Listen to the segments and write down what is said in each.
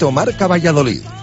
Directo Marca Valladolid.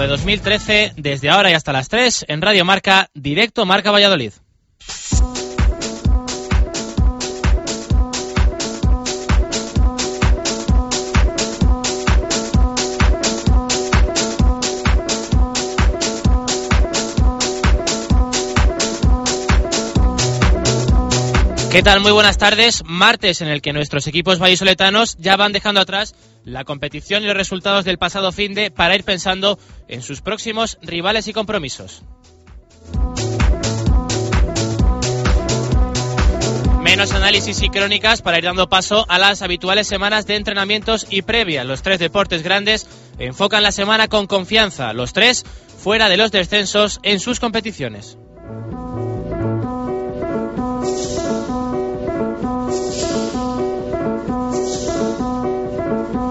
De marzo de 2013, desde ahora y hasta las 3, en Radio Marca, directo Marca Valladolid. ¿Qué tal? Muy buenas tardes. Martes en el que nuestros equipos vallisoletanos ya van dejando atrás la competición y los resultados del pasado fin de para ir pensando en sus próximos rivales y compromisos. Menos análisis y crónicas para ir dando paso a las habituales semanas de entrenamientos y previa. Los tres deportes grandes enfocan la semana con confianza, los tres fuera de los descensos en sus competiciones.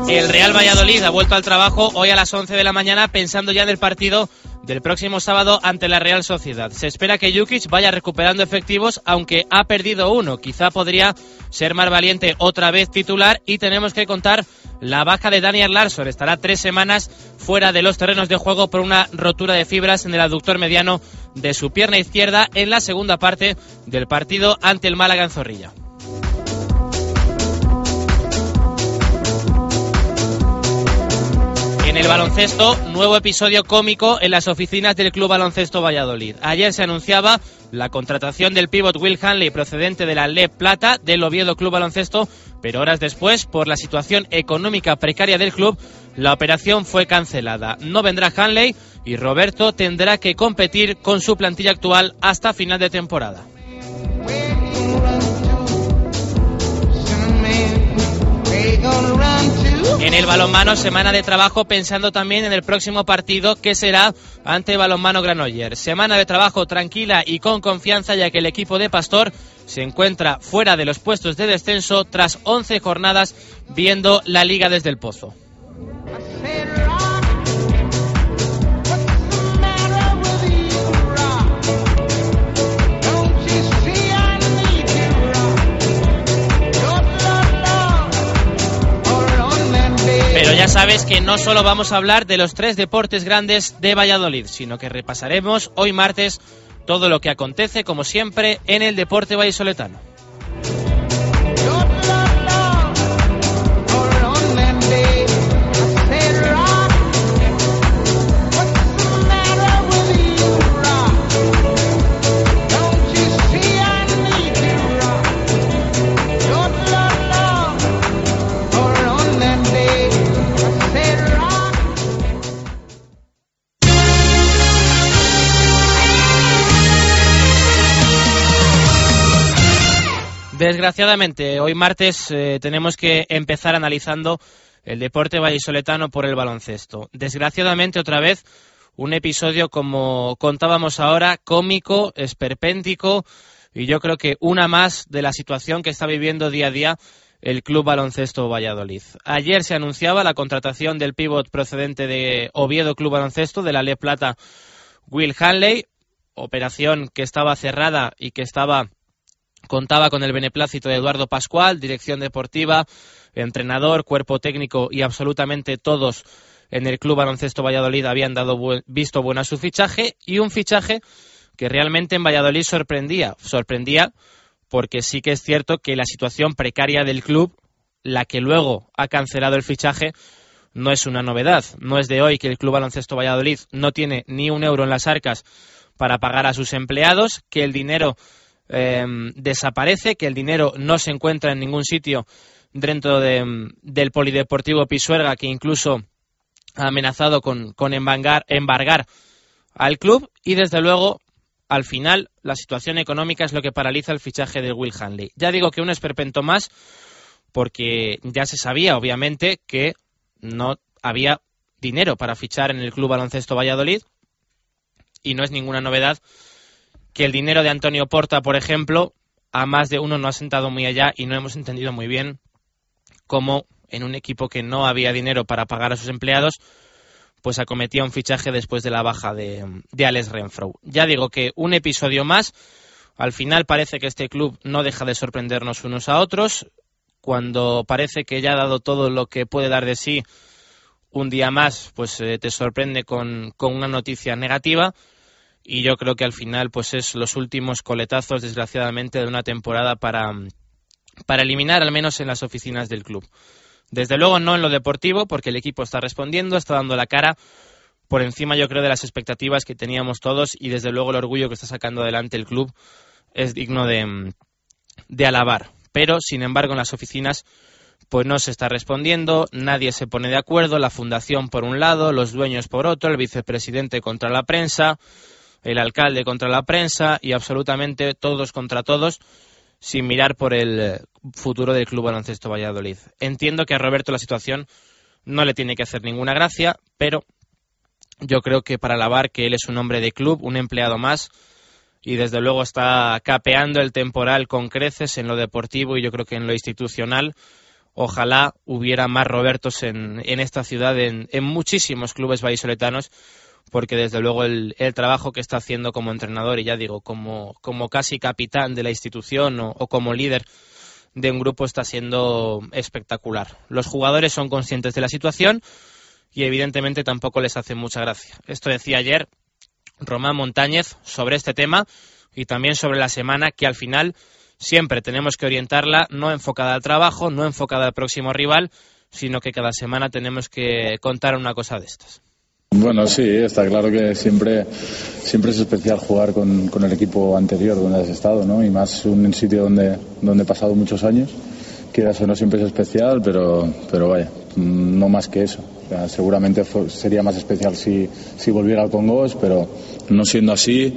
El Real Valladolid ha vuelto al trabajo hoy a las 11 de la mañana pensando ya en el partido del próximo sábado ante la Real Sociedad. Se espera que Jukic vaya recuperando efectivos, aunque ha perdido uno. Quizá podría ser más valiente otra vez titular y tenemos que contar la baja de Daniel Larsson. Estará tres semanas fuera de los terrenos de juego por una rotura de fibras en el aductor mediano de su pierna izquierda en la segunda parte del partido ante el Málaga en Zorrilla. En el baloncesto, nuevo episodio cómico en las oficinas del Club Baloncesto Valladolid. Ayer se anunciaba la contratación del pívot Will Hanley procedente de la LEP Plata del Oviedo Club Baloncesto, pero horas después, por la situación económica precaria del club, la operación fue cancelada. No vendrá Hanley y Roberto tendrá que competir con su plantilla actual hasta final de temporada. En el balonmano, semana de trabajo pensando también en el próximo partido que será ante Balonmano Granoller. Semana de trabajo tranquila y con confianza ya que el equipo de Pastor se encuentra fuera de los puestos de descenso tras 11 jornadas viendo la liga desde el pozo. Ya sabes que no solo vamos a hablar de los tres deportes grandes de Valladolid, sino que repasaremos hoy martes todo lo que acontece, como siempre, en el deporte vallisoletano. Desgraciadamente, hoy martes eh, tenemos que empezar analizando el deporte vallisoletano por el baloncesto. Desgraciadamente, otra vez, un episodio como contábamos ahora, cómico, esperpéntico, y yo creo que una más de la situación que está viviendo día a día el Club Baloncesto Valladolid. Ayer se anunciaba la contratación del pívot procedente de Oviedo Club Baloncesto, de la Le Plata, Will Hanley, operación que estaba cerrada y que estaba contaba con el beneplácito de Eduardo Pascual, dirección deportiva, entrenador, cuerpo técnico y absolutamente todos en el Club Baloncesto Valladolid habían dado visto bueno a su fichaje y un fichaje que realmente en Valladolid sorprendía. Sorprendía porque sí que es cierto que la situación precaria del club la que luego ha cancelado el fichaje, no es una novedad. No es de hoy que el Club Baloncesto Valladolid no tiene ni un euro en las arcas para pagar a sus empleados, que el dinero em, desaparece, que el dinero no se encuentra en ningún sitio dentro del Polideportivo Pisuerga, que incluso ha amenazado con, con embargar, embargar al club y desde luego al final la situación económica es lo que paraliza el fichaje de Will Hanley. Ya digo que un esperpento más porque ya se sabía obviamente que no había dinero para fichar en el Club Baloncesto Valladolid y no es ninguna novedad que el dinero de Antonio Porta, por ejemplo, a más de uno no ha sentado muy allá y no hemos entendido muy bien cómo en un equipo que no había dinero para pagar a sus empleados, pues acometía un fichaje después de la baja de, de Alex Renfro. Ya digo que un episodio más. Al final parece que este club no deja de sorprendernos unos a otros. Cuando parece que ya ha dado todo lo que puede dar de sí, un día más, pues eh, te sorprende con, con, una noticia negativa. Y yo creo que al final, pues es los últimos coletazos, desgraciadamente, de una temporada para, para eliminar, al menos en las oficinas del club. Desde luego no en lo deportivo, porque el equipo está respondiendo, está dando la cara por encima, yo creo, de las expectativas que teníamos todos y desde luego el orgullo que está sacando adelante el club es digno de, de alabar. Pero, sin embargo, en las oficinas pues no se está respondiendo, nadie se pone de acuerdo, la fundación por un lado, los dueños por otro, el vicepresidente contra la prensa, el alcalde contra la prensa y absolutamente todos contra todos sin mirar por el futuro del Club Baloncesto Valladolid. Entiendo que a Roberto la situación no le tiene que hacer ninguna gracia, pero yo creo que para alabar que él es un hombre de club, un empleado más, y desde luego está capeando el temporal con creces en lo deportivo y yo creo que en lo institucional. Ojalá hubiera más Robertos en, en esta ciudad, en, en muchísimos clubes vallisoletanos, porque desde luego el, el, trabajo que está haciendo como entrenador y ya digo, como, casi capitán de la institución o, o, como líder de un grupo está siendo espectacular. Los jugadores son conscientes de la situación y evidentemente tampoco les hace mucha gracia. Esto decía ayer Román Montañez sobre este tema y también sobre la semana que al final siempre tenemos que orientarla no enfocada al trabajo, no enfocada al próximo rival, sino que cada semana tenemos que contar una cosa de estas. Bueno, sí, está claro que siempre, siempre es especial jugar con, con, el equipo anterior donde has estado, ¿no? Y más un sitio donde, donde he pasado muchos años. Quieras o no, siempre es especial, pero, pero vaya, no más que eso. O sea, seguramente fue, sería más especial si, si volviera al Congos, pero no siendo así,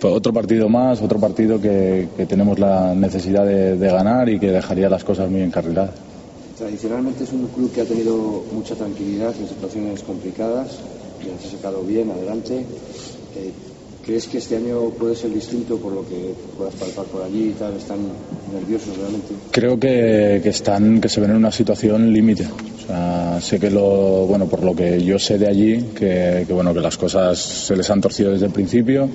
pues otro partido más, otro partido que, que tenemos la necesidad de, de ganar y que dejaría las cosas muy encarriladas. Tradicionalmente es un club que ha tenido mucha tranquilidad en situaciones complicadas que has sacado bien adelante. Eh, ¿Crees que este año puede ser distinto por lo que puedas palpar por allí y tal? ¿Están nerviosos realmente? Creo que, que están, que se ven en una situación límite. O sea, sé que lo, bueno, por lo que yo sé de allí, que, que, bueno, que las cosas se les han torcido desde el principio,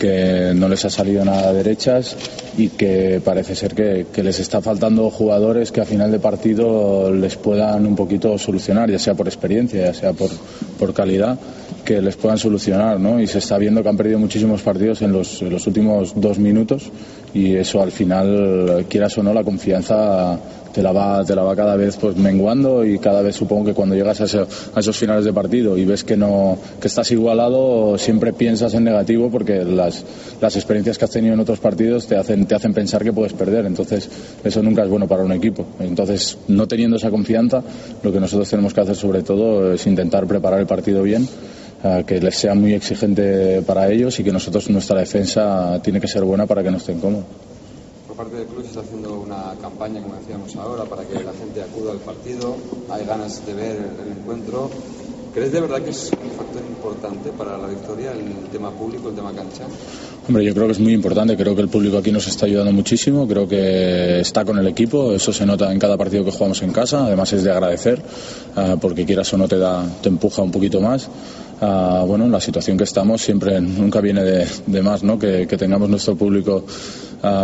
que no les ha salido nada de derechas y que parece ser que, que, les está faltando jugadores que a final de partido les puedan un poquito solucionar, ya sea por experiencia, ya sea por, por calidad, que les puedan solucionar, ¿no? Y se está viendo que han perdido muchísimos partidos en los, en los últimos dos minutos y eso al final, quieras o no, la confianza te la va, te la va cada vez pues menguando y cada vez supongo que cuando llegas a, ese, a, esos finales de partido y ves que no que estás igualado siempre piensas en negativo porque las, las experiencias que has tenido en otros partidos te hacen te hacen pensar que puedes perder entonces eso nunca es bueno para un equipo entonces no teniendo esa confianza lo que nosotros tenemos que hacer sobre todo es intentar preparar el partido bien que les sea muy exigente para ellos y que nosotros nuestra defensa tiene que ser buena para que no estén cómodos por parte del club se está haciendo una campaña, como decíamos ahora, para que la gente acuda al partido. Hay ganas de ver el encuentro. ¿Crees de verdad que es un factor importante para la victoria el tema público, el tema cancha? Hombre, yo creo que es muy importante. Creo que el público aquí nos está ayudando muchísimo. Creo que está con el equipo. Eso se nota en cada partido que jugamos en casa. Además es de agradecer, uh, porque quieras o no te da, te empuja un poquito más. Bueno, la situación que estamos siempre nunca viene de, más, ¿no? Que, tengamos nuestro público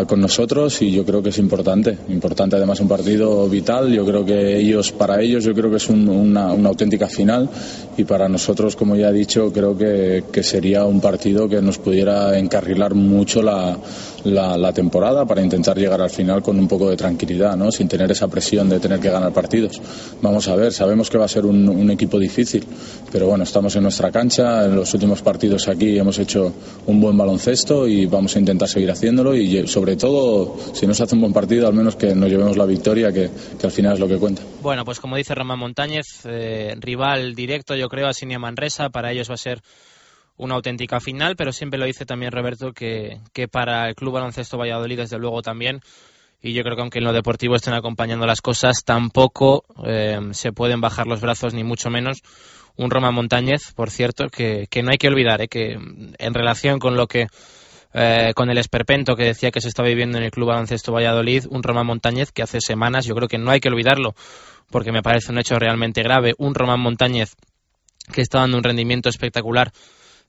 con nosotros y yo creo que es importante, importante además un partido vital. Yo creo que ellos, para ellos, yo creo que es una, auténtica final y para nosotros, como ya he dicho, creo que, sería un partido que nos pudiera encarrilar mucho la, la, temporada para intentar llegar al final con un poco de tranquilidad, ¿no? sin tener esa presión de tener que ganar partidos. Vamos a ver, sabemos que va a ser un, un equipo difícil, pero bueno, estamos en nuestra cancha, en los últimos partidos aquí hemos hecho un buen baloncesto y vamos a intentar seguir haciéndolo y sobre todo, si no se hace un buen partido, al menos que nos llevemos la victoria, que, al final es lo que cuenta. Bueno, pues como dice Román Montañez, eh, rival directo, yo creo, a Sinia Manresa, para ellos va a ser una auténtica final, pero siempre lo dice también Roberto que, que para el Club Baloncesto Valladolid, desde luego también, y yo creo que aunque en lo deportivo estén acompañando las cosas, tampoco eh, se pueden bajar los brazos, ni mucho menos. Un Roma Montañez, por cierto, que, que no hay que olvidar, eh, que en relación con lo que eh, con el esperpento que decía que se está viviendo en el Club Baloncesto Valladolid, un Román Montañez que hace semanas, yo creo que no hay que olvidarlo, porque me parece un hecho realmente grave, un Román Montañez que está dando un rendimiento espectacular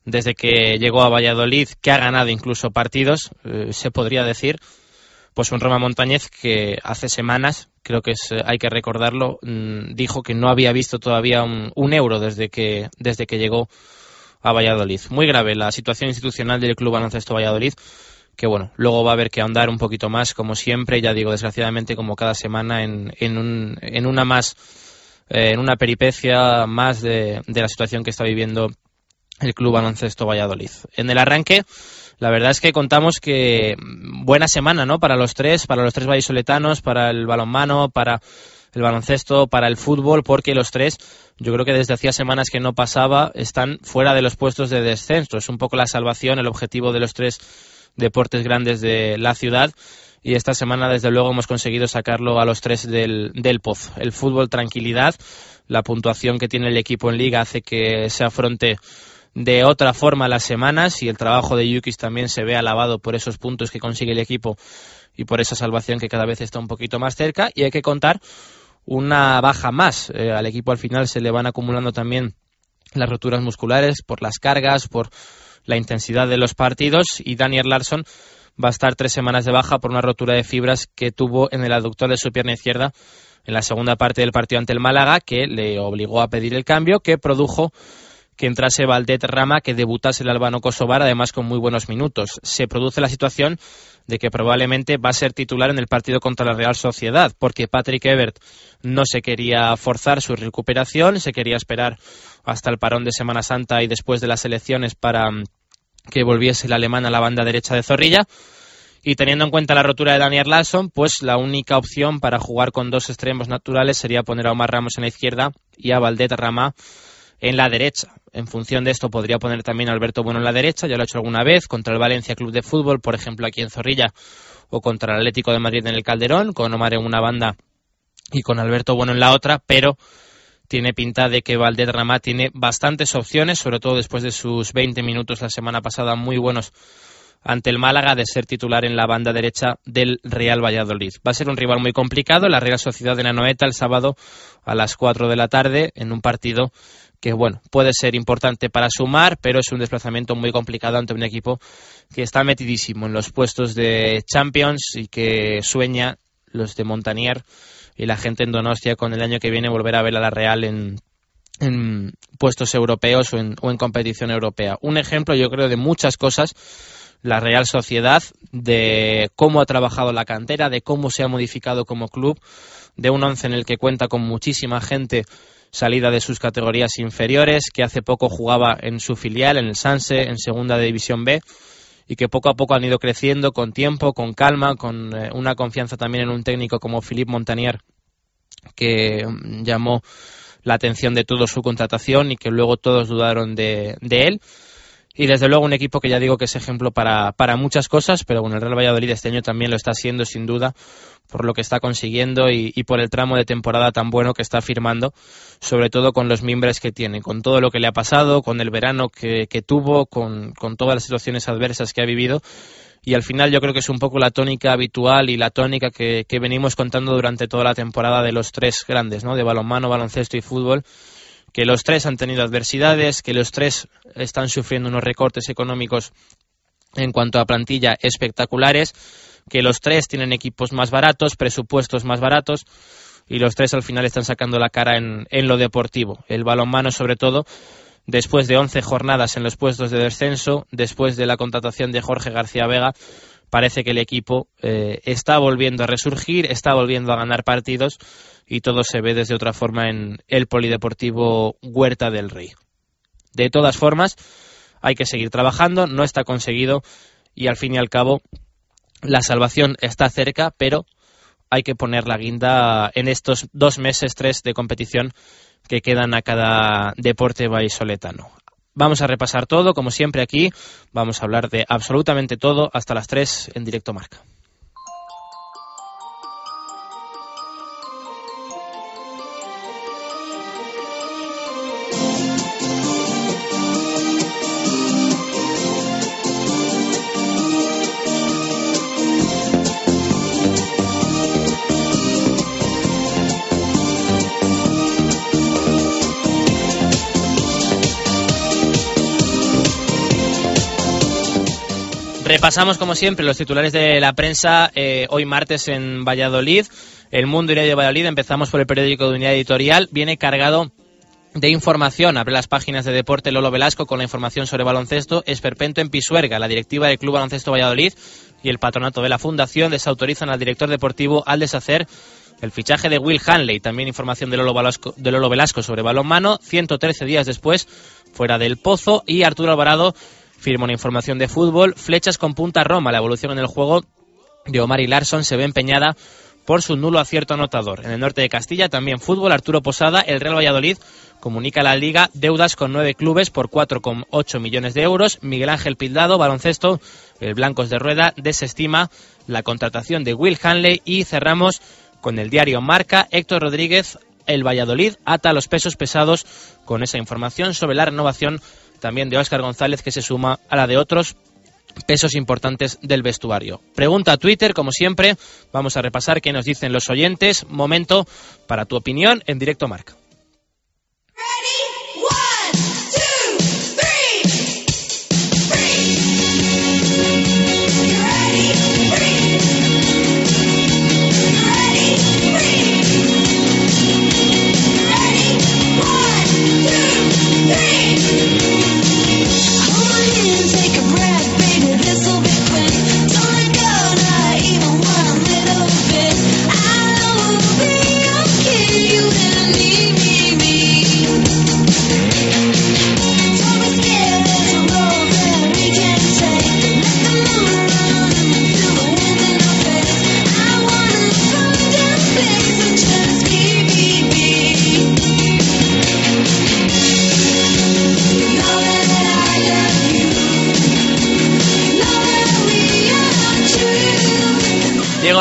desde que llegó a Valladolid, que ha ganado incluso partidos, eh, se podría decir, pues un Román Montañez que hace semanas, creo que es, hay que recordarlo, mm, dijo que no había visto todavía un, un euro desde que, desde que llegó a Valladolid. Muy grave la situación institucional del Club Baloncesto Valladolid, que bueno, luego va a haber que ahondar un poquito más, como siempre, ya digo, desgraciadamente, como cada semana, en, en, un, en una más, eh, en una peripecia más de, de la situación que está viviendo el Club Baloncesto Valladolid. En el arranque, la verdad es que contamos que buena semana, ¿no? Para los tres, para los tres vallisoletanos, para el balonmano, para el baloncesto, para el fútbol, porque los tres, yo creo que desde hacía semanas que no pasaba, están fuera de los puestos de descenso. Es un poco la salvación, el objetivo de los tres deportes grandes de la ciudad. Y esta semana, desde luego, hemos conseguido sacarlo a los tres del, del pozo. El fútbol, tranquilidad. La puntuación que tiene el equipo en liga hace que se afronte de otra forma las semanas y el trabajo de Yukis también se ve alabado por esos puntos que consigue el equipo y por esa salvación que cada vez está un poquito más cerca. Y hay que contar una baja más. Eh, al equipo al final se le van acumulando también las roturas musculares por las cargas, por la intensidad de los partidos y Daniel Larson va a estar tres semanas de baja por una rotura de fibras que tuvo en el aductor de su pierna izquierda en la segunda parte del partido ante el Málaga, que le obligó a pedir el cambio, que produjo que entrase Valdet Rama, que debutase el albano Kosovar, además con muy buenos minutos. Se produce la situación de que probablemente va a ser titular en el partido contra la Real Sociedad, porque Patrick Ebert no se quería forzar su recuperación, se quería esperar hasta el parón de Semana Santa y después de las elecciones para mm, que volviese el alemán a la banda derecha de Zorrilla. Y teniendo en cuenta la rotura de Daniel Larson, pues la única opción para jugar con dos extremos naturales sería poner a Omar Ramos en la izquierda y a Valdet Rama en la derecha. En función de esto podría poner también a Alberto Bueno en la derecha, ya lo ha hecho alguna vez, contra el Valencia Club de Fútbol, por ejemplo aquí en Zorrilla, o contra el Atlético de Madrid en el Calderón, con Omar en una banda y con Alberto Bueno en la otra, pero tiene pinta de que Valdez Ramá tiene bastantes opciones, sobre todo después de sus 20 minutos la semana pasada muy buenos ante el Málaga de ser titular en la banda derecha del Real Valladolid. Va a ser un rival muy complicado, la Real Sociedad de Nanoeta el sábado a las 4 de la tarde en un partido que bueno, puede ser importante para sumar, pero es un desplazamiento muy complicado ante un equipo que está metidísimo en los puestos de Champions y que sueña los de Montanier y la gente en Donostia con el año que viene volver a ver a la Real en, en puestos europeos o en, o en competición europea. Un ejemplo, yo creo, de muchas cosas la Real Sociedad, de cómo ha trabajado la cantera, de cómo se ha modificado como club, de un once en el que cuenta con muchísima gente salida de sus categorías inferiores, que hace poco jugaba en su filial, en el Sanse, en Segunda División B, y que poco a poco han ido creciendo con tiempo, con calma, con eh, una confianza también en un técnico como Philippe Montanier, que mm, llamó la atención de toda su contratación y que luego todos dudaron de, de él y desde luego un equipo que ya digo que es ejemplo para, para muchas cosas, pero bueno, el Real Valladolid este año también lo está haciendo sin duda por lo que está consiguiendo y, por el tramo de temporada tan bueno que está firmando, sobre todo con los miembros que tiene, con todo lo que le ha pasado, con el verano que, que tuvo, con, con todas las situaciones adversas que ha vivido y al final yo creo que es un poco la tónica habitual y la tónica que, que, venimos contando durante toda la temporada de los tres grandes, ¿no? De balonmano, baloncesto y fútbol, que los tres han tenido adversidades, que los tres están sufriendo unos recortes económicos en cuanto a plantilla espectaculares, que los tres tienen equipos más baratos, presupuestos más baratos y los tres al final están sacando la cara en, en lo deportivo. El balonmano sobre todo, después de 11 jornadas en los puestos de descenso, después de la contratación de Jorge García Vega, parece que el equipo eh, está volviendo a resurgir, está volviendo a ganar partidos y todo se ve desde otra forma en el Polideportivo Huerta del Rey. De todas formas, hay que seguir trabajando, no está conseguido y al fin y al cabo la salvación está cerca, pero hay que poner la guinda en estos dos meses, tres de competición que quedan a cada deporte vallisoletano. Vamos a repasar todo, como siempre aquí, vamos a hablar de absolutamente todo hasta las 3 en directo marca. Repasamos, como siempre, los titulares de la prensa eh, hoy martes en Valladolid. El Mundo Diario de Valladolid. Empezamos por el periódico de Unidad Editorial. Viene cargado de información. Abre las páginas de Deporte Lolo Velasco con la información sobre baloncesto. Esperpento en Pisuerga. La directiva del Club Baloncesto Valladolid y el patronato de la Fundación desautorizan al director deportivo al deshacer el fichaje de Will Hanley. También información de Lolo Velasco, de Lolo Velasco sobre balonmano. 113 días después, fuera del pozo. Y Arturo Alvarado firma una información de fútbol. Flechas con punta Roma. La evolución en el juego de Omar y Larson se ve empeñada por su nulo acierto anotador. En el norte de Castilla también fútbol. Arturo Posada, el Real Valladolid comunica a la Liga deudas con nueve clubes por 4,8 millones de euros. Miguel Ángel Pildado, baloncesto, el Blancos de Rueda, desestima la contratación de Will Hanley y cerramos con el diario Marca. Héctor Rodríguez, el Valladolid, ata los pesos pesados con esa información sobre la renovación también de Óscar González, que se suma a la de otros pesos importantes del vestuario. Pregunta a Twitter, como siempre, vamos a repasar qué nos dicen los oyentes. Momento para tu opinión en directo marca.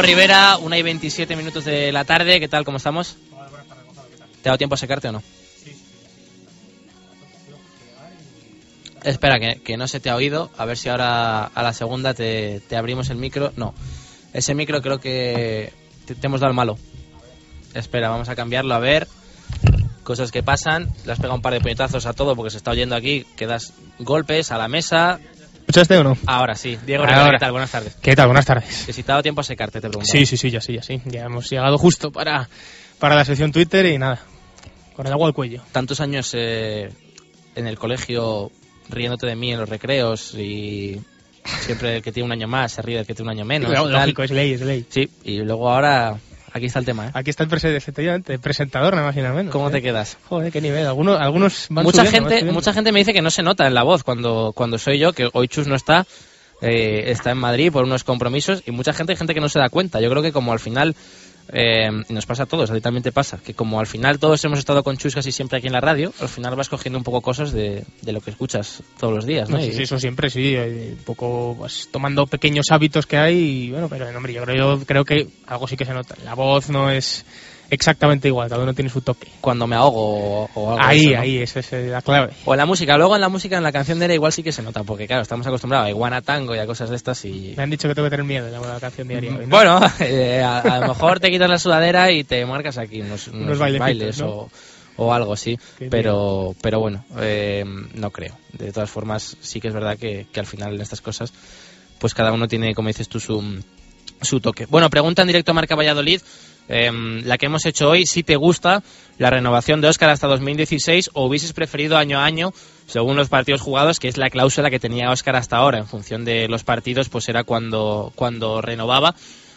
Rivera, una y 27 minutos de la tarde. ¿Qué tal? ¿Cómo estamos? ¿Te ha dado tiempo a secarte o no? Espera, que, no se te ha oído. A ver si ahora a la segunda te, abrimos el micro. No, ese micro creo que te, hemos dado el malo. Espera, vamos a cambiarlo. A ver, cosas que pasan. Le has pegado un par de puñetazos a todo porque se está oyendo aquí. Que das golpes a la mesa, ¿Escuchaste o no? Ahora sí. Diego ¿qué tal? Buenas tardes. ¿Qué tal? Buenas tardes. Que si te ha dado tiempo a secarte, te pregunto. Sí, sí, sí, ya sí, ya sí. Ya hemos llegado justo para, para la sesión Twitter y nada, con el agua al cuello. Tantos años eh, en el colegio riéndote de mí en los recreos y siempre el que tiene un año más se ríe del que tiene un año menos. Lógico, es ley, es ley. Sí, y luego ahora Aquí está el tema, ¿eh? Aquí está el presentador, nada más y nada menos. ¿Cómo ¿eh? te quedas? Joder, qué nivel. Algunos, algunos van mucha gente, mucha gente me dice que no se nota en la voz cuando, cuando soy yo, que hoy Chus no está, eh, está en Madrid por unos compromisos y mucha gente, gente que no se da cuenta. Yo creo que como al final eh, nos pasa a todos, a ti también te pasa, que como al final todos hemos estado con Chus casi siempre aquí en la radio, al final vas cogiendo un poco cosas de, de lo que escuchas todos los días, ¿no? sí, sí, eso siempre sí, un poco pues, tomando pequeños hábitos que hay, y, bueno, pero hombre, yo creo, yo creo que algo sí que se nota. La voz no es exactamente igual, cada uno tiene su toque. Cuando me ahogo o, algo Ahí, ahí, esa es la clave. O en la música, luego en la música, en la canción de era igual sí que se nota, porque claro, estamos acostumbrados a iguana tango y a cosas de estas y... Me han dicho que tengo que tener miedo de la canción diaria hoy, Bueno, eh, a, lo mejor te quitas la sudadera y te marcas aquí unos, bailes o, o algo así. Qué Pero, pero bueno, eh, no creo. De todas formas, sí que es verdad que, que al final en estas cosas, pues cada uno tiene, como dices tú, su, su toque. Bueno, pregunta en directo a Marca Valladolid. Eh, la que hemos hecho hoy, si te gusta la renovación de Oscar hasta 2016 o hubieses preferido año a año, según los partidos jugados, que es la cláusula que tenía Oscar hasta ahora. En función de los partidos, pues era cuando, cuando renovaba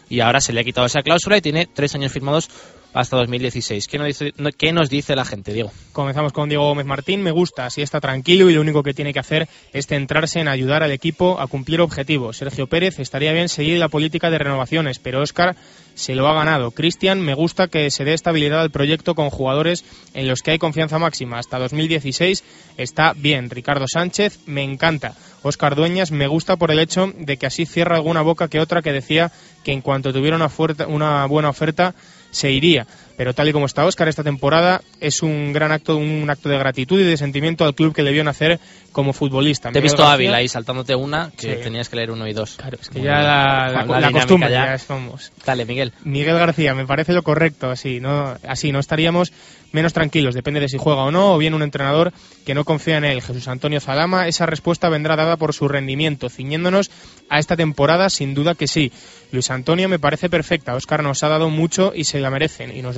y ahora se le ha quitado esa cláusula y tiene tres años firmados hasta 2016. ¿Qué nos dice, qué nos dice la gente, Diego? Comenzamos con Diego Gómez Martín. Me gusta, así está tranquilo y lo único que tiene que hacer es centrarse en ayudar al equipo a cumplir objetivos. Sergio Pérez estaría bien seguir la política de renovaciones, pero Óscar se lo ha ganado. Cristian, me gusta que se dé estabilidad al proyecto con jugadores en los que hay confianza máxima. Hasta 2016 está bien. Ricardo Sánchez, me encanta. Óscar Dueñas, me gusta por el hecho de que así cierra alguna boca que otra que decía que en cuanto tuviera una, fuerza- una buena oferta se iría. Pero tal y como está Óscar esta temporada, es un gran acto, un acto de gratitud y de sentimiento al club que le vio nacer como futbolista. Te he visto García- hábil ahí saltándote una que Sí. tenías que leer uno y dos. Claro, es que Muy ya la, la- La la costumbre, ya. ya somos. Dale, Miguel. Miguel García, me parece lo correcto, así no, así no estaríamos menos tranquilos, depende de si juega o no, o bien un entrenador que no confía en él. Jesús Antonio Zalama, esa respuesta vendrá dada por su rendimiento, ciñéndonos a esta temporada, sin duda que sí. Luis Antonio me parece perfecta, Óscar nos ha dado mucho y se la merecen, y nos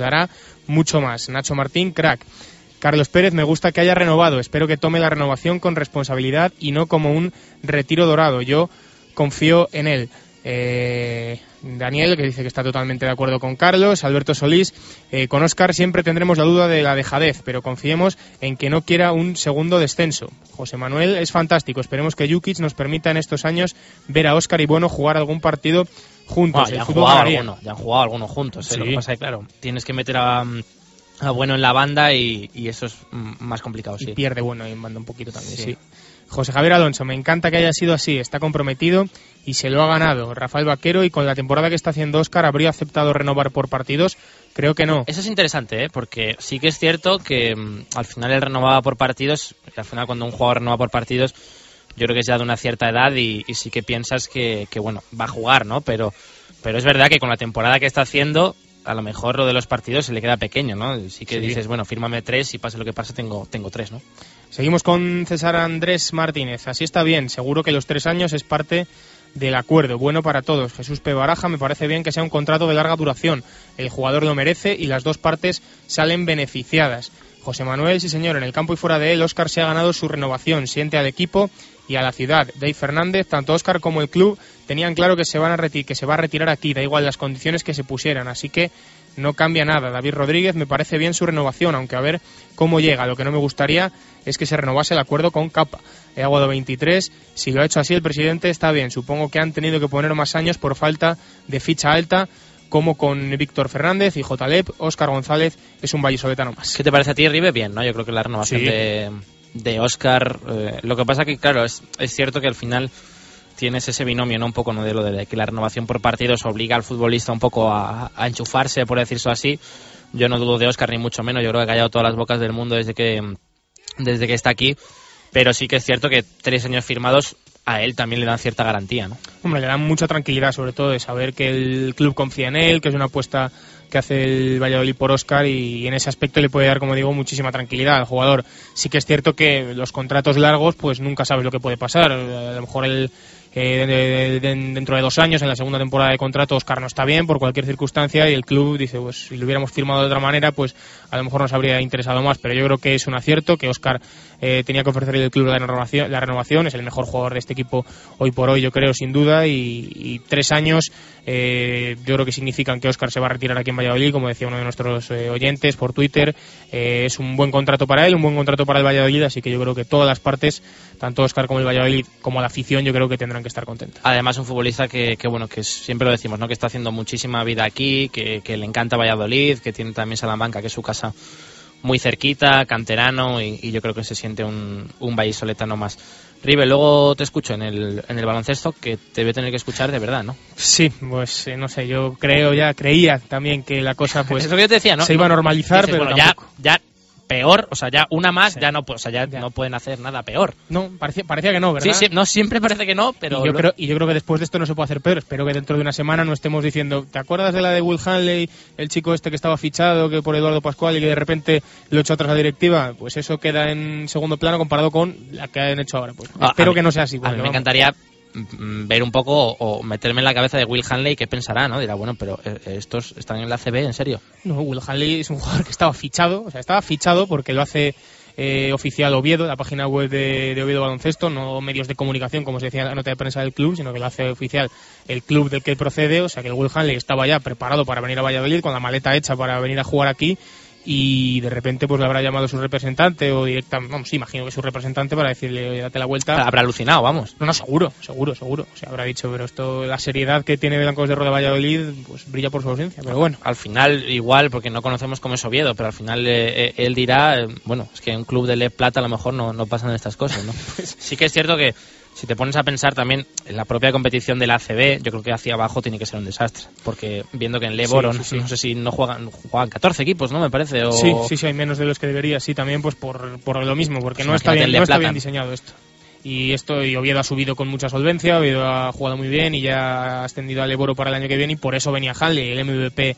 mucho más. Nacho Martín, crack. Carlos Pérez, me gusta que haya renovado, espero que tome la renovación con responsabilidad y no como un retiro dorado. Yo confío en él. Eh, Daniel, que dice que está totalmente de acuerdo con Carlos, Alberto Solís, eh, con Oscar siempre tendremos la duda de la dejadez, pero confiemos en que no quiera un segundo descenso. José Manuel es fantástico, esperemos que Jukic nos permita en estos años ver a Oscar y Bueno jugar algún partido juntos. Bueno, El ya han jugado algunos, ya han jugado algunos juntos. ¿eh? Lo Sí. que pasa es que, claro, tienes que meter a, a Bueno en la banda y, y eso es más complicado, Y sí. pierde Bueno en banda un poquito también, Sí. sí. José Javier Alonso, me encanta que haya sido así, está comprometido y se lo ha ganado. Rafael Vaquero, y con la temporada que está haciendo Oscar, ¿habría aceptado renovar por partidos? Creo que no. Eso es interesante, ¿eh? porque sí que es cierto que mm, al final él renovaba por partidos, y al final cuando un jugador renueva por partidos, yo creo que es ya de una cierta edad y, y sí que piensas que, que, bueno, va a jugar, ¿no? Pero, pero es verdad que con la temporada que está haciendo, a lo mejor lo de los partidos se le queda pequeño, ¿no? Sí que Sí. dices, bueno, fírmame tres y pase lo que pase, tengo, tengo tres, ¿no? Seguimos con César Andrés Martínez. Así está bien. Seguro que los tres años es parte del acuerdo. Bueno para todos. Jesús P. Baraja, me parece bien que sea un contrato de larga duración. El jugador lo merece y las dos partes salen beneficiadas. José Manuel, sí señor, en el campo y fuera de él, Óscar se ha ganado su renovación. Siente al equipo y a la ciudad. Dave Fernández, tanto Óscar como el club tenían claro que se, van a reti- que se va a retirar aquí, da igual las condiciones que se pusieran. Así que no cambia nada. David Rodríguez me parece bien su renovación, aunque a ver cómo llega. Lo que no me gustaría es que se renovase el acuerdo con Capa. He aguado 23. Si lo ha hecho así el presidente está bien. Supongo que han tenido que poner más años por falta de ficha alta, como con Víctor Fernández y J. Óscar González es un vallisoletano más. ¿Qué te parece a ti, Ribe? Bien, ¿no? Yo creo que la renovación Sí. de, de Oscar. eh, lo que pasa que, claro, es, es cierto que al final tienes ese binomio, ¿no? Un poco, ¿no? De lo de que la renovación por partidos obliga al futbolista un poco a, enchufarse, por decirlo así. Yo no dudo de Oscar ni mucho menos. Yo creo que ha callado todas las bocas del mundo desde que, desde que está aquí. Pero sí que es cierto que tres años firmados a él también le dan cierta garantía, ¿no? Hombre, le dan mucha tranquilidad, sobre todo de saber que el club confía en él, que es una apuesta que hace el Valladolid por Oscar y en ese aspecto le puede dar, como digo, muchísima tranquilidad al jugador. Sí que es cierto que los contratos largos, pues nunca sabes lo que puede pasar. A lo mejor el, eh, de- de- de- dentro de dos años, en la segunda temporada de contrato, Oscar no está bien por cualquier circunstancia y el club dice, pues si lo hubiéramos firmado de otra manera, pues a lo mejor nos habría interesado más. Pero yo creo que es un acierto que Oscar eh, tenía que ofrecerle al club la renovación, la renovación. Es el mejor jugador de este equipo hoy por hoy, yo creo, sin duda. Y, tres años, eh, yo creo que significan que Oscar se va a retirar aquí en Valladolid, como decía uno de nuestros eh, oyentes por Twitter. Eh, es un buen contrato para él, un buen contrato para el Valladolid, así que yo creo que todas las partes, tanto Oscar como el Valladolid, como la afición, yo creo que tendrán que estar contentas. Además, un futbolista que, que, bueno, que siempre lo decimos, ¿no? Que está haciendo muchísima vida aquí, que le encanta Valladolid, que tiene también Salamanca, que es su casa muy cerquita, canterano, y, y yo creo que se siente un, un vallisoletano más. Ribe, luego te escucho en el, en el baloncesto, que te voy a tener que escuchar de verdad, ¿no? Sí, pues eh, no sé, yo creo ya, creía también que la cosa pues es lo que yo te decía, ¿no? se iba a normalizar, Dices, pero bueno, ya, ya peor, o sea, ya una más ya no, o sea, ya, no pueden hacer nada peor. No, parecía, parecía que no, ¿verdad? Sí, sí, no siempre parece que no, pero y yo creo y yo creo que después de esto no se puede hacer peor. Espero que dentro de una semana no estemos diciendo, ¿te acuerdas de la de Will Hanley, el chico este que estaba fichado que por Eduardo Pascual y que de repente lo echó atrás la directiva? Pues eso queda en segundo plano comparado con la que han hecho ahora. Pues Ah, espero mí- que no sea así. A mí me vamos. encantaría ver un poco o meterme en la cabeza de Will Hanley qué pensará, ¿no? Dirá, bueno, pero eh, estos están en la CB, en serio. No, Will Hanley es un jugador que estaba fichado, o sea, estaba fichado porque lo hace eh, oficial Oviedo, la página web de, de Oviedo Baloncesto, no medios de comunicación, como se decía en la nota de prensa del club, sino que lo hace oficial el club del que procede, o sea que el Will Hanley estaba ya preparado para venir a Valladolid, con la maleta hecha para venir a jugar aquí, y de repente pues le habrá llamado su representante o directamente, vamos, sí, imagino que su representante para decirle, "Oye, date la vuelta. Habrá alucinado, vamos. No, no, seguro, seguro, seguro. O sea, habrá dicho, pero esto, la seriedad que tiene Blancos de Roda Valladolid, pues brilla por su ausencia. Pero bueno, Al final, igual, porque no conocemos cómo es Oviedo, pero al final eh, eh, él dirá, eh, bueno, es que en un club de Le Plata a lo mejor no, no pasan estas cosas, ¿no? sí que es cierto que si te pones a pensar también en la propia competición de la ACB, yo creo que hacia abajo tiene que ser un desastre, porque viendo que en Leboro, Sí, sí, sí. no sé si no juegan, juegan 14 equipos, ¿no? Me parece, o... Sí, sí, sí, hay menos de los que debería, sí, también pues por, por lo mismo, porque Pues no está bien, no está bien diseñado esto. Y esto, y Oviedo ha subido con mucha solvencia, Oviedo ha jugado muy bien y ya ha ascendido al Eboro para el año que viene y por eso venía Hanley, el MVP,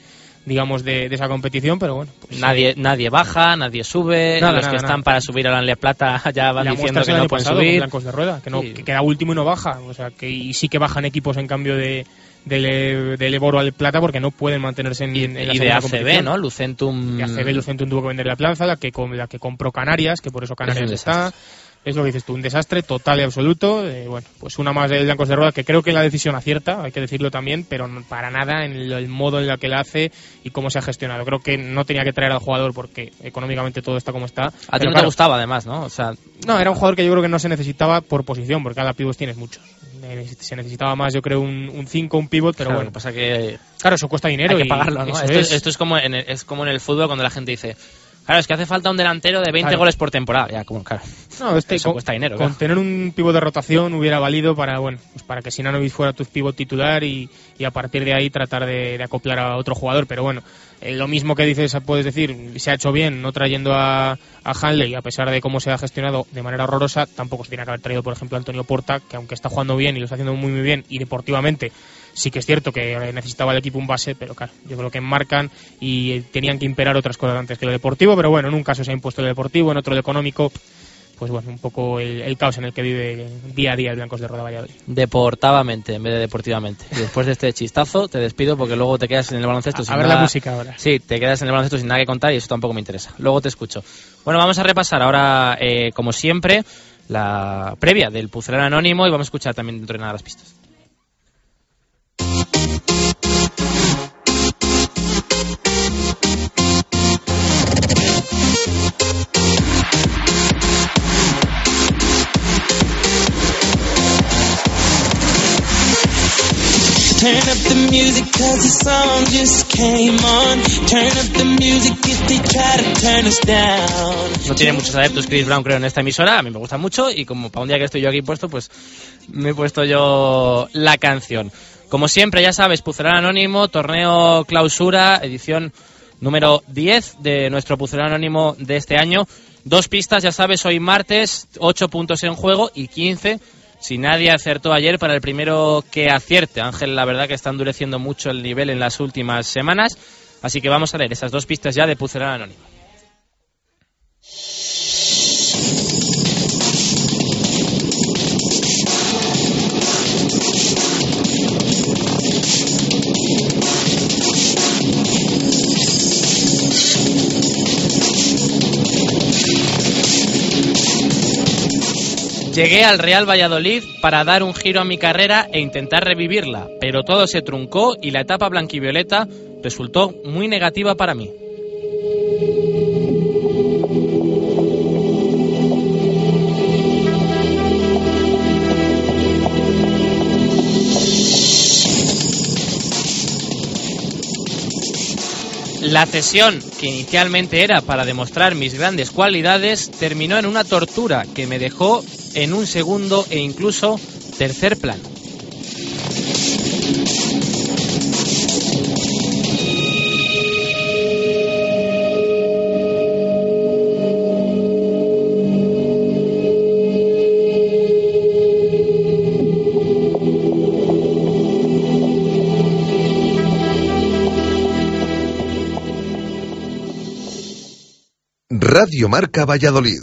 digamos, de, de esa competición, pero bueno. Pues, Nadie, nadie baja, nadie sube, Nada, los nada, que están para subir a la Le Plata ya van la diciendo que no pueden subir. Blancos de Rueda, que, no, Sí. que queda último y no baja. O sea, que y sí que bajan equipos en cambio de del, del Eboro al Plata porque no pueden mantenerse en, Y, en la y de ACB. ¿no? Lucentum... De ACB Lucentum tuvo que vender la plaza, la que, la que compró Canarias, que por eso Canarias está. Es lo que dices tú, un desastre total y absoluto. Eh, bueno, pues una más de Blancos de Rueda, que creo que la decisión acierta, hay que decirlo también, pero para nada en el, el modo en el que la hace y cómo se ha gestionado. Creo que no tenía que traer al jugador porque económicamente todo está como está. A ti no te claro, gustaba, además, ¿no? O sea, no, era un jugador que yo creo que no se necesitaba por posición, porque cada pivot tienes muchos. Se necesitaba más, yo creo, un 5, un pivot, pero claro, bueno. pasa que Claro, eso cuesta dinero. hay que y pagarlo, Esto, es. es, esto es como en el, es como en el fútbol cuando la gente dice, claro, es que hace falta un delantero de 20 Claro. goles por temporada. Ya, como, claro. No, este Eso con, cuesta dinero, con claro. tener un pivot de rotación hubiera valido para, bueno, pues para que Sinanovic fuera tu pivot titular y, y a partir de ahí tratar de, de acoplar a otro jugador. Pero bueno, eh, lo mismo que dices, puedes decir, se ha hecho bien no trayendo a, a Hanley, a pesar de cómo se ha gestionado de manera horrorosa, tampoco se tiene que haber traído, por ejemplo, a Antonio Porta, que aunque está jugando bien y lo está haciendo muy, muy bien, y deportivamente sí que es cierto que necesitaba el equipo un base, pero claro, yo creo que marcan y tenían que imperar otras cosas antes que lo deportivo, pero bueno, en un caso se ha impuesto el deportivo, en otro el económico, pues bueno, un poco el, el caos en el que vive día a día el Blancos de Roda Valladolid. Deportavamente en vez de deportivamente. Y después de este chistazo te despido porque luego te quedas en el baloncesto A, sin a ver nada- la música ahora. Sí, te quedas en el baloncesto sin nada que contar y eso tampoco me interesa. Luego te escucho. Bueno, vamos a repasar ahora, eh, como siempre, la previa del Pucelano Anónimo y vamos a escuchar también dentro de nada las pistas. Turn up the music cause the song just came on. Turn up the music if they try to turn us down. No tiene muchos adeptos Chris Brown, creo, en esta emisora. A mí me gusta mucho y como para un día que estoy yo aquí puesto, pues me he puesto yo la canción. Como siempre, ya sabes, Pucelano Anónimo, torneo clausura, edición número 10 de nuestro Pucelano Anónimo de este año. Dos pistas, ya sabes, hoy martes, 8 puntos en juego y 15 si nadie acertó ayer para el primero que acierte. Ángel, la verdad que está endureciendo mucho el nivel en las últimas semanas. Así que vamos a leer esas dos pistas ya de Pucelano Anónimo. Llegué al Real Valladolid para dar un giro a mi carrera e intentar revivirla, pero todo se truncó y la etapa blanquivioleta resultó muy negativa para mí. La cesión, que inicialmente era para demostrar mis grandes cualidades, terminó en una tortura que me dejó en un segundo e incluso tercer plano. Radio Marca Valladolid,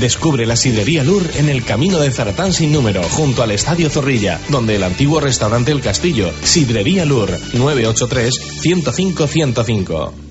Descubre la sidrería Lur en el camino de Zaratán sin número, junto al Estadio Zorrilla, donde el antiguo restaurante El Castillo. Sidrería Lur, 983 105 105.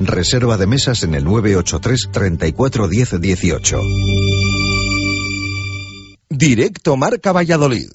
Reserva de mesas en el 983 34 10 18. Directo Marca Valladolid.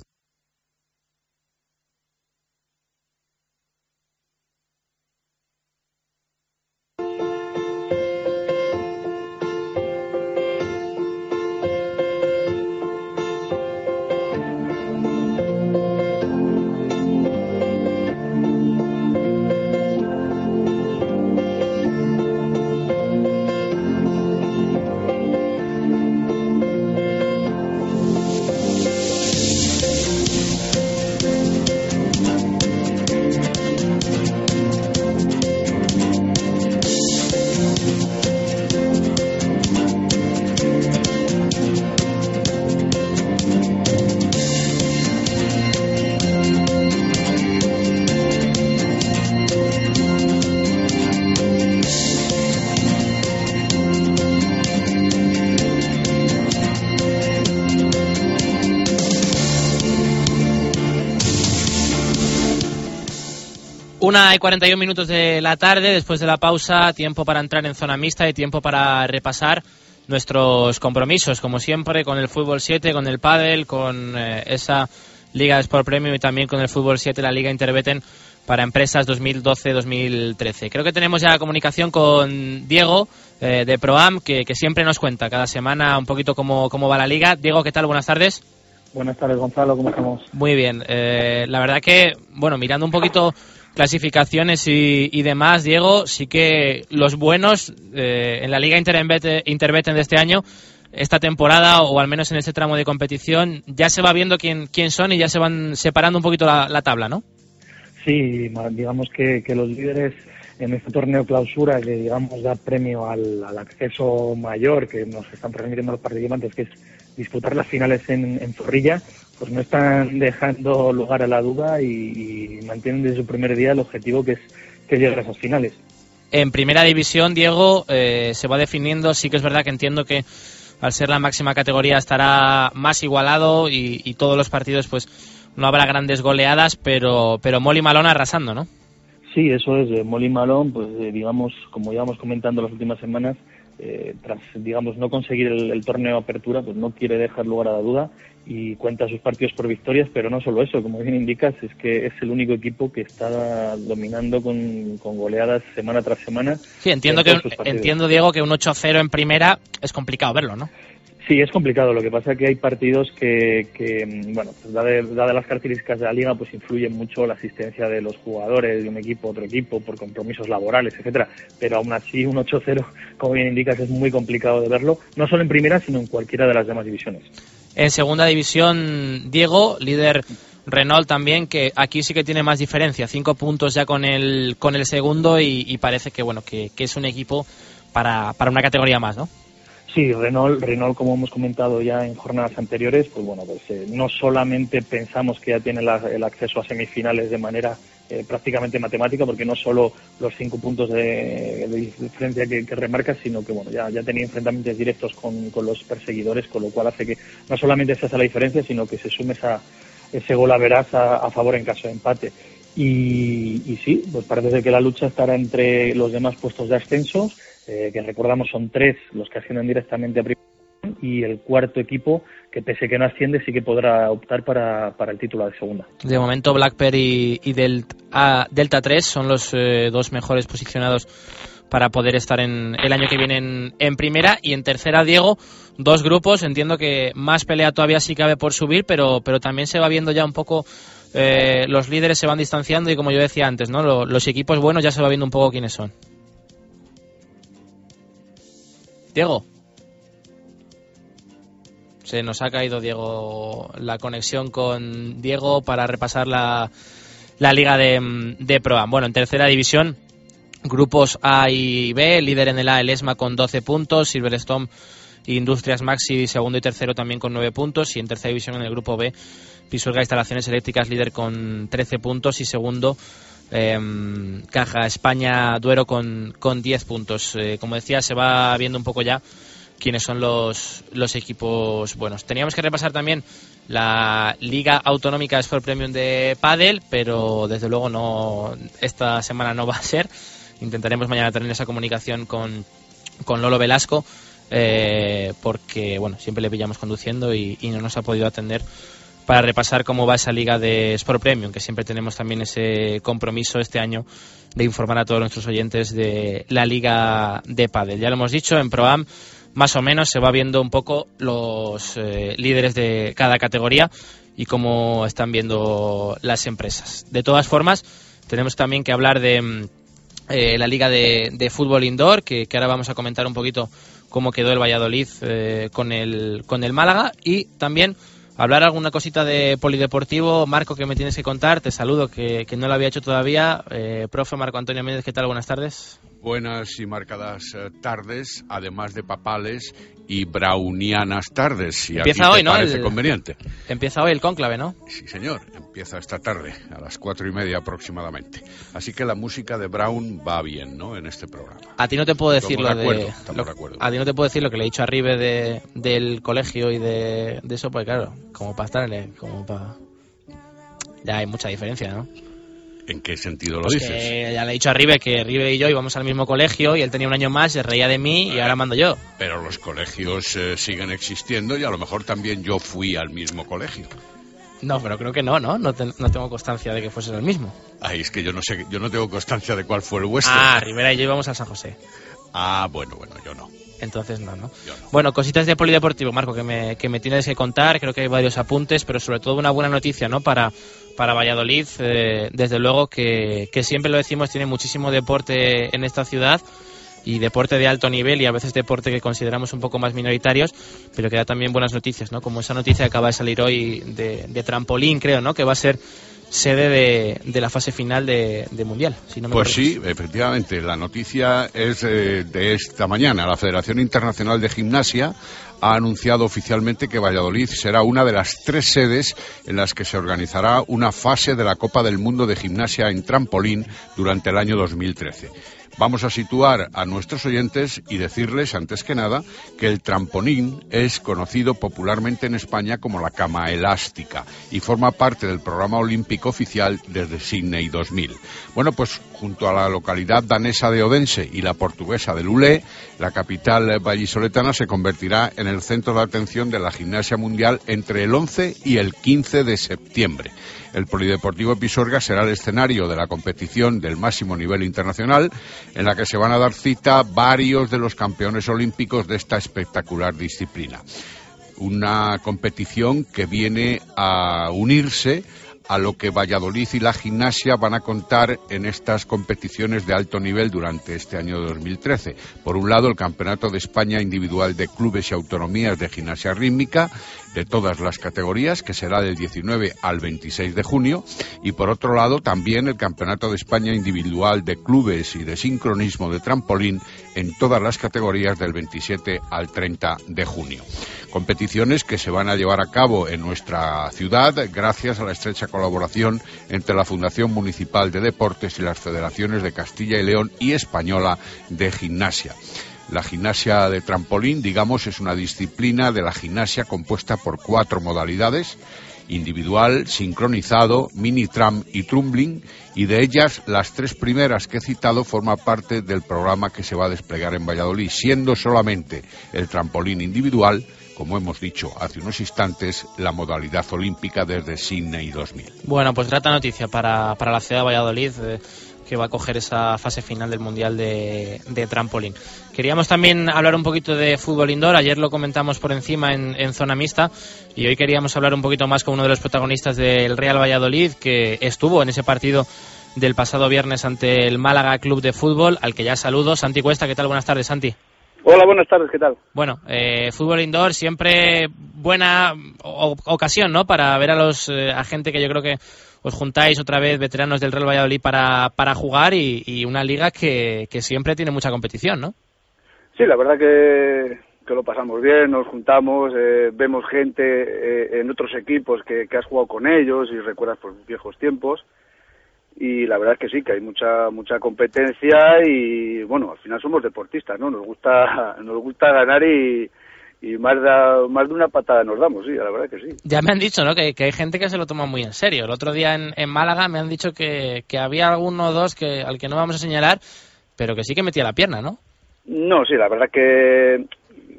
41 minutos de la tarde, después de la pausa, tiempo para entrar en zona mixta y tiempo para repasar nuestros compromisos, como siempre, con el Fútbol 7, con el Padel, con eh, esa Liga de Sport Premium y también con el Fútbol 7, la Liga Interbeten para empresas 2012-2013. Creo que tenemos ya comunicación con Diego eh, de Proam, que, que, siempre nos cuenta cada semana un poquito cómo, cómo va la liga. Diego, ¿qué tal? Buenas tardes. Buenas tardes, Gonzalo, ¿cómo estamos? Muy bien. Eh, la verdad que, bueno, mirando un poquito clasificaciones y, y, demás, Diego, sí que los buenos eh, en la Liga Interbeten de este año, esta temporada o al menos en este tramo de competición, ya se va viendo quién, quién son y ya se van separando un poquito la, la tabla, ¿no? Sí, digamos que, que, los líderes en este torneo clausura que digamos da premio al, al acceso mayor que nos están permitiendo los participantes, que es disputar las finales en, en Zorrilla, pues no están dejando lugar a la duda y, y, mantienen desde su primer día el objetivo que es que lleguen a esas finales. En primera división, Diego, eh, se va definiendo, sí que es verdad que entiendo que al ser la máxima categoría estará más igualado y, y todos los partidos pues no habrá grandes goleadas, pero, pero Molly Malone arrasando, ¿no? Sí, eso es. Molly Malone, pues eh, digamos, como íbamos comentando las últimas semanas, eh, tras, digamos, no conseguir el, el, torneo apertura, pues no quiere dejar lugar a la duda y cuenta sus partidos por victorias, pero no solo eso, como bien indicas, es que es el único equipo que está dominando con, con goleadas semana tras semana. Sí, entiendo, que, entiendo Diego, que un 8-0 en primera es complicado verlo, ¿no? Sí, es complicado. Lo que pasa es que hay partidos que, que bueno, pues dadas dada las características de la liga, pues influye mucho la asistencia de los jugadores de un equipo a otro equipo por compromisos laborales, etcétera. Pero aún así, un 8-0, como bien indicas, es muy complicado de verlo, no solo en primera, sino en cualquiera de las demás divisiones. En segunda división, Diego, líder Renault también, que aquí sí que tiene más diferencia, cinco puntos ya con el, con el segundo y, parece que, bueno, que, que es un equipo para, para una categoría más, ¿no? Sí, Renault, Renault, como hemos comentado ya en jornadas anteriores, pues bueno, pues eh, no solamente pensamos que ya tiene la, el acceso a semifinales de manera eh, prácticamente matemática, porque no solo los cinco puntos de, diferencia que, que, remarca, sino que bueno, ya, ya tenía enfrentamientos directos con, con, los perseguidores, con lo cual hace que no solamente se hace la diferencia, sino que se sume esa, ese gol a verás a, favor en caso de empate. Y, y, sí, pues parece que la lucha estará entre los demás puestos de ascenso, eh, que recordamos son tres los que ascienden directamente a primera y el cuarto equipo que pese que no asciende sí que podrá optar para, para el título de segunda. De momento Blackberry y, Delta, Delta 3 son los eh, dos mejores posicionados para poder estar en el año que viene en, primera. Y en tercera Diego dos grupos. Entiendo que más pelea todavía sí cabe por subir pero pero también se va viendo ya un poco eh, los líderes se van distanciando y como yo decía antes no los equipos buenos ya se va viendo un poco quiénes son. Diego se nos ha caído Diego la conexión con Diego para repasar la, la liga de, de Proam. Bueno, en tercera división, grupos A y B, líder en el A el ESMA con 12 puntos, Silverstone Industrias Maxi segundo y tercero también con 9 puntos y en tercera división en el grupo B Pisuerga Instalaciones Eléctricas líder con 13 puntos y segundo em, Caja España Duero con, con 10 puntos. Eh, como decía, se va viendo un poco ya quiénes son los, los equipos buenos. Teníamos que repasar también la Liga Autonómica Sport Premium de Padel, pero desde luego no esta semana no va a ser. Intentaremos mañana tener esa comunicación con, con Lolo Velasco, eh, porque bueno, siempre le pillamos conduciendo y, no nos ha podido atender para repasar cómo va esa liga de Sport Premium, que siempre tenemos también ese compromiso este año de informar a todos nuestros oyentes de la liga de Padel. Ya lo hemos dicho, en ProAm más o menos se va viendo un poco los eh, líderes de cada categoría y cómo están viendo las empresas. De todas formas, tenemos también que hablar de mm, eh, la liga de, fútbol indoor, que, ahora vamos a comentar un poquito cómo quedó el Valladolid eh, con, el, con el Málaga y también hablar alguna cosita de polideportivo. Marco, que me tienes que contar, te saludo, que, que no lo había hecho todavía. profe Marco Antonio Méndez, ¿qué tal? Buenas tardes buenas y marcadas eh, tardes, además de papales y brownianas tardes, si empieza hoy, ¿no? parece conveniente. Empieza hoy el cónclave, ¿no? Sí, señor, empieza esta tarde, a las cuatro y media aproximadamente. Así que la música de Brown va bien, ¿no?, en este programa. A ti no te puedo decir lo de... Lo, a ti no te puedo decir lo que le he dicho a Ribe de, del colegio y de, de eso, pues claro, como para estarle, como para... Ya hay mucha diferencia, ¿no? ¿En qué sentido lo pues dices? ya le he dicho a Ribe que Ribe y yo íbamos al mismo colegio y él tenía un año más, se reía de mí y ahora mando yo. Pero los colegios eh, siguen existiendo y a lo mejor también yo fui al mismo colegio. No, pero creo que no, ¿no? No, tengo constancia de que fuese el mismo. Ay, es que yo no sé, yo no tengo constancia de cuál fue el vuestro. Ah, Rivera y yo íbamos al San José. Ah, bueno, bueno, yo no. Entonces no, ¿no? Bueno, cositas de polideportivo, Marco, que me, que me tienes que contar. Creo que hay varios apuntes, pero sobre todo una buena noticia, ¿no? Para, para Valladolid, eh, desde luego que, siempre lo decimos, tiene muchísimo deporte en esta ciudad y deporte de alto nivel y a veces deporte que consideramos un poco más minoritarios, pero que da también buenas noticias, ¿no? Como esa noticia que acaba de salir hoy de, de trampolín, creo, ¿no? Que va a ser sede de, de la fase final de, Mundial. pues sí, efectivamente. La noticia es eh, de esta mañana. La Federación Internacional de Gimnasia ha anunciado oficialmente que Valladolid será una de las tres sedes en las que se organizará una fase de la Copa del Mundo de Gimnasia en trampolín durante el año 2013. Vamos a situar a nuestros oyentes y decirles, antes que nada, que el trampolín es conocido popularmente en España como la cama elástica y forma parte del programa olímpico oficial desde Sydney 2000. Bueno, pues junto a la localidad danesa de Odense y la portuguesa de Lulé, la capital vallisoletana se convertirá en el centro de atención de la gimnasia mundial entre el 11 y el 15 de septiembre. El Polideportivo Pisorga será el escenario de la competición del máximo nivel internacional, en la que se van a dar cita varios de los campeones olímpicos de esta espectacular disciplina. Una competición que viene a unirse a lo que Valladolid y la gimnasia van a contar en estas competiciones de alto nivel durante este año 2013. Por un lado, el Campeonato de España Individual de Clubes y Autonomías de Gimnasia Rítmica de todas las categorías, que será del 19 al 26 de junio, y por otro lado también el Campeonato de España individual de clubes y de sincronismo de trampolín en todas las categorías del 27 al 30 de junio. Competiciones que se van a llevar a cabo en nuestra ciudad gracias a la estrecha colaboración entre la Fundación Municipal de Deportes y las federaciones de Castilla y León y Española de Gimnasia. La gimnasia de trampolín, digamos, es una disciplina de la gimnasia compuesta por cuatro modalidades individual, sincronizado, mini tram y trumbling, y de ellas las tres primeras que he citado forman parte del programa que se va a desplegar en Valladolid, siendo solamente el trampolín individual, como hemos dicho hace unos instantes, la modalidad olímpica desde Sydney 2000. Bueno, pues grata noticia para, para la ciudad de Valladolid. eh, que va a coger esa fase final del Mundial de, de trampolín. Queríamos también hablar un poquito de fútbol indoor, ayer lo comentamos por encima en, en zona mixta y hoy queríamos hablar un poquito más con uno de los protagonistas del Real Valladolid que estuvo en ese partido del pasado viernes ante el Málaga Club de Fútbol, al que ya saludo. Santi Cuesta, ¿qué tal? Buenas tardes, Santi. Hola, buenas tardes, ¿qué tal? Bueno, eh, fútbol indoor siempre buena ocasión, ¿no? Para ver a los eh, a gente que yo creo que os juntáis otra vez veteranos del Real Valladolid para, para jugar y, y una liga que, que siempre tiene mucha competición, ¿no? Sí, la verdad que, que lo pasamos bien, nos juntamos, eh, vemos gente eh, en otros equipos que, que has jugado con ellos y recuerdas por viejos tiempos. Y la verdad es que sí, que hay mucha mucha competencia y bueno, al final somos deportistas, ¿no? Nos gusta nos gusta ganar y, y más, da- más de una patada nos damos, sí, la verdad que sí. Ya me han dicho, ¿no? Que, que hay gente que se lo toma muy en serio. El otro día en, en Málaga me han dicho que, que había alguno o dos que, al que no vamos a señalar, pero que sí que metía la pierna, ¿no? No, sí, la verdad que,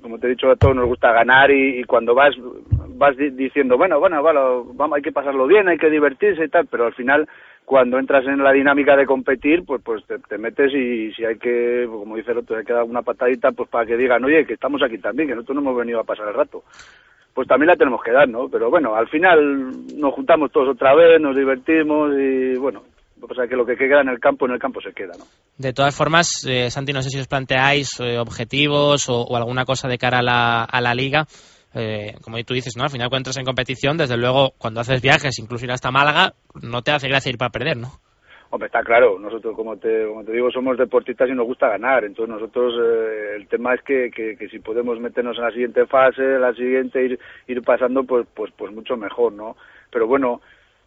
como te he dicho, a todos nos gusta ganar y, cuando vas vas di- diciendo, bueno, bueno, bueno, vamos, hay que pasarlo bien, hay que divertirse y tal, pero al final, cuando entras en la dinámica de competir, pues pues te, te metes y si hay que, pues como dice el otro, hay que dar una patadita, pues para que digan, oye, que estamos aquí también, que nosotros no hemos venido a pasar el rato. Pues también la tenemos que dar, ¿no? Pero bueno, al final nos juntamos todos otra vez, nos divertimos y bueno, o sea que lo que queda en el campo, en el campo se queda, ¿no? De todas formas, eh, Santi, no sé si os planteáis eh, objetivos o, o alguna cosa de cara a la, a la liga. Eh, como tú dices, ¿no? Al final cuando entras en competición, desde luego, cuando haces viajes, incluso ir hasta Málaga, no te hace gracia ir para perder, ¿no? Hombre, está claro, nosotros, como te, como te digo, somos deportistas y nos gusta ganar. Entonces, nosotros, eh, el tema es que, que, que si podemos meternos en la siguiente fase, en la siguiente, ir, ir pasando, pues, pues, pues mucho mejor, ¿no? Pero bueno,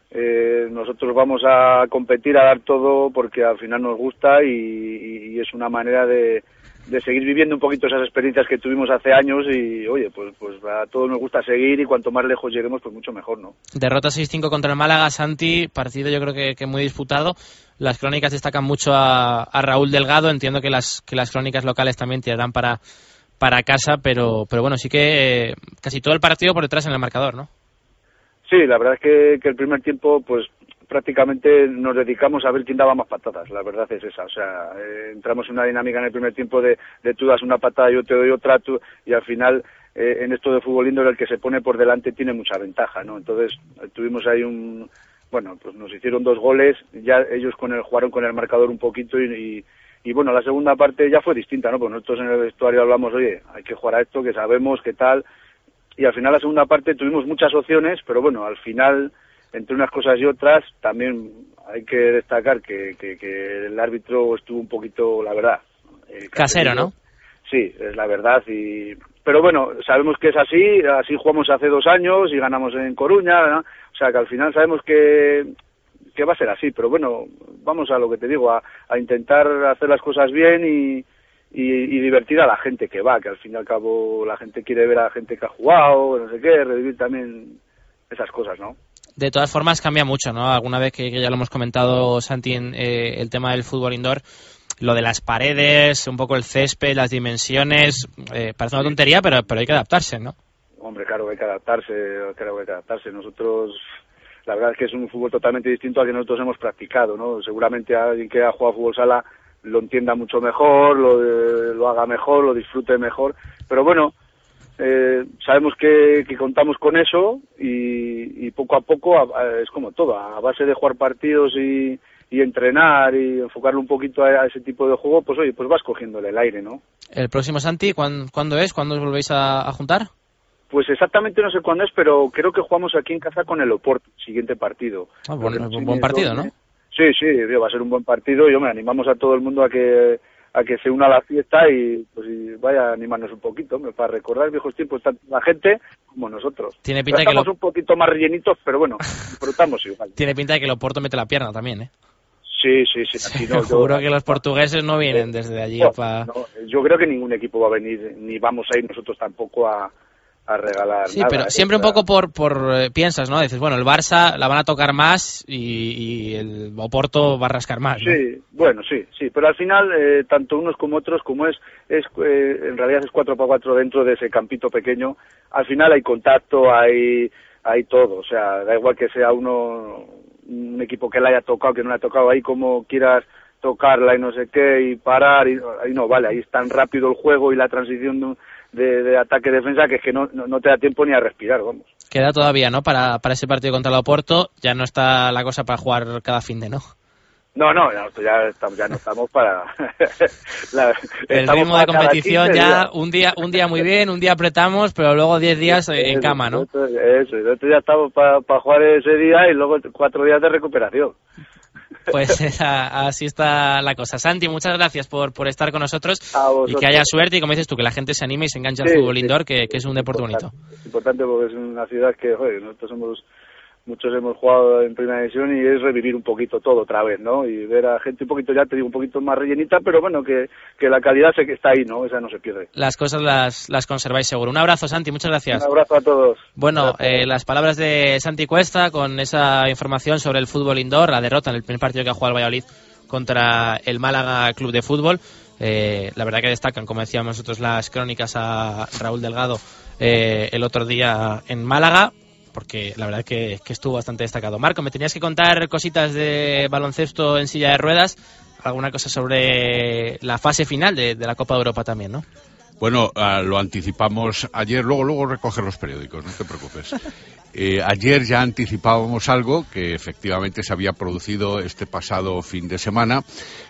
eh, nosotros vamos a competir, a dar todo, porque al final nos gusta y, es una manera de, seguir viviendo un poquito esas experiencias que tuvimos hace años y, oye, pues, pues a todos nos gusta seguir y cuanto más lejos lleguemos, pues mucho mejor, ¿no? Derrota 6-5 contra el Málaga, Santi, partido yo creo que, que muy disputado. Las crónicas destacan mucho a, a Raúl Delgado, entiendo que las, que las crónicas locales también tirarán para, para casa, pero, pero bueno, sí que eh, casi todo el partido por detrás en el marcador, ¿no? Sí, la verdad es que, el primer tiempo, pues prácticamente nos dedicamos a ver quién daba más patadas, la verdad es esa. O sea, eh, entramos en una dinámica en el primer tiempo de, de tú das una patada, yo te doy otra, tú, y al final eh, en esto de fútbol indoor el que se pone por delante tiene mucha ventaja, ¿no? Entonces tuvimos ahí un, bueno, pues nos hicieron dos goles, ya ellos con el jugaron con el marcador un poquito y, y, y bueno, la segunda parte ya fue distinta, ¿no? Pues nosotros en el vestuario hablamos, oye, hay que jugar a esto, que sabemos, qué tal, y al final la segunda parte tuvimos muchas opciones, pero bueno, al final, entre unas cosas y otras, también hay que destacar que, que, que el árbitro estuvo un poquito, la verdad. eh, Casero, ¿no? Sí, es la verdad. y Pero bueno, sabemos que es así, así jugamos hace dos años y ganamos en Coruña, ¿no? o sea que al final sabemos que, que va a ser así, pero bueno, vamos a lo que te digo, a, a intentar hacer las cosas bien y, y, y divertir a la gente que va, que al fin y al cabo la gente quiere ver a la gente que ha jugado, no sé qué, revivir también esas cosas, ¿no? De todas formas, cambia mucho, ¿no? Alguna vez que, que ya lo hemos comentado, Santi, eh, el tema del fútbol indoor, lo de las paredes, un poco el césped, las dimensiones, eh, parece una tontería, pero, pero hay que adaptarse, ¿no? Hombre, claro hay que adaptarse, claro que hay que adaptarse. Nosotros, la verdad es que es un fútbol totalmente distinto al que nosotros hemos practicado, ¿no? Seguramente alguien que ha jugado fútbol sala lo entienda mucho mejor, lo, eh, lo haga mejor, lo disfrute mejor, pero bueno, eh, sabemos que, que contamos con eso y, y poco a poco a- a- es como todo, a base de jugar partidos y, y entrenar y enfocarlo un poquito a, a ese tipo de juego, pues oye, pues vas cogiéndole el aire, ¿no? El próximo Santi, ¿cuán- ¿cuándo es? ¿Cuándo os volvéis a, a juntar? Pues exactamente no sé cuándo es, pero creo que jugamos aquí en casa con el Oporto, siguiente partido. Ah, buen, Porque no sé buen partido, dónde. ¿no? Sí, sí, tío, va a ser un buen partido. Yo me animamos a todo el mundo a que a que se una a la fiesta y pues y vaya a animarnos un poquito, hombre, para recordar viejos tiempos tanto la gente como nosotros. Tiene pinta Pero que lo- estamos un poquito más rellenitos, pero bueno, disfrutamos igual. Tiene pinta de que el Oporto mete la pierna también, ¿eh? Sí, sí, sí. no, yo- Seguro que los portugueses no vienen desde allí No, para... no, yo creo que ningún equipo va a venir, ni vamos a ir nosotros tampoco a, a regalar Sí, nada. pero ¿eh? siempre un poco por, por eh, piensas, ¿no? Dices, bueno, el Barça la van a tocar más y, y el Oporto va a rascar más, ¿no? Sí, bueno, sí, sí, pero al final, eh, tanto unos como otros, como es, es eh, en realidad es 4 para 4 dentro de ese campito pequeño, al final hay contacto, hay, hay todo, o sea, da igual que sea uno, un equipo que le haya tocado, que no le haya tocado, ahí como quieras tocarla y no sé qué, y parar, y ahí no, vale, ahí es tan rápido el juego y la transición de, un- de, de ataque-defensa que es que no, no, te da tiempo ni a respirar, vamos. Queda todavía, ¿no? Para, para ese partido contra el Oporto ya no está la cosa para jugar cada fin de, ¿no? No, no, ya, ya, estamos, ya no estamos para... la- El estamos ritmo de para competición 15 ya un día un día muy bien, un día apretamos, pero luego 10 días en Eso, cama, ¿no? Eso, eso, ya estamos para jugar ese día y luego cuatro días de recuperación. Pues esa- así está la cosa. Santi, muchas gracias por, por estar con nosotros y que haya suerte y como dices tú, que la gente se anime y se enganche al Sí, fútbol sí. indoor, que, que es un deporte bonito. Es importante porque es una ciudad que, joder, nosotros somos muchos hemos jugado en primera división y es revivir un poquito todo otra vez, ¿no? Y ver a gente un poquito, ya te digo, un poquito más rellenita, pero bueno, que, que la calidad sé que está ahí, ¿no? Esa no se pierde. Las cosas las, las conserváis seguro. Un abrazo, Santi, muchas gracias. Un abrazo a todos. Bueno, eh, las palabras de Santi Cuesta con esa información sobre el fútbol indoor, la derrota en el primer partido que ha jugado el Valladolid contra el Málaga Club de Fútbol. Eh, la verdad que destacan, como decíamos nosotros, las crónicas a Raúl Delgado eh, el otro día en Málaga, porque la verdad que, que estuvo bastante destacado. Marco, me tenías que contar cositas de baloncesto en silla de ruedas, alguna cosa sobre la fase final de, de la Copa de Europa también, ¿no? Bueno, ah, lo anticipamos ayer, luego luego recoge los periódicos, no te preocupes. Eh, ayer ya anticipábamos algo que efectivamente se había producido este pasado fin de semana,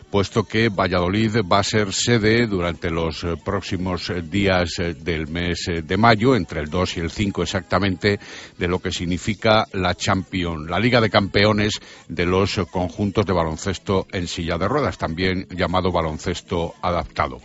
puesto que Valladolid va a ser sede durante los eh, próximos eh, días eh, del mes de mayo, entre el 2 y el 5 exactamente, de lo que significa la Champions, la Liga de Campeones de los conjuntos de baloncesto en silla de ruedas, también llamado baloncesto adaptado.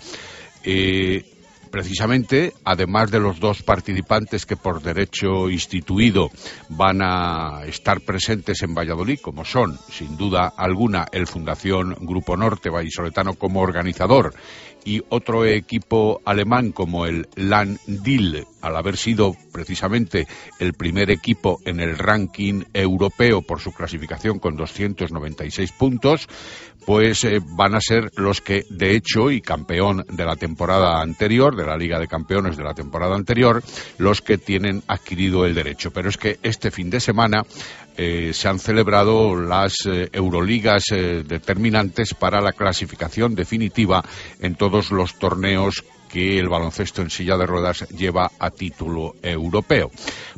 Precisamente, además de los dos participantes que por derecho instituido van a estar presentes en Valladolid, como son, sin duda alguna, el Fundación Grupo Norte Vallisoletano como organizador y otro equipo alemán como el Landil, al haber sido precisamente el primer equipo en el ranking europeo por su clasificación con 296 puntos, pues eh, van a ser los que, de hecho, y campeón de la temporada anterior, de la Liga de Campeones de la temporada anterior, los que tienen adquirido el derecho. Pero es que este fin de semana eh, se han celebrado las eh, Euroligas eh, determinantes para la clasificación definitiva en todos los torneos que el baloncesto en silla de ruedas lleva a título europeo.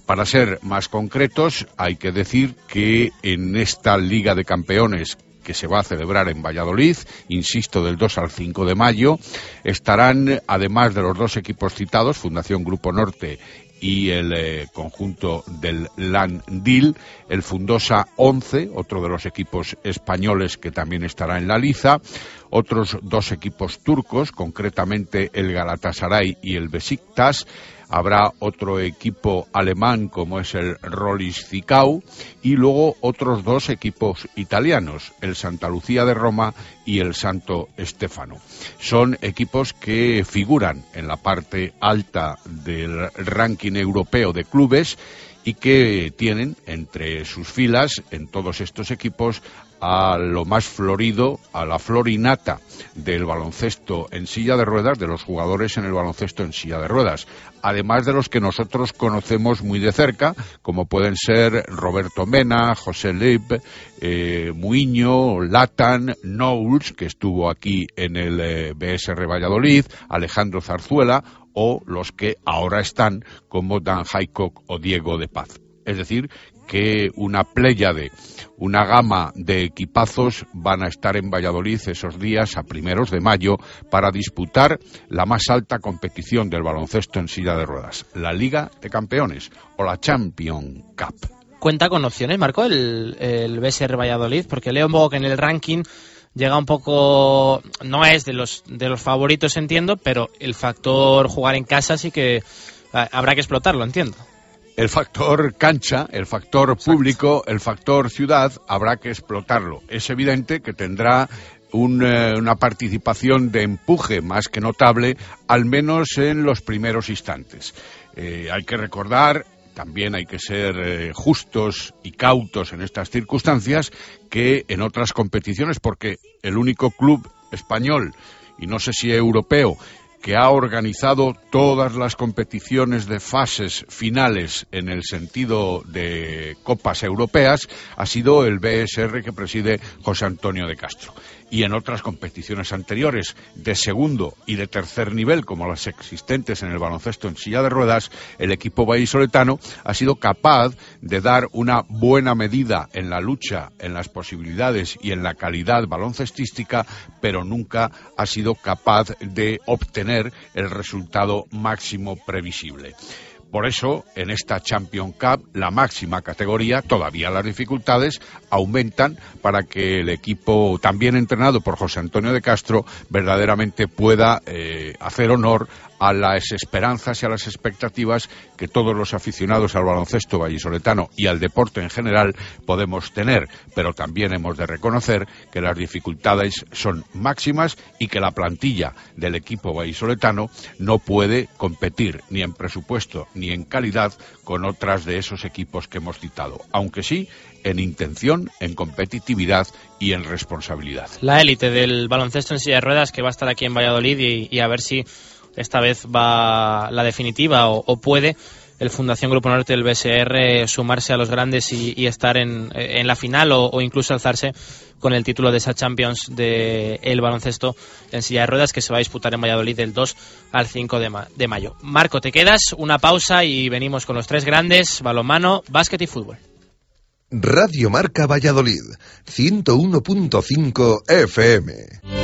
Para ser más concretos, hay que decir que en esta Liga de Campeones que se va a celebrar en Valladolid, insisto, del 2 al 5 de mayo, estarán, además de los dos equipos citados, Fundación Grupo Norte y el eh, conjunto del Landil, el Fundosa 11, otro de los equipos españoles que también estará en la liza, otros dos equipos turcos, concretamente el Galatasaray y el Besiktas, habrá otro equipo alemán como es el Rollis Zicau y luego otros dos equipos italianos, el Santa Lucía de Roma y el Santo Stefano. Son equipos que figuran en la parte alta del ranking europeo de clubes y que tienen entre sus filas en todos estos equipos a lo más florido, a la florinata del baloncesto en silla de ruedas, de los jugadores en el baloncesto en silla de ruedas, además de los que nosotros conocemos muy de cerca, como pueden ser Roberto Mena, José Lip, eh, Muiño, Latan, Knowles, que estuvo aquí en el eh, BSR Valladolid, Alejandro Zarzuela, o los que ahora están como Dan Haycock o Diego de Paz. Es decir, que una pléyade, una gama de equipazos van a estar en Valladolid esos días a primeros de mayo para disputar la más alta competición del baloncesto en silla de ruedas, la Liga de Campeones o la Champion Cup. Cuenta con opciones, Marco, el, el BSR Valladolid, porque leo un poco que en el ranking llega un poco no es de los de los favoritos entiendo pero el factor jugar en casa sí que ah, habrá que explotarlo entiendo el factor cancha, el factor público, el factor ciudad, habrá que explotarlo. Es evidente que tendrá un, eh, una participación de empuje más que notable, al menos en los primeros instantes. Eh, hay que recordar también hay que ser eh, justos y cautos en estas circunstancias que en otras competiciones, porque el único club español y no sé si europeo que ha organizado todas las competiciones de fases finales en el sentido de copas europeas ha sido el BSR que preside José Antonio de Castro y en otras competiciones anteriores de segundo y de tercer nivel, como las existentes en el baloncesto en silla de ruedas, el equipo vallisoletano ha sido capaz de dar una buena medida en la lucha, en las posibilidades y en la calidad baloncestística, pero nunca ha sido capaz de obtener el resultado máximo previsible. Por eso, en esta Champion Cup, la máxima categoría, todavía las dificultades aumentan para que el equipo, también entrenado por José Antonio de Castro, verdaderamente pueda eh, hacer honor a las esperanzas y a las expectativas que todos los aficionados al baloncesto vallisoletano y al deporte en general podemos tener, pero también hemos de reconocer que las dificultades son máximas y que la plantilla del equipo vallisoletano no puede competir ni en presupuesto ni en calidad con otras de esos equipos que hemos citado, aunque sí en intención, en competitividad y en responsabilidad. La élite del baloncesto en silla de ruedas que va a estar aquí en Valladolid y, y a ver si esta vez va la definitiva o, puede el Fundación Grupo Norte del BSR sumarse a los grandes y, estar en, en, la final o, incluso alzarse con el título de esa Champions de el baloncesto en silla de ruedas que se va a disputar en Valladolid del 2 al 5 de, de mayo. Marco, te quedas una pausa y venimos con los tres grandes, balonmano, básquet y fútbol. Radio Marca Valladolid, 101.5 FM.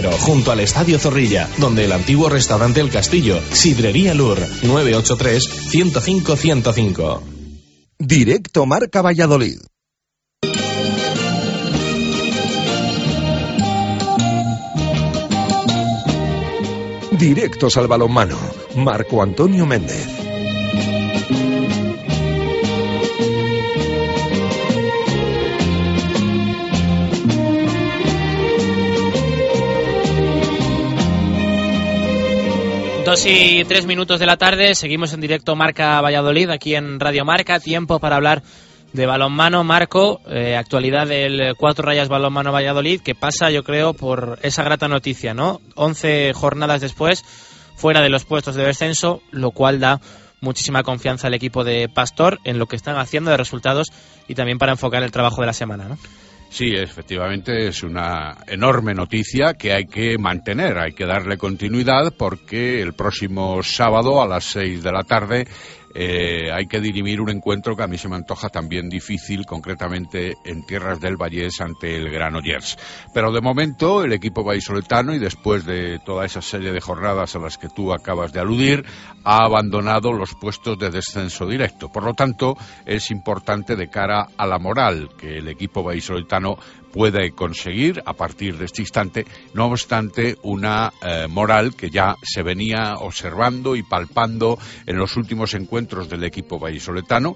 junto al Estadio Zorrilla, donde el antiguo restaurante El Castillo, Sidrería Lur, 983-105-105. Directo Marca Valladolid. Directos al balonmano. Marco Antonio Méndez. Dos y tres minutos de la tarde, seguimos en directo Marca Valladolid, aquí en Radio Marca, tiempo para hablar de balonmano. Marco, eh, actualidad del Cuatro Rayas Balonmano Valladolid, que pasa, yo creo, por esa grata noticia, ¿no? Once jornadas después, fuera de los puestos de descenso, lo cual da muchísima confianza al equipo de Pastor en lo que están haciendo de resultados y también para enfocar el trabajo de la semana, ¿no? Sí, efectivamente es una enorme noticia que hay que mantener, hay que darle continuidad porque el próximo sábado a las seis de la tarde eh, hay que dirimir un encuentro que a mí se me antoja también difícil, concretamente en tierras del Vallés ante el Granollers. Pero de momento el equipo vallisoletano y después de toda esa serie de jornadas a las que tú acabas de aludir, ha abandonado los puestos de descenso directo. Por lo tanto, es importante de cara a la moral que el equipo vallisoletano puede conseguir a partir de este instante, no obstante una eh, moral que ya se venía observando y palpando en los últimos encuentros del equipo vallisoletano.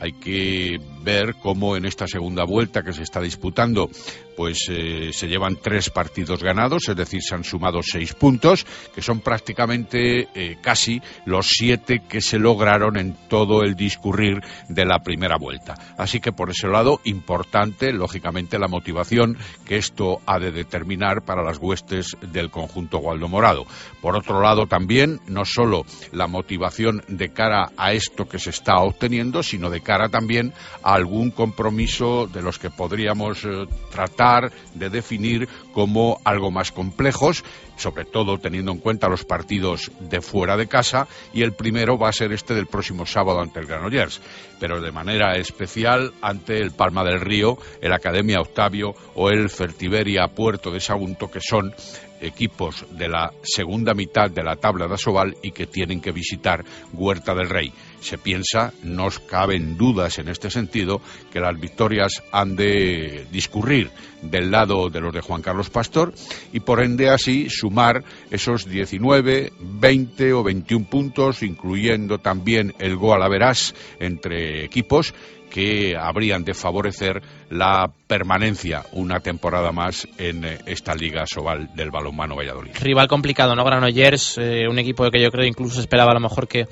Hay que ver cómo en esta segunda vuelta que se está disputando, pues eh, se llevan tres partidos ganados, es decir, se han sumado seis puntos, que son prácticamente eh, casi los siete que se lograron en todo el discurrir de la primera vuelta. Así que por ese lado, importante, lógicamente, la motivación que esto ha de determinar para las huestes del conjunto Waldo Morado. Por otro lado, también, no solo la motivación de cara a esto que se está obteniendo, sino de cara también a algún compromiso de los que podríamos eh, tratar de definir como algo más complejos, sobre todo teniendo en cuenta los partidos de fuera de casa, y el primero va a ser este del próximo sábado ante el Granollers, pero de manera especial ante el Palma del Río, el Academia Octavio o el Fertiberia Puerto de Sagunto, que son equipos de la segunda mitad de la tabla de Asobal y que tienen que visitar Huerta del Rey. Se piensa, no caben dudas en este sentido, que las victorias han de discurrir del lado de los de Juan Carlos Pastor y por ende así sumar esos 19, 20 o 21 puntos, incluyendo también el gol a verás entre equipos que habrían de favorecer la permanencia una temporada más en eh, esta Liga Sobal del balonmano Valladolid. Rival complicado, ¿no? Granollers, eh, un equipo que yo creo incluso esperaba a lo mejor que,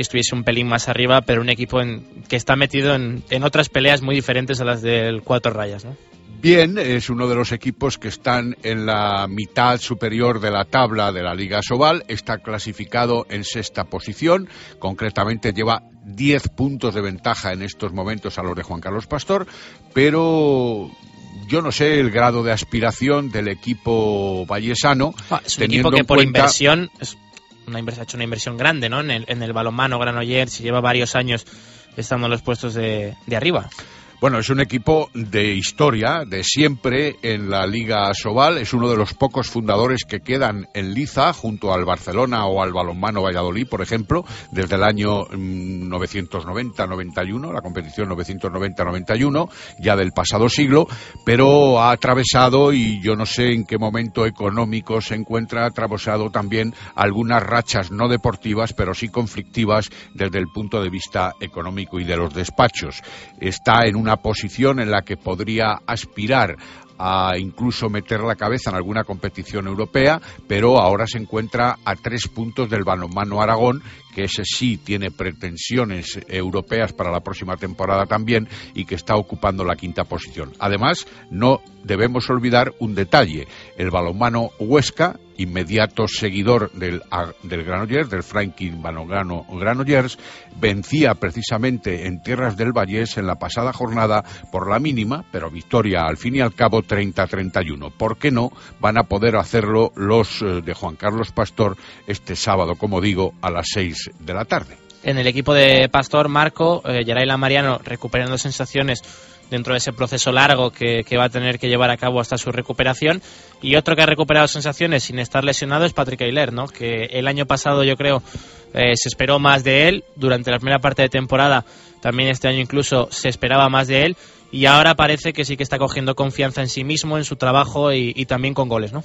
que estuviese un pelín más arriba, pero un equipo en, que está metido en, en otras peleas muy diferentes a las del Cuatro Rayas, ¿no? Bien, es uno de los equipos que están en la mitad superior de la tabla de la Liga Sobal, está clasificado en sexta posición, concretamente lleva 10 puntos de ventaja en estos momentos a los de Juan Carlos Pastor, pero yo no sé el grado de aspiración del equipo vallesano. Ah, es un equipo que por inversión es una ha hecho una inversión grande ¿no? en, el, en el balonmano Granollers, lleva varios años estando en los puestos de, de arriba. Bueno, es un equipo de historia, de siempre en la Liga Sobal. Es uno de los pocos fundadores que quedan en Liza, junto al Barcelona o al Balonmano Valladolid, por ejemplo, desde el año 990-91, mm, la competición 990-91, ya del pasado siglo, pero ha atravesado, y yo no sé en qué momento económico se encuentra, ha atravesado también algunas rachas no deportivas, pero sí conflictivas desde el punto de vista económico y de los despachos. Está en una una posición en la que podría aspirar a incluso meter la cabeza en alguna competición europea, pero ahora se encuentra a tres puntos del balonmano Aragón, que ese sí tiene pretensiones europeas para la próxima temporada también y que está ocupando la quinta posición. Además, no debemos olvidar un detalle, el balonmano Huesca inmediato seguidor del, del Granollers, del Franklin Banogano Granollers, vencía precisamente en Tierras del Vallés en la pasada jornada por la mínima, pero victoria al fin y al cabo 30-31. ¿Por qué no van a poder hacerlo los eh, de Juan Carlos Pastor este sábado, como digo, a las 6 de la tarde? En el equipo de Pastor, Marco, eh, Mariano recuperando sensaciones dentro de ese proceso largo que, va a tener que llevar a cabo hasta su recuperación. Y otro que ha recuperado sensaciones sin estar lesionado es Patrick Ailer, ¿no? que el año pasado yo creo eh, se esperó más de él, durante la primera parte de temporada también este año incluso se esperaba más de él y ahora parece que sí que está cogiendo confianza en sí mismo, en su trabajo y, también con goles, ¿no?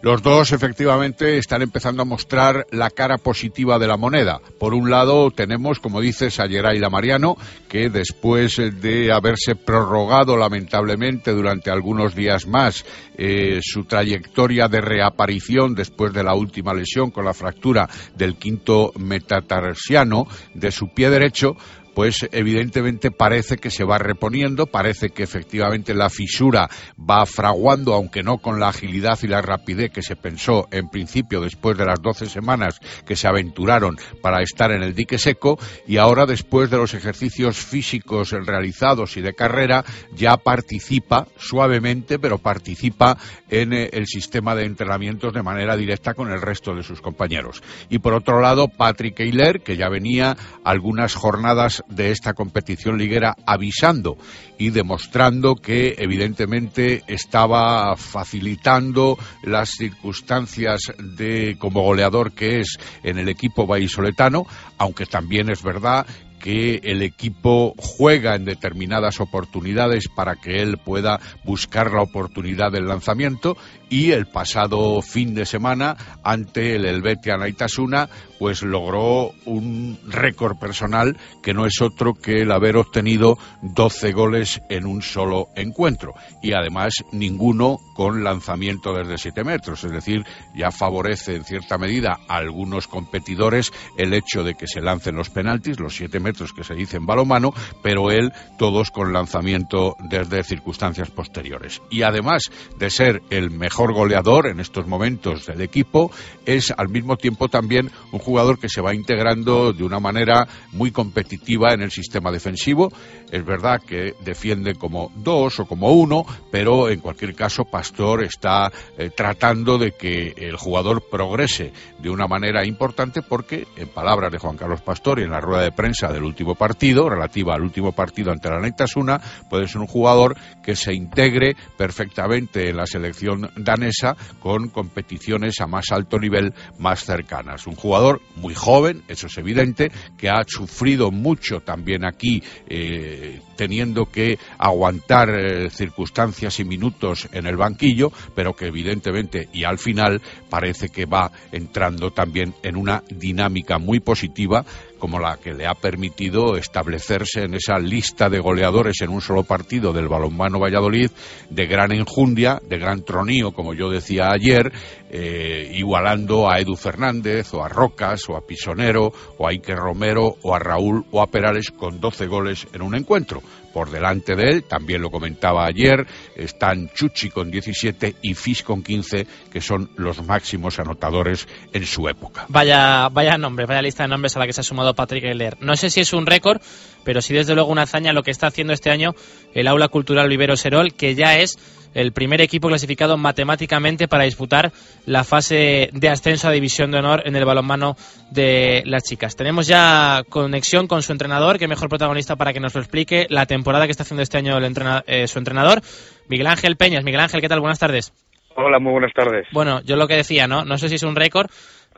Los dos efectivamente están empezando a mostrar la cara positiva de la moneda. Por un lado tenemos, como dices, a Yeraila Mariano, que después de haberse prorrogado lamentablemente durante algunos días más eh, su trayectoria de reaparición después de la última lesión con la fractura del quinto metatarsiano de su pie derecho, pues evidentemente parece que se va reponiendo, parece que efectivamente la fisura va fraguando, aunque no con la agilidad y la rapidez que se pensó en principio después de las 12 semanas que se aventuraron para estar en el dique seco y ahora después de los ejercicios físicos realizados y de carrera ya participa suavemente, pero participa en eh, el sistema de entrenamientos de manera directa con el resto de sus compañeros. Y por otro lado, Patrick Eiler, que ya venía algunas jornadas de esta competición liguera avisando y demostrando que evidentemente estaba facilitando las circunstancias de como goleador que es en el equipo vallisoletano, aunque también es verdad que el equipo juega en determinadas oportunidades para que él pueda buscar la oportunidad del lanzamiento y el pasado fin de semana ante el Helvetia Naitasuna pues logró un récord personal que no es otro que el haber obtenido 12 goles en un solo encuentro y además ninguno con lanzamiento desde 7 metros, es decir, ya favorece en cierta medida a algunos competidores el hecho de que se lancen los penaltis, los 7 metros que se dicen balomano, pero él todos con lanzamiento desde circunstancias posteriores. Y además de ser el mejor goleador en estos momentos del equipo, es al mismo tiempo también un jugador que se va integrando de una manera muy competitiva en el sistema defensivo. Es verdad que defiende como dos o como uno, pero en cualquier caso Pastor está eh, tratando de que el jugador progrese de una manera importante porque, en palabras de Juan Carlos Pastor y en la rueda de prensa del último partido, relativa al último partido ante la Nectasuna, puede ser un jugador que se integre perfectamente en la selección danesa con competiciones a más alto nivel más cercanas. Un jugador muy joven, eso es evidente, que ha sufrido mucho también aquí, eh, teniendo que aguantar eh, circunstancias y minutos en el banquillo, pero que evidentemente y al final parece que va entrando también en una dinámica muy positiva como la que le ha permitido establecerse en esa lista de goleadores en un solo partido del balonmano Valladolid de gran enjundia, de gran tronío, como yo decía ayer, eh, igualando a Edu Fernández o a Rocas o a Pisonero o a Ike Romero o a Raúl o a Perales con 12 goles en un encuentro. Por delante de él, también lo comentaba ayer, están Chuchi con 17 y Fis con 15, que son los máximos anotadores en su época. Vaya, vaya nombre, vaya lista de nombres a la que se ha sumado Patrick Heller. No sé si es un récord, pero sí desde luego una hazaña lo que está haciendo este año el Aula Cultural Vivero Serol, que ya es el primer equipo clasificado matemáticamente para disputar la fase de ascenso a División de Honor en el balonmano de las chicas. Tenemos ya conexión con su entrenador, que mejor protagonista para que nos lo explique, la temporada que está haciendo este año el eh, su entrenador, Miguel Ángel Peñas. Miguel Ángel, ¿qué tal? Buenas tardes. Hola, muy buenas tardes. Bueno, yo lo que decía, ¿no? No sé si es un récord,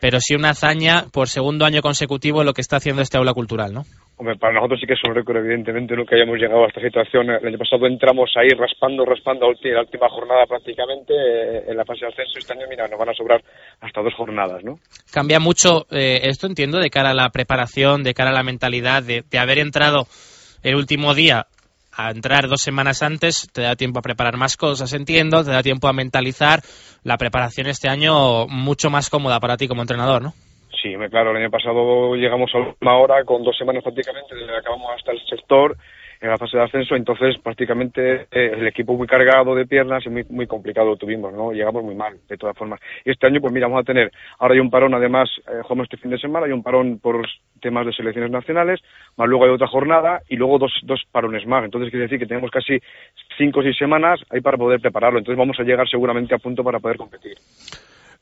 pero sí una hazaña por segundo año consecutivo lo que está haciendo este aula cultural, ¿no? Hombre, para nosotros sí que es un récord, evidentemente, no que hayamos llegado a esta situación. El año pasado entramos ahí raspando, raspando la última jornada prácticamente eh, en la fase de ascenso. Este año, mira, nos van a sobrar hasta dos jornadas, ¿no? Cambia mucho eh, esto, entiendo, de cara a la preparación, de cara a la mentalidad, de, de haber entrado el último día a entrar dos semanas antes, te da tiempo a preparar más cosas, entiendo, te da tiempo a mentalizar. La preparación este año mucho más cómoda para ti como entrenador, ¿no? Sí, claro, el año pasado llegamos a una hora con dos semanas prácticamente, acabamos hasta el sector en la fase de ascenso, entonces prácticamente eh, el equipo muy cargado de piernas y muy, muy complicado lo tuvimos, ¿no? Llegamos muy mal, de todas formas. Y este año, pues mira, vamos a tener, ahora hay un parón, además, eh, jugamos este fin de semana, hay un parón por temas de selecciones nacionales, más luego hay otra jornada y luego dos, dos parones más. Entonces quiere decir que tenemos casi cinco o seis semanas ahí para poder prepararlo. Entonces vamos a llegar seguramente a punto para poder competir.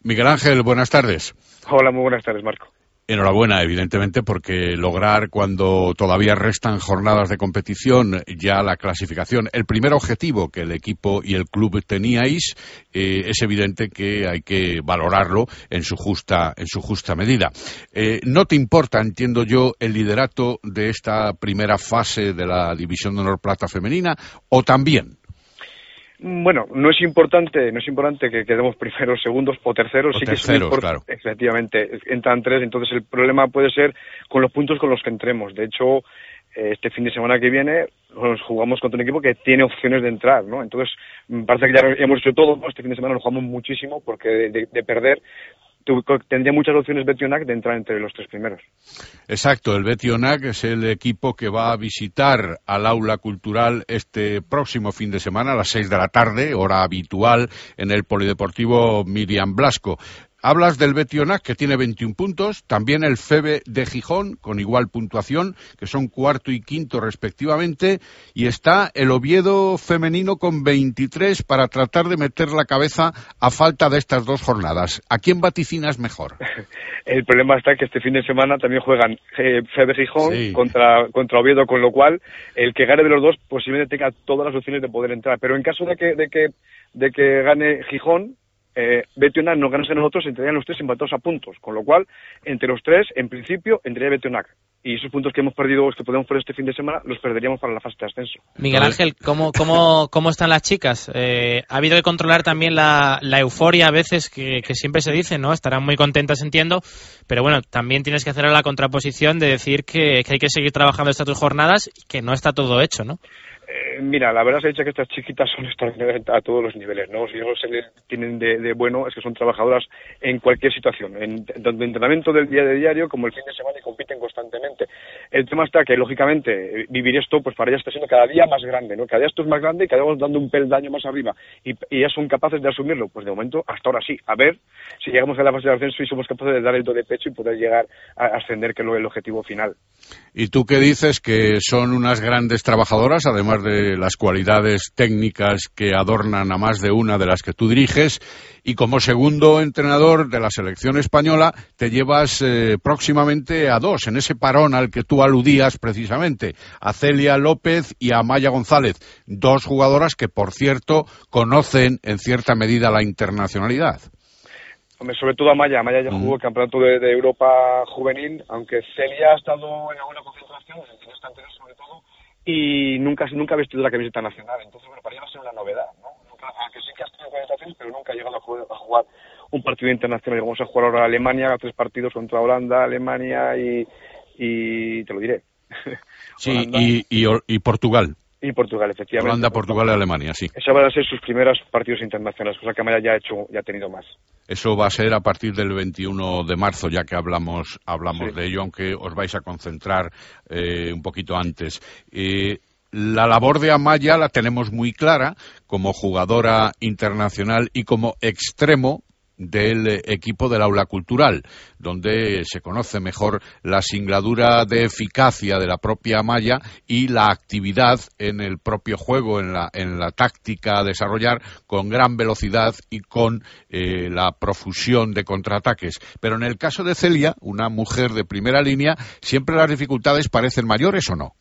Miguel Ángel, buenas tardes. Hola, muy buenas tardes, Marco. Enhorabuena, evidentemente, porque lograr cuando todavía restan jornadas de competición ya la clasificación, el primer objetivo que el equipo y el club teníais, eh, es evidente que hay que valorarlo en su justa, en su justa medida. Eh, no te importa, entiendo yo, el liderato de esta primera fase de la División de Honor Plata Femenina, o también. Bueno, no es importante, no es importante que quedemos primeros, segundos o terceros, o sí terceros, que es claro. Efectivamente, entran tres, entonces el problema puede ser con los puntos con los que entremos. De hecho, eh, este fin de semana que viene nos jugamos contra un equipo que tiene opciones de entrar, ¿no? Entonces, parece que ya hemos hecho todo, este fin de semana nos jugamos muchísimo porque de, de perder tendría muchas opciones Betionac de entrar entre los tres primeros. Exacto, el Betionac es el equipo que va a visitar al aula cultural este próximo fin de semana a las seis de la tarde, hora habitual, en el Polideportivo Miriam Blasco. Hablas del Betionac, que tiene 21 puntos, también el FEBE de Gijón, con igual puntuación, que son cuarto y quinto respectivamente, y está el Oviedo femenino con 23 para tratar de meter la cabeza a falta de estas dos jornadas. ¿A quién vaticinas mejor? El problema está que este fin de semana también juegan eh, Febe Gijón Sí. contra, contra Oviedo, con lo cual el que gane de los dos posiblemente tenga todas las opciones de poder entrar. Pero en caso de que, de que, de que gane Gijón, eh, Betionac no ganase nosotros, entrarían los tres empatados a puntos. Con lo cual, entre los tres, en principio, entraría Betionac. Y esos puntos que hemos perdido, que podemos perder este fin de semana, los perderíamos para la fase de ascenso. Miguel Ángel, ¿cómo, cómo, cómo están las chicas? Eh, ha habido que controlar también la, la euforia a veces que, que siempre se dice, ¿no? Estarán muy contentas, entiendo, pero bueno, también tienes que hacer la contraposición de decir que, que hay que seguir trabajando estas dos jornadas y que no está todo hecho, ¿no? Mira, la verdad se ha dicho que estas chiquitas son extraordinarias a todos los niveles, ¿no? Si algo se tienen de, de bueno es que son trabajadoras en cualquier situación, en tanto en entrenamiento del día de diario como el fin de semana y compiten constantemente. El tema está que, lógicamente, vivir esto, pues para ellas está siendo cada día más grande, ¿no? Cada día esto es más grande y cada día vamos dando un peldaño más arriba. Y, y ellas son capaces de asumirlo. Pues de momento, hasta ahora sí. A ver si llegamos a la fase de ascenso y somos capaces de dar el do de pecho y poder llegar a ascender, que es el objetivo final. Y tú que dices que son unas grandes trabajadoras, además de las cualidades técnicas que adornan a más de una de las que tú diriges, y como segundo entrenador de la selección española, te llevas eh, próximamente a dos, en ese parón al que tú aludías precisamente, a Celia López y a Maya González, dos jugadoras que, por cierto, conocen en cierta medida la internacionalidad. Hombre, sobre todo Amaya. Amaya ya jugó el campeonato de, de Europa juvenil, aunque Celia ha estado en alguna concentración, en el anterior y nunca, nunca ha vestido la camiseta nacional. Entonces, bueno, para ella va a ser una novedad, ¿no? Nunca, aunque sí que ha estado en concentraciones, pero nunca ha llegado a jugar, a jugar un partido internacional. Vamos a jugar ahora a Alemania, a tres partidos contra Holanda, Alemania y, y te lo diré. Sí, Holanda y, y, y Portugal. Y Portugal, efectivamente. Holanda, Portugal y Alemania, sí. Esos van a ser sus primeros partidos internacionales, cosa que Amaya ya ha hecho, ya ha tenido más. Eso va a ser a partir del 21 de marzo, ya que hablamos, hablamos de ello, aunque os vais a concentrar eh, un poquito antes. Eh, la labor de Amaya la tenemos muy clara como jugadora internacional y como extremo del equipo del aula cultural, donde se conoce mejor la singladura de eficacia de la propia Amaya y la actividad en el propio juego, en la, en la táctica a desarrollar con gran velocidad y con eh, la profusión de contraataques. Pero en el caso de Celia, una mujer de primera línea, siempre las dificultades parecen mayores o no.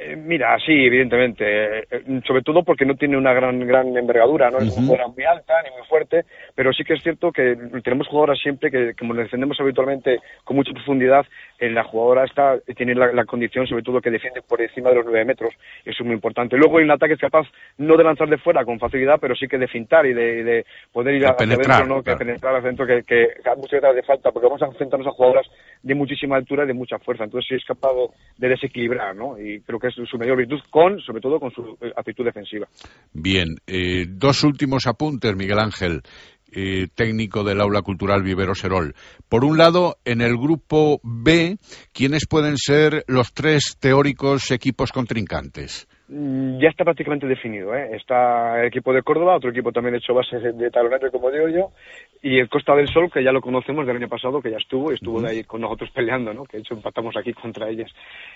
Eh, Mira, sí, evidentemente. Eh, eh, sobre todo porque no tiene una gran gran envergadura, no es muy alta ni muy fuerte, pero sí que es cierto que tenemos jugadoras siempre que, como le defendemos habitualmente con mucha profundidad, en la jugadora está tiene la, la condición, sobre todo, que defiende por encima de los nueve metros. Eso es muy importante. Luego en el ataque es capaz no de lanzar de fuera con facilidad, pero sí que de fintar y de, poder ir hacia penetrar, adentro, ¿no? claro. que penetrar hacia adentro, que, que muchas veces hace falta, porque vamos a enfrentarnos a jugadoras de muchísima altura y de mucha fuerza. Entonces sí es capaz de, de desequilibrar, ¿no? Y creo que es su mayor virtud, con, sobre todo, con su eh, actitud defensiva. Bien, eh, dos últimos apuntes, Miguel Ángel, eh, técnico del Aula Cultural Vivero Serol. Por un lado, en el grupo B, ¿quiénes pueden ser los tres teóricos equipos contrincantes? Ya está prácticamente definido, ¿eh? Está el equipo de Córdoba, otro equipo también hecho base de, talonario, como digo yo, y el Costa del Sol, que ya lo conocemos del año pasado, que ya estuvo, y estuvo de ahí con nosotros peleando, ¿no? Que de hecho empatamos aquí contra ellas.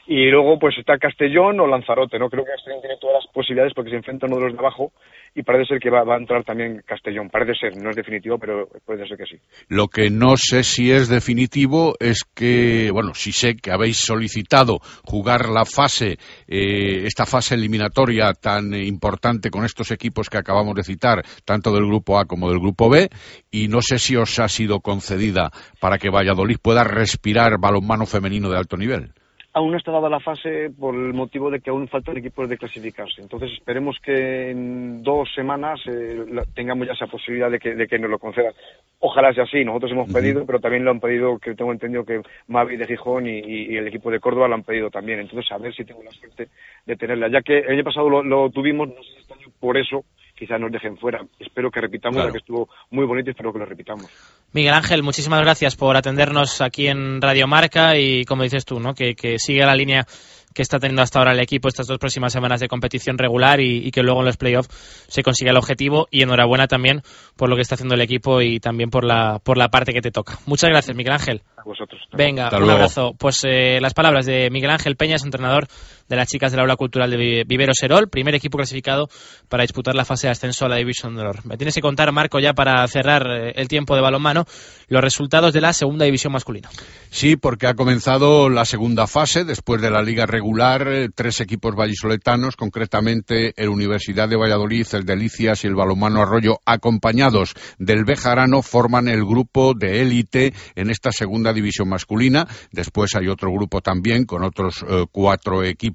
Y luego, pues está Castellón o Lanzarote, ¿no? Creo que Castellón tiene todas las posibilidades porque se enfrenta a uno de los de abajo y parece ser que va, va a entrar también Castellón. Parece ser, no es definitivo, pero puede ser que sí. Lo que no sé si es definitivo es que, bueno, sí sé que habéis solicitado jugar la fase, eh, esta fase eliminatoria tan importante con estos equipos que acabamos de citar, tanto del grupo A como del grupo B, y no sé si os ha sido concedida para que Valladolid pueda respirar balonmano femenino de alto nivel. Aún no está dada la fase por el motivo de que aún faltan equipos de clasificarse. Entonces esperemos que en dos semanas eh, la- tengamos ya esa posibilidad de que, de que nos lo concedan. Ojalá sea así. Nosotros hemos pedido, pero también lo han pedido, que tengo entendido que Mavi de Gijón y, y- y el equipo de Córdoba lo han pedido también. Entonces a ver si tengo la suerte de tenerla. Ya que el año pasado lo, lo tuvimos, no sé si este año por eso quizás nos dejen fuera. Espero que repitamos, Claro. la que estuvo muy bonito y espero que lo repitamos. Miguel Ángel, muchísimas gracias por atendernos aquí en Radio Marca y como dices tú, ¿no? que, que sigue la línea que está teniendo hasta ahora el equipo estas dos próximas semanas de competición regular y, y que luego en los playoffs se consiga el objetivo y enhorabuena también por lo que está haciendo el equipo y también por la, por la parte que te toca. Muchas gracias, Miguel Ángel. A vosotros. Venga, Hasta un luego. abrazo. Pues eh, las palabras de Miguel Ángel Peñas, entrenador de las chicas del Aula Cultural de Vi- Vivero Serol, primer equipo clasificado para disputar la fase de ascenso a la División de Honor. Me tienes que contar, Marco, ya para cerrar eh, el tiempo de balonmano, los resultados de la segunda división masculina. Sí, porque ha comenzado la segunda fase después de la liga regular. eh, Tres equipos vallisoletanos, concretamente el Universidad de Valladolid, el Delicias y el Balomano Arroyo, acompañados del Bejarano, forman el grupo de élite en esta segunda división masculina. Después hay otro grupo también con otros eh, cuatro equipos,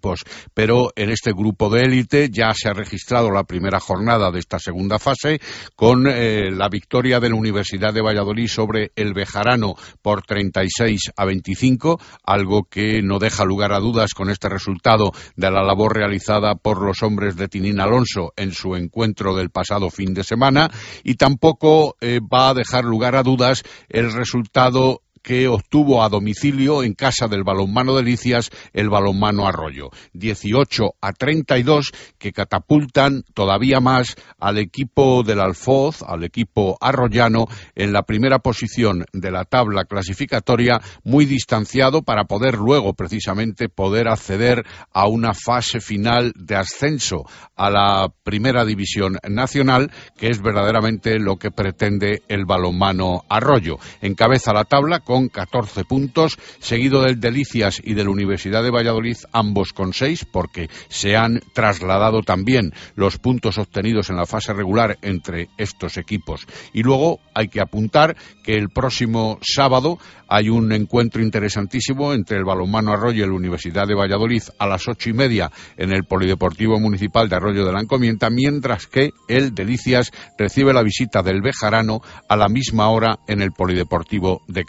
pero en este grupo de élite ya se ha registrado la primera jornada de esta segunda fase con eh, la victoria de la Universidad de Valladolid sobre el Bejarano por 36 a 25, algo que no deja lugar a dudas con este resultado de la labor realizada por los hombres de Tinín Alonso en su encuentro del pasado fin de semana. Y tampoco eh, va a dejar lugar a dudas el resultado que obtuvo a domicilio en casa del balonmano Delicias el balonmano Arroyo. 18 a 32 que catapultan todavía más al equipo del Alfoz, al equipo arroyano, en la primera posición de la tabla clasificatoria, muy distanciado para poder luego precisamente poder acceder a una fase final de ascenso a la primera división nacional, que es verdaderamente lo que pretende el balonmano Arroyo. Encabeza la tabla con 14 puntos, seguido del Delicias y de la Universidad de Valladolid, ambos con 6, porque se han trasladado también los puntos obtenidos en la fase regular entre estos equipos. Y luego hay que apuntar que el próximo sábado hay un encuentro interesantísimo entre el balonmano Arroyo y la Universidad de Valladolid a las ocho y media en el Polideportivo Municipal de Arroyo de la Encomienda, mientras que el Delicias recibe la visita del Bejarano a la misma hora en el Polideportivo de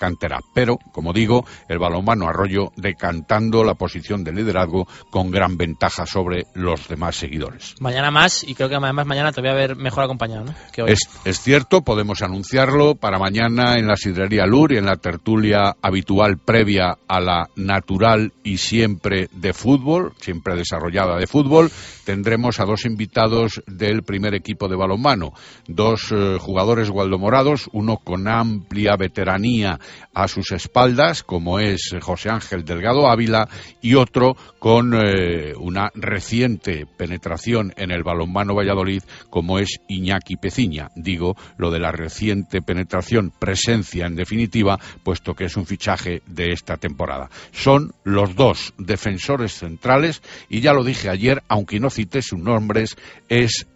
Pero, como digo, el balonmano Arroyo decantando la posición de liderazgo con gran ventaja sobre los demás seguidores. Mañana más y creo que además mañana te voy a ver mejor acompañado ¿no? que hoy. Es, es cierto, podemos anunciarlo para mañana en la sidrería Lur y en la tertulia habitual previa a la natural y siempre de fútbol, siempre desarrollada de fútbol, tendremos a dos invitados del primer equipo de balonmano, dos eh, jugadores gualdomorados, uno con amplia veteranía a sus espaldas, como es José Ángel Delgado Ávila, y otro con eh, una reciente penetración en el balonmano Valladolid, como es Iñaki Peciña. Digo lo de la reciente penetración, presencia en definitiva, puesto que es un fichaje de esta temporada. Son los dos defensores centrales, y ya lo dije ayer, aunque no cité sus nombres, es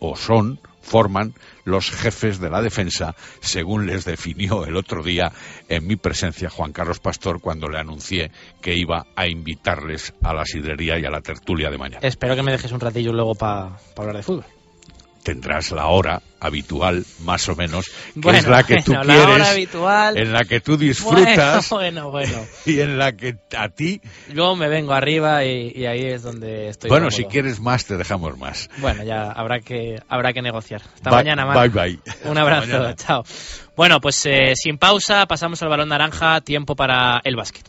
o son forman los jefes de la defensa, según les definió el otro día en mi presencia Juan Carlos Pastor cuando le anuncié que iba a invitarles a la sidrería y a la tertulia de mañana. Espero que me dejes un ratillo luego para hablar de fútbol. Tendrás la hora habitual, más o menos, que Bueno, es la que tú bueno, quieres, habitual. en la que tú disfrutas Bueno, y en la que a ti, Luego me vengo arriba y, y ahí es donde estoy. bueno, cómodo. si quieres más te dejamos más. Bueno, ya habrá que habrá que negociar. Hasta Bye- mañana, Marc. bye, bye. Un abrazo, chao. Bueno, pues eh, sin pausa, pasamos al balón naranja, tiempo para el básquet.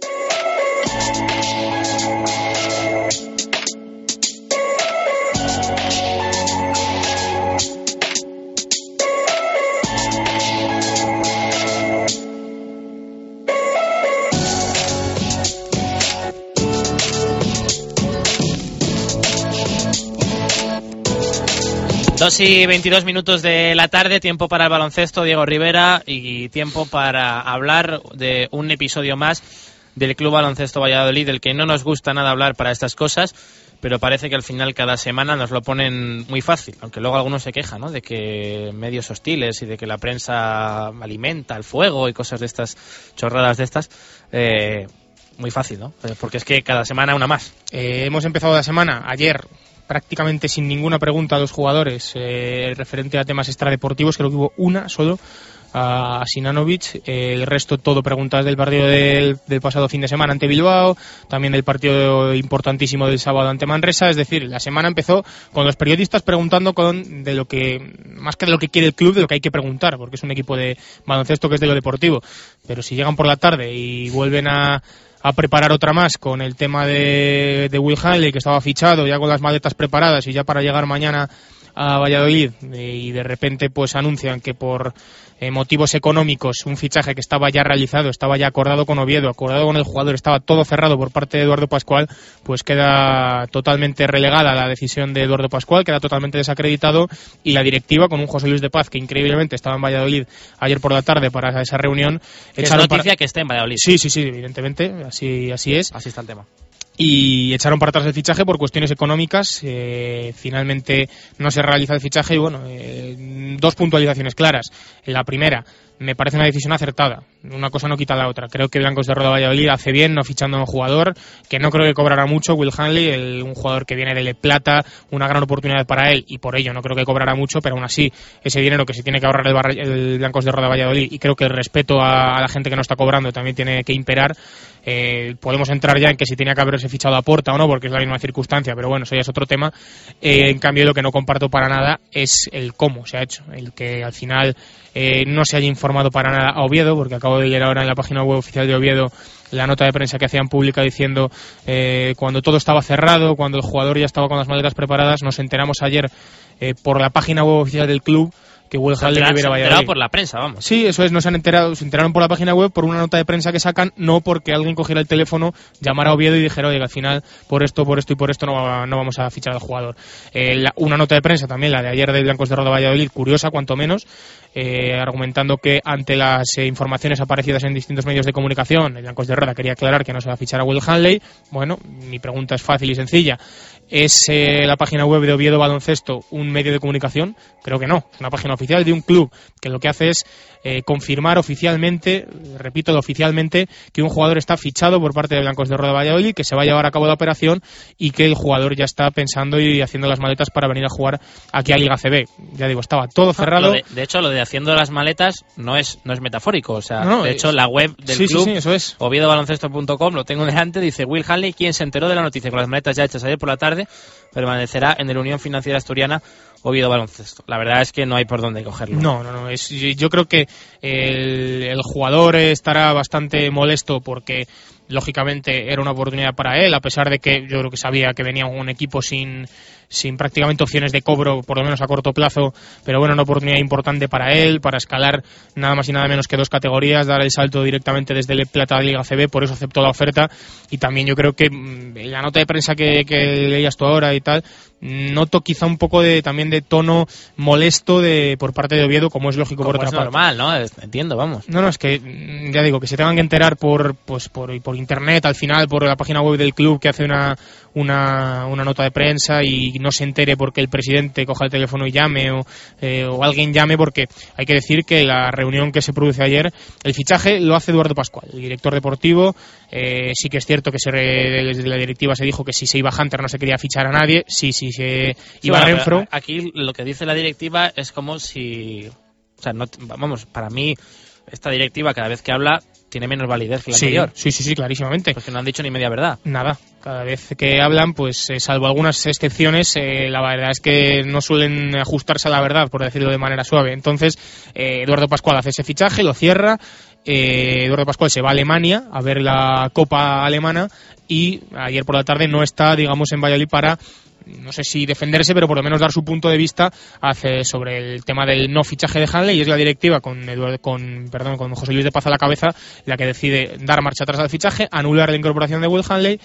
Y 22 minutos de la tarde, tiempo para el baloncesto, Diego Rivera, y tiempo para hablar de un episodio más del Club Baloncesto Valladolid, del que no nos gusta nada hablar para estas cosas, pero parece que al final cada semana nos lo ponen muy fácil, aunque luego algunos se quejan, ¿no? De que medios hostiles y de que la prensa alimenta el fuego y cosas de estas, chorradas de estas. Eh, muy fácil, ¿no? Eh, Porque es que cada semana una más. Eh, hemos empezado la semana ayer prácticamente sin ninguna pregunta a los jugadores eh, referente a temas extradeportivos, creo que hubo una solo a Sinanovic, el resto todo preguntas del partido del, del, pasado fin de semana ante Bilbao, también del partido importantísimo del sábado ante Manresa, es decir, la semana empezó con los periodistas preguntando con de lo que más que de lo que quiere el club, de lo que hay que preguntar, porque es un equipo de baloncesto que es de lo deportivo, pero si llegan por la tarde y vuelven a a preparar otra más con el tema de, de Will Hanley, que estaba fichado ya con las maletas preparadas y ya para llegar mañana a Valladolid y de repente pues anuncian que por eh, motivos económicos un fichaje que estaba ya realizado, estaba ya acordado con Oviedo, acordado con el jugador, estaba todo cerrado por parte de Eduardo Pascual, pues queda totalmente relegada la decisión de Eduardo Pascual, queda totalmente desacreditado y la directiva con un José Luis de Paz que increíblemente estaba en Valladolid ayer por la tarde para esa reunión. Es noticia que está en Valladolid. Sí, sí, sí, evidentemente, así, así es. Así está el tema y echaron para atrás el fichaje por cuestiones económicas. Eh, finalmente no se realiza el fichaje y bueno, eh, dos puntualizaciones claras. La primera, me parece una decisión acertada. Una cosa no quita la otra. Creo que Blancos de Roda Valladolid hace bien no fichando a un jugador que no creo que cobrará mucho, Will Hanley, un jugador que viene de Le Plata, una gran oportunidad para él y por ello no creo que cobrará mucho, pero aún así ese dinero que se tiene que ahorrar el, Blancos de Roda Valladolid y creo que el respeto a, la gente que no está cobrando también tiene que imperar. Eh, podemos entrar ya en que si tenía que haberse fichado a Porta o no, porque es la misma circunstancia, pero bueno, eso ya es otro tema. Eh, en cambio, lo que no comparto para nada es el cómo se ha hecho, el que al final eh, no se haya informado para nada a Oviedo, porque acabo de leer ahora en la página web oficial de Oviedo la nota de prensa que hacían pública diciendo eh, cuando todo estaba cerrado, cuando el jugador ya estaba con las maletas preparadas, nos enteramos ayer eh, por la página web oficial del club que hubiera Valladolid. por la prensa, vamos. Sí, eso es, no se han enterado, se enteraron por la página web por una nota de prensa que sacan, no porque alguien cogiera el teléfono, llamara a Oviedo y dijera, oye, al final, por esto, por esto y por esto no, no vamos a fichar al jugador. Eh, una nota de prensa también, la de ayer de Blancos de Roda Valladolid, curiosa, cuanto menos, eh, argumentando que ante las eh, informaciones aparecidas en distintos medios de comunicación, el Blancos de Roda quería aclarar que no se va a fichar a Will Hanley. Bueno, mi pregunta es fácil y sencilla. ¿Es eh, la página web de Oviedo Baloncesto un medio de comunicación? Creo que no. Es una página oficial de un club que lo que hace es eh, confirmar oficialmente, repito, oficialmente, que un jugador está fichado por parte de Blancos de Roda Valladolid, que se va a llevar a cabo la operación y que el jugador ya está pensando y haciendo las maletas para venir a jugar aquí a Liga CB. Ya digo, estaba todo cerrado. De, hecho, lo de haciendo las maletas no es, no es metafórico. O sea, de hecho, la web del club, sí, eso es. oviedobaloncesto.com, lo tengo delante, dice Will Hanley, quien se enteró de la noticia con las maletas ya hechas ayer por la tarde, permanecerá en el Unión Financiera Asturiana Oviedo Baloncesto. La verdad es que no hay por dónde cogerlo. No, no, no. Yo creo que el jugador estará bastante molesto porque lógicamente era una oportunidad para él, a pesar de que yo creo que sabía que venía un equipo sin, sin prácticamente opciones de cobro, por lo menos a corto plazo, pero bueno, una oportunidad importante para él, para escalar nada más y nada menos que dos categorías, dar el salto directamente desde el Plata a Liga CB, por eso aceptó la oferta y también yo creo que mm, la nota de prensa que, que leías tú ahora y tal, noto quizá un poco de también de tono molesto de por parte de Oviedo, como es lógico por otra es parte. normal, ¿no? Entiendo, vamos. No, no, es que mm, ya digo que se tengan que enterar por pues por, por internet al final, por la página web del club que hace una, una, una nota de prensa y no se entere porque el presidente coja el teléfono y llame o, eh, o alguien llame porque hay que decir que la reunión que se produce ayer, el fichaje lo hace Eduardo Pascual, el director deportivo. Eh, sí que es cierto que se desde la directiva se dijo que si se iba Hunter no se quería fichar a nadie. Sí, sí, se iba Renfro. Aquí lo que dice la directiva es como si. O sea, no, vamos, para mí esta directiva cada vez que habla tiene menos validez que la sí, anterior. Sí, sí, sí, clarísimamente. Porque no han dicho ni media verdad. Nada. Cada vez que hablan, pues eh, salvo algunas excepciones, eh, la verdad es que no suelen ajustarse a la verdad, por decirlo de manera suave. Entonces, eh, Eduardo Pascual hace ese fichaje, lo cierra. Eduardo Pascual se va a Alemania a ver la Copa Alemana y ayer por la tarde no está, digamos, en Valladolid para no sé si defenderse, pero por lo menos dar su punto de vista hace, sobre el tema del no fichaje de Hanley. Y es la directiva con, con, perdón, con José Luis de Paz a la cabeza la que decide dar marcha atrás al fichaje, anular la incorporación de Will Hanley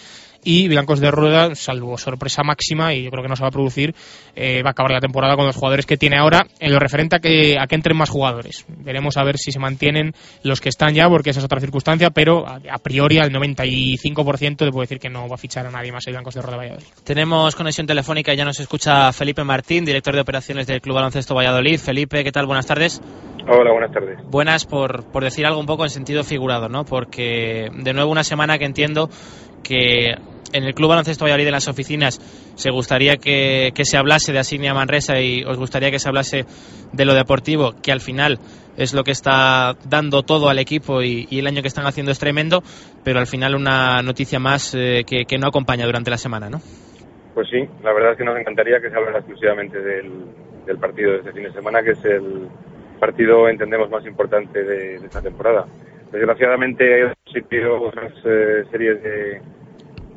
y Blancos de Rueda, salvo sorpresa máxima, y yo creo que no se va a producir, eh, va a acabar la temporada con los jugadores que tiene ahora, en lo referente a que, a que entren más jugadores. Veremos a ver si se mantienen los que están ya, porque esa es otra circunstancia, pero a, priori al 95% te puedo decir que no va a fichar a nadie más el Blancos de Rueda Valladolid. Tenemos conexión telefónica y ya nos escucha Felipe Martín, director de operaciones del Club Baloncesto Valladolid. Felipe, ¿qué tal? Buenas tardes. Hola, buenas tardes. Buenas por, por decir algo un poco en sentido figurado, ¿no? Porque de nuevo una semana que entiendo que en el Club Baloncesto Valladolid, en las oficinas, se gustaría que, que se hablase de Asignia Manresa y os gustaría que se hablase de lo deportivo, que al final es lo que está dando todo al equipo y, el año que están haciendo es tremendo, pero al final una noticia más eh, que, no acompaña durante la semana, ¿no? Pues sí, la verdad es que nos encantaría que se hablara exclusivamente del, partido de este fin de semana, que es el partido, entendemos, más importante de esta temporada. Desgraciadamente hay otras eh, series de,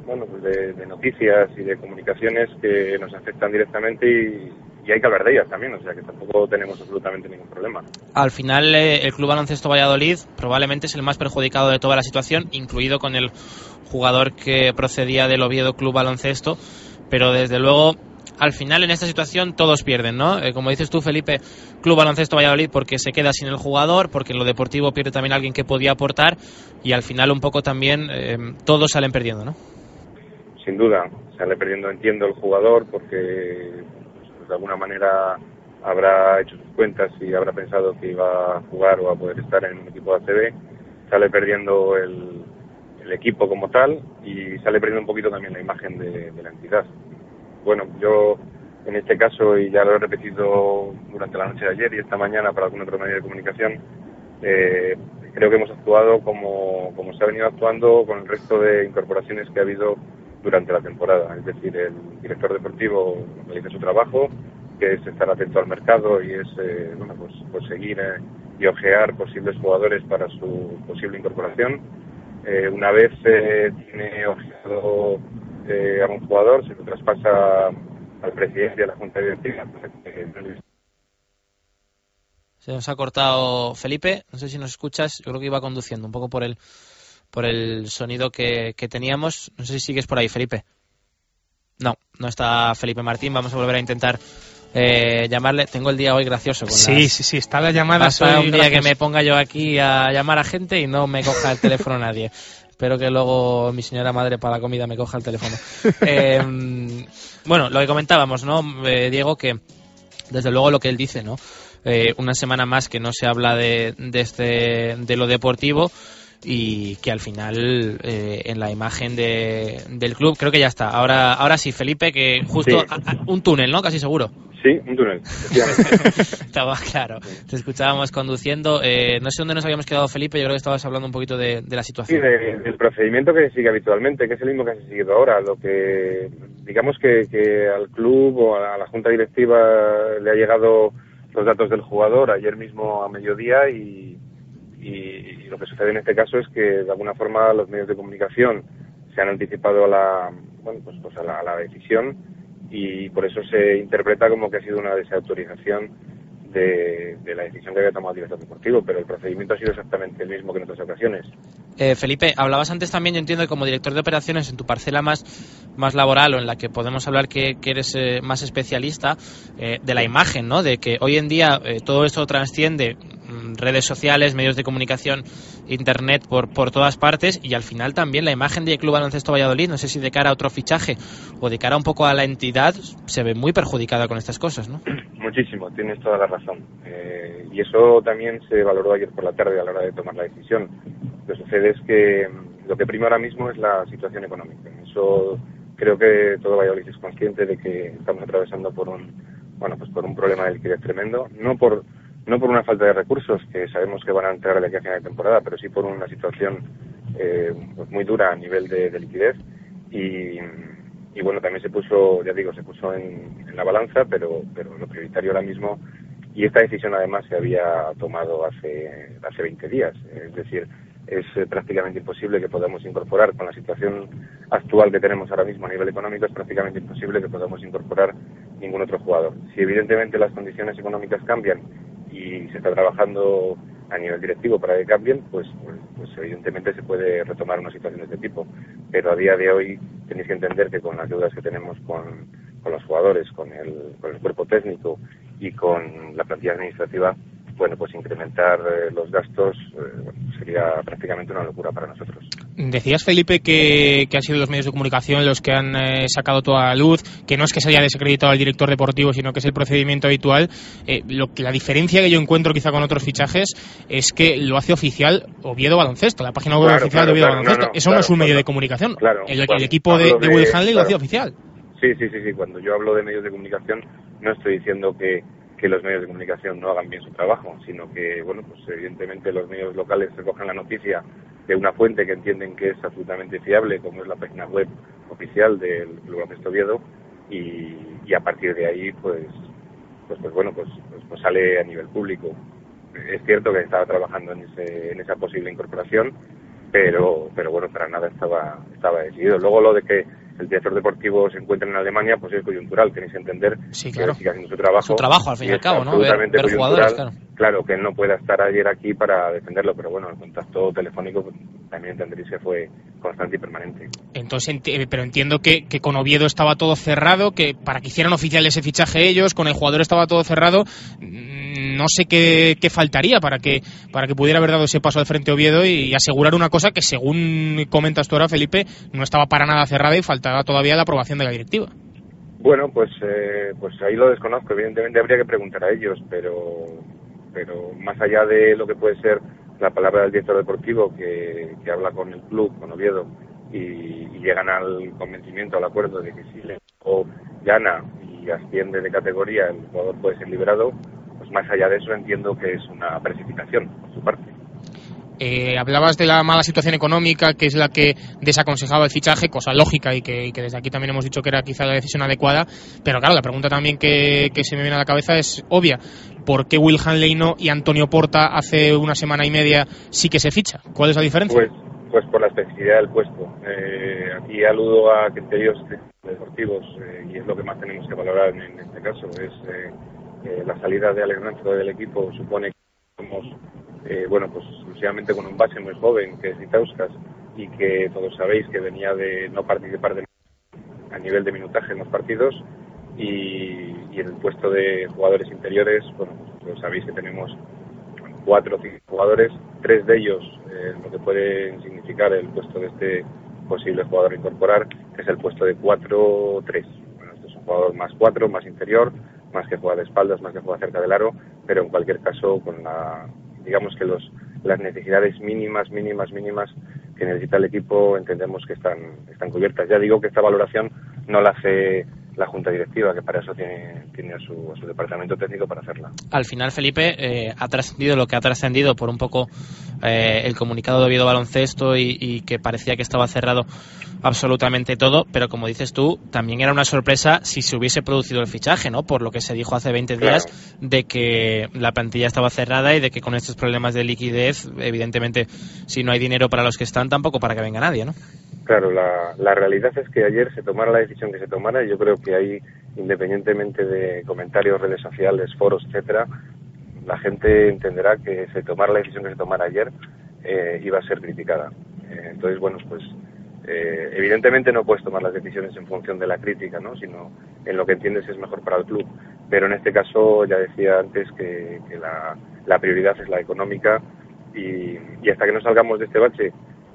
bueno, pues de, noticias y de comunicaciones que nos afectan directamente y, y hay que hablar de ellas también, o sea que tampoco tenemos absolutamente ningún problema. Al final, eh, el Club Baloncesto Valladolid probablemente es el más perjudicado de toda la situación, incluido con el jugador que procedía del Oviedo Club Baloncesto, pero desde luego al final en esta situación todos pierden, ¿no? Eh, como dices tú, Felipe, Club Baloncesto Valladolid porque se queda sin el jugador, porque en lo deportivo pierde también alguien que podía aportar y al final un poco también eh, todos salen perdiendo, ¿no? Sin duda, sale perdiendo, entiendo, el jugador porque pues, de alguna manera habrá hecho sus cuentas y habrá pensado que iba a jugar o a poder estar en un equipo de ACB, sale perdiendo el, equipo como tal y sale perdiendo un poquito también la imagen de la entidad. Bueno, yo en este caso, y ya lo he repetido durante la noche de ayer y esta mañana para algún otro medio de comunicación, eh, creo que hemos actuado como, como se ha venido actuando con el resto de incorporaciones que ha habido durante la temporada. Es decir, el director deportivo realiza su trabajo, que es estar atento al mercado y es eh, bueno, pues, pues seguir eh, y ojear posibles jugadores para su posible incorporación. Eh, una vez eh, tiene ojeado eh, a un jugador, se lo traspasa al presidente de la Junta Directiva. Se nos ha cortado Felipe, no sé si nos escuchas, yo creo que iba conduciendo un poco por el, por el sonido que, que teníamos. No sé si sigues por ahí, Felipe. No, no está Felipe Martín, vamos a volver a intentar eh, llamarle. Tengo el día hoy gracioso. Con Sí, las- sí, sí, está la llamada. Pasa un día que graciosa. me ponga yo aquí a llamar a gente y no me coja el teléfono nadie. Espero que luego mi señora madre para la comida me coja el teléfono. Eh, bueno, lo que comentábamos, ¿no, Eh, Diego? Que desde luego lo que él dice, ¿no? Eh, una semana más que no se habla de, de, este, de lo deportivo y que al final eh, en la imagen de, del club creo que ya está. Ahora, ahora sí, Felipe, que justo Sí. a- a- un túnel, ¿no? Casi seguro. Sí, un túnel. Estaba claro. Te escuchábamos conduciendo. Eh, no sé dónde nos habíamos quedado, Felipe. Yo creo que estabas hablando un poquito de, de la Sí, situación. de- del procedimiento que se sigue habitualmente, que es el mismo que se seguido ahora. Lo que, digamos que, que al club o a la junta directiva le ha llegado los datos del jugador ayer mismo a mediodía y, y, y lo que sucede en este caso es que de alguna forma los medios de comunicación se han anticipado a la, bueno, pues, pues a la, a la decisión y por eso se interpreta como que ha sido una desautorización de, de la decisión que había tomado el director deportivo, pero el procedimiento ha sido exactamente el mismo que en otras ocasiones. Eh, Felipe, hablabas antes también, yo entiendo que como director de operaciones en tu parcela más, más laboral o en la que podemos hablar que, que eres eh, más especialista, eh, de la imagen, ¿no? De que hoy en día eh, todo esto transciende mm, redes sociales, medios de comunicación, internet por, por todas partes y al final también la imagen del Club Baloncesto Valladolid, no sé si de cara a otro fichaje o de cara un poco a la entidad, se ve muy perjudicada con estas cosas, ¿no? Muchísimo, tienes toda la razón. Eh, y eso también se valoró ayer por la tarde a la hora de tomar la decisión. Lo que sucede es que mm, lo que prima ahora mismo es la situación económica. Eso creo que todo Valladolid es consciente de que estamos atravesando por un, bueno, pues por un problema de liquidez tremendo, no por no por una falta de recursos que sabemos que van a entrar de aquí a final de temporada, pero sí por una situación eh, pues muy dura a nivel de, de liquidez. Y, y bueno también se puso ya digo se puso en, en la balanza pero pero lo prioritario ahora mismo y esta decisión además se había tomado hace hace 20 días. Es decir es eh, prácticamente imposible que podamos incorporar con la situación actual que tenemos ahora mismo a nivel económico es prácticamente imposible que podamos incorporar ningún otro jugador. Si evidentemente las condiciones económicas cambian y se está trabajando a nivel directivo para que cambien, pues, pues, pues evidentemente se puede retomar una situación de este tipo. Pero a día de hoy tenéis que entender que con las deudas que tenemos con, con los jugadores, con el, con el cuerpo técnico y con la plantilla administrativa, bueno, pues incrementar eh, los gastos eh, bueno, sería prácticamente una locura para nosotros. Decías, Felipe, que, que han sido los medios de comunicación los que han eh, sacado toda la luz, que no es que se haya desacreditado al director deportivo, sino que es el procedimiento habitual. Eh, lo La diferencia que yo encuentro quizá con otros fichajes es que lo hace oficial Oviedo Baloncesto, la página web Claro, oficial claro, de Oviedo claro, Baloncesto. no, no, Eso no es un medio de comunicación. Claro, el, el equipo de, de Will Hanley lo hacía oficial. Sí, sí, sí, sí. Cuando yo hablo de medios de comunicación, no estoy diciendo que, que los medios de comunicación no hagan bien su trabajo, sino que, bueno, pues evidentemente los medios locales recogen la noticia de una fuente que entienden que es absolutamente fiable, como es la página web oficial del Club Baloncesto Oviedo, y, y a partir de ahí, pues, pues, pues bueno, pues, pues, pues sale a nivel público. Es cierto que estaba trabajando en, ese, en esa posible incorporación, pero, pero bueno, para nada estaba, estaba decidido. Luego lo de que el director deportivo se encuentra en Alemania, pues es coyuntural, tenéis que entender Sí, claro. que sigue haciendo su trabajo. Su trabajo, al fin y al cabo, ¿no? Ver- absolutamente ver coyuntural. jugadores, claro. Claro, que él no pueda estar ayer aquí para defenderlo, pero bueno, el contacto telefónico pues, también entenderéis que fue constante y permanente. Entonces, enti- eh, pero entiendo que, que con Oviedo estaba todo cerrado, que para que hicieran oficial ese fichaje ellos, con el jugador estaba todo cerrado. Mm, No sé qué, qué faltaría para que para que pudiera haber dado ese paso al frente Oviedo y, asegurar una cosa que, según comentas tú ahora, Felipe, no estaba para nada cerrada y faltaba todavía la aprobación de la directiva. Bueno, pues, eh, pues ahí lo desconozco. Evidentemente habría que preguntar a ellos, pero, pero más allá de lo que puede ser la palabra del director deportivo que, que habla con el club, con Oviedo, y, y llegan al convencimiento, al acuerdo de que si le o gana y asciende de categoría, el jugador puede ser liberado, pues más allá de eso entiendo que es una precipitación por su parte. Eh, hablabas de la mala situación económica, que es la que desaconsejaba el fichaje, cosa lógica y que, desde aquí también hemos dicho que era quizá la decisión adecuada. Pero claro, la pregunta también que, que se me viene a la cabeza es obvia. ¿Por qué Will Hanley y Antonio Porta hace una semana y media sí que se ficha? ¿Cuál es la diferencia? Pues, pues por la especificidad del puesto. Eh, aquí aludo a criterios deportivos eh, y es lo que más tenemos que valorar en, este caso. Es eh, eh, la salida de Alex Rancho del equipo supone que eh, bueno pues exclusivamente con un base muy joven que es Itauskas y que todos sabéis que venía de no participar de a nivel de minutaje en los partidos y, en el puesto de jugadores interiores bueno pues, sabéis que tenemos cuatro o cinco jugadores, tres de ellos eh, lo que puede significar el puesto de este posible jugador a incorporar, es el puesto de 4-3. Bueno, este es un jugador más 4, más interior, más que juega de espaldas, más que juega cerca del aro, pero en cualquier caso con la, digamos que los, las necesidades mínimas, mínimas, mínimas que necesita el equipo entendemos que están, están cubiertas. Ya digo que esta valoración no la hace la Junta Directiva, que para eso tiene, tiene a, su, a su departamento técnico para hacerla. Al final, Felipe, eh, ha trascendido lo que ha trascendido por un poco eh, el comunicado de Oviedo Baloncesto y, y que parecía que estaba cerrado absolutamente todo, pero como dices tú, también era una sorpresa si se hubiese producido el fichaje, ¿no? Por lo que se dijo hace 20 días de que la plantilla estaba cerrada y de que con estos problemas de liquidez, evidentemente, si no hay dinero para los que están, tampoco para que venga nadie, ¿no? Claro, la, la realidad es que ayer se tomara la decisión que se tomara y yo creo que ahí, independientemente de comentarios, redes sociales, foros, etcétera, la gente entenderá que se tomara la decisión que se tomara ayer eh, iba a ser criticada. Eh, entonces, bueno, pues eh, evidentemente no puedes tomar las decisiones en función de la crítica, ¿no? sino en lo que entiendes es mejor para el club. Pero en este caso ya decía antes que, la prioridad es la económica y, y hasta que no salgamos de este bache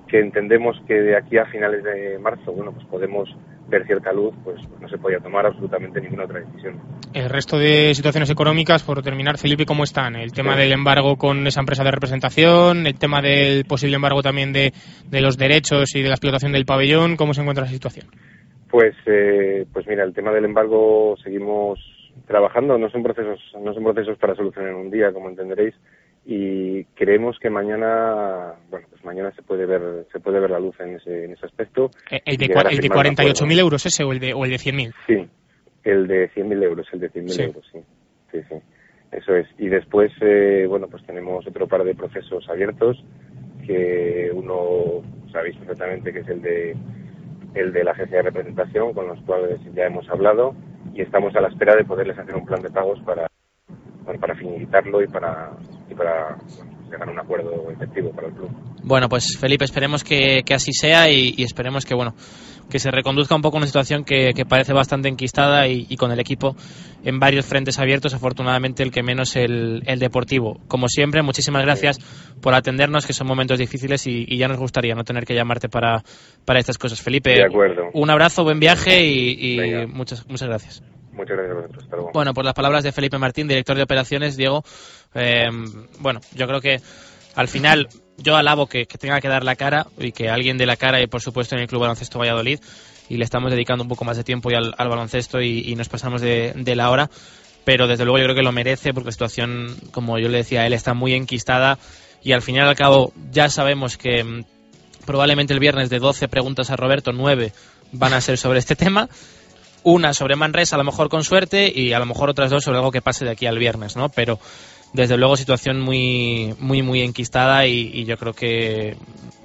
que entendemos que de aquí a finales de marzo, bueno, pues podemos ver cierta luz, pues, pues no se podía tomar absolutamente ninguna otra decisión. El resto de situaciones económicas, por terminar, Felipe, ¿cómo están? El tema Sí. del embargo con esa empresa de representación, el tema del posible embargo también de, de los derechos y de la explotación del pabellón, ¿cómo se encuentra la situación? Pues, eh, pues mira, el tema del embargo seguimos trabajando. No son procesos, no son procesos para solucionar en un día, como entenderéis, y creemos que mañana, bueno, pues mañana se puede ver, se puede ver la luz en ese, en ese aspecto. Eh, ¿El de, el de firmar un acuerdo. 48.000 euros ese o el de, o el de 100.000? Sí, el de 100.000 euros, el de 100.000 Sí. euros, sí. Sí, sí. Eso es. Y después, eh, bueno, pues tenemos otro par de procesos abiertos, que uno sabéis perfectamente que es el de el de la agencia de representación, con los cuales ya hemos hablado, y estamos a la espera de poderles hacer un plan de pagos para bueno, para finiquitarlo y para y para bueno, llegar a un acuerdo efectivo para el club. Bueno, pues Felipe, esperemos que, que así sea y, y, esperemos que bueno que se reconduzca un poco una situación que, que parece bastante enquistada y, y, con el equipo en varios frentes abiertos, afortunadamente el que menos el, el deportivo. Como siempre, muchísimas gracias por atendernos, que son momentos difíciles y, y, ya nos gustaría no tener que llamarte para, para estas cosas. Felipe, de acuerdo. un abrazo, buen viaje y, muchas, muchas gracias. Muchas gracias a vosotros. Hasta luego. Bueno, por las palabras de Felipe Martín, director de operaciones, Diego, eh, bueno, yo creo que al final yo alabo que, tenga que dar la cara y que alguien dé la cara y por supuesto en el Club Baloncesto Valladolid y le estamos dedicando un poco más de tiempo al, al baloncesto y, y, nos pasamos de, de, la hora pero desde luego yo creo que lo merece porque la situación como yo le decía a él está muy enquistada y al final y al cabo ya sabemos que mm, probablemente el viernes de 12 preguntas a Roberto 9 van a ser sobre este tema una sobre Manresa a lo mejor con suerte y a lo mejor otras dos sobre algo que pase de aquí al viernes no pero desde luego situación muy muy muy enquistada y, y yo creo que,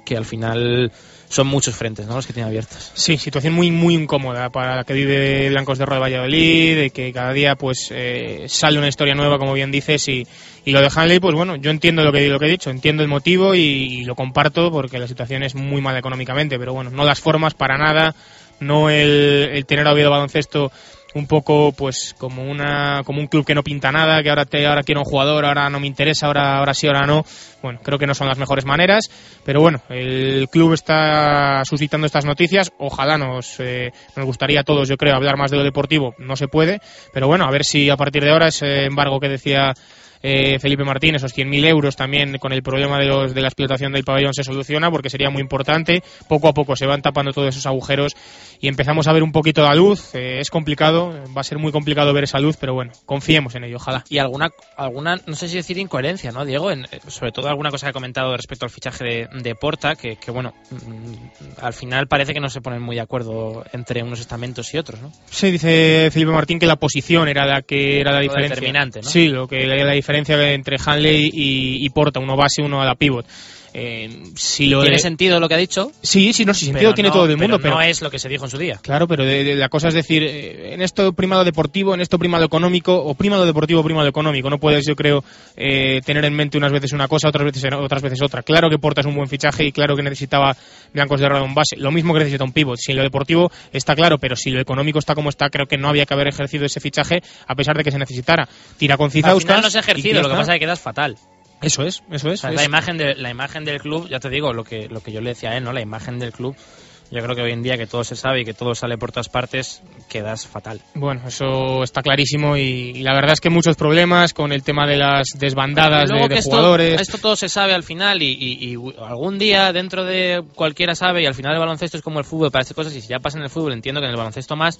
que al final son muchos frentes ¿no? los que tiene abiertos. Sí, situación muy muy incómoda para la que vive Blancos de Ro de Valladolid, de que cada día pues eh, sale una historia nueva, como bien dices, y, y lo de Hanley, pues bueno, yo entiendo lo que, lo que he dicho, entiendo el motivo y, y, lo comparto porque la situación es muy mala económicamente, pero bueno, no las formas para nada, no el, el tener a Oviedo Baloncesto un poco pues como una como un club que no pinta nada que ahora te ahora quiero un jugador ahora no me interesa ahora ahora sí ahora no. Bueno creo que no son las mejores maneras pero bueno el club está suscitando estas noticias. Ojalá nos eh, nos gustaría a todos yo creo hablar más de lo deportivo. No se puede pero bueno a ver si a partir de ahora ese embargo que decía eh, Felipe Martín, esos 100.000 euros también con el problema de, los, de la explotación del pabellón se soluciona porque sería muy importante. Poco a poco se van tapando todos esos agujeros y empezamos a ver un poquito la luz. Eh, es complicado, va a ser muy complicado ver esa luz, pero bueno, confiemos en ello, ojalá. Y alguna, alguna no sé si decir incoherencia, ¿no, Diego? En, sobre todo alguna cosa que ha comentado respecto al fichaje de, de Porta, que, que bueno, mm, al final parece que no se ponen muy de acuerdo entre unos estamentos y otros, ¿no? Sí, dice Felipe Martín que la posición era la que era la diferencia. Determinante, ¿no? Sí, lo que era la diferencia entre Hanley y, y Porta, uno base, uno a la pivot. Eh, si lo tiene de... sentido lo que ha dicho. Sí sí no sí sentido tiene no, todo el mundo pero, pero, no es lo que se dijo en su día. Claro pero de, de, la cosa es decir eh, en esto prima lo deportivo en esto prima lo económico o prima lo deportivo prima lo económico no puedes yo creo eh, tener en mente unas veces una cosa otras veces otras veces otra. Claro que Porta es un buen fichaje y claro que necesitaba blancos de un base. Lo mismo que necesita un pivot si lo deportivo está claro pero si lo económico está como está creo que no había que haber ejercido ese fichaje a pesar de que se necesitara. Tira con Cizauskas no se ha ejercido lo que pasa es que quedas fatal eso es, eso es. O sea. La imagen de la imagen del club, ya te digo, lo que lo que yo le decía a él, ¿no? La imagen del club. Yo creo que hoy en día que todo se sabe y que todo sale por todas partes, quedas fatal. Bueno, eso está clarísimo y, la verdad es que muchos problemas con el tema de las desbandadas de, de esto, jugadores. Esto todo se sabe al final y, y, y, algún día dentro de cualquiera sabe y al final el baloncesto es como el fútbol para estas cosas y si ya pasa en el fútbol entiendo que en el baloncesto más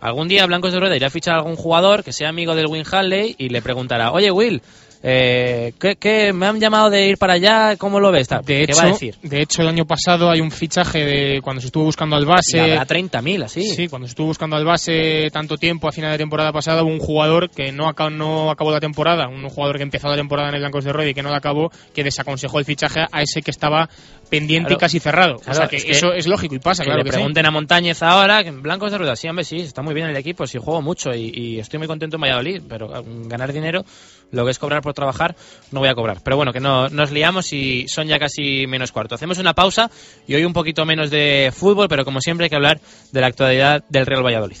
algún día Blancos de Rueda irá a fichar a algún jugador que sea amigo del Win Halley y le preguntará, oye Will, eh, ¿qué, ¿qué, me han llamado de ir para allá? ¿Cómo lo ves? De ¿Qué hecho, va a decir? De hecho, el año pasado hay un fichaje de cuando se estuvo buscando al base. A 30.000, así. Sí, cuando se estuvo buscando al base tanto tiempo a final de temporada pasada, hubo un jugador que no acabó, no acabó la temporada, un jugador que empezó la temporada en el Blancos de Roy y que no la acabó, que desaconsejó el fichaje a ese que estaba pendiente claro. y casi cerrado. Claro, o sea que, es que eso es lógico y pasa, que claro le que pregunten sí. a Montañez ahora, que en Blancos de Rueda, sí, hombre, sí, está muy bien el equipo, sí juego mucho y, y estoy muy contento en Valladolid, pero ganar dinero, lo que es cobrar por trabajar, no voy a cobrar. Pero bueno, que no nos liamos y son ya casi menos cuarto. Hacemos una pausa y hoy un poquito menos de fútbol, pero como siempre hay que hablar de la actualidad del Real Valladolid.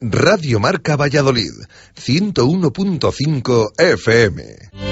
Radio Marca Valladolid, 101.5 FM.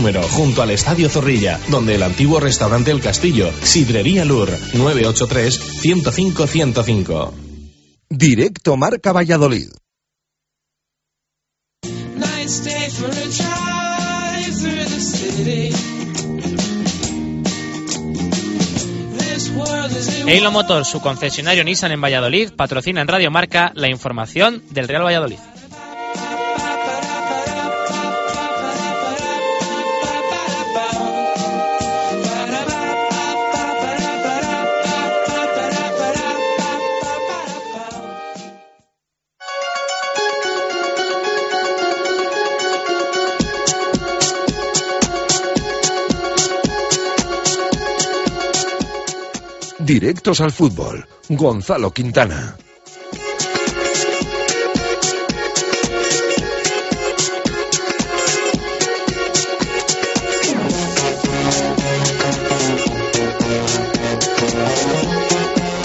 número, junto al Estadio Zorrilla, donde el antiguo restaurante El Castillo, Sidrería Lur, 983-105-105. Directo Marca Valladolid. Eilo Motor, su concesionario Nissan en Valladolid, patrocina en Radio Marca la información del Real Valladolid. Directos al fútbol. Gonzalo Quintana.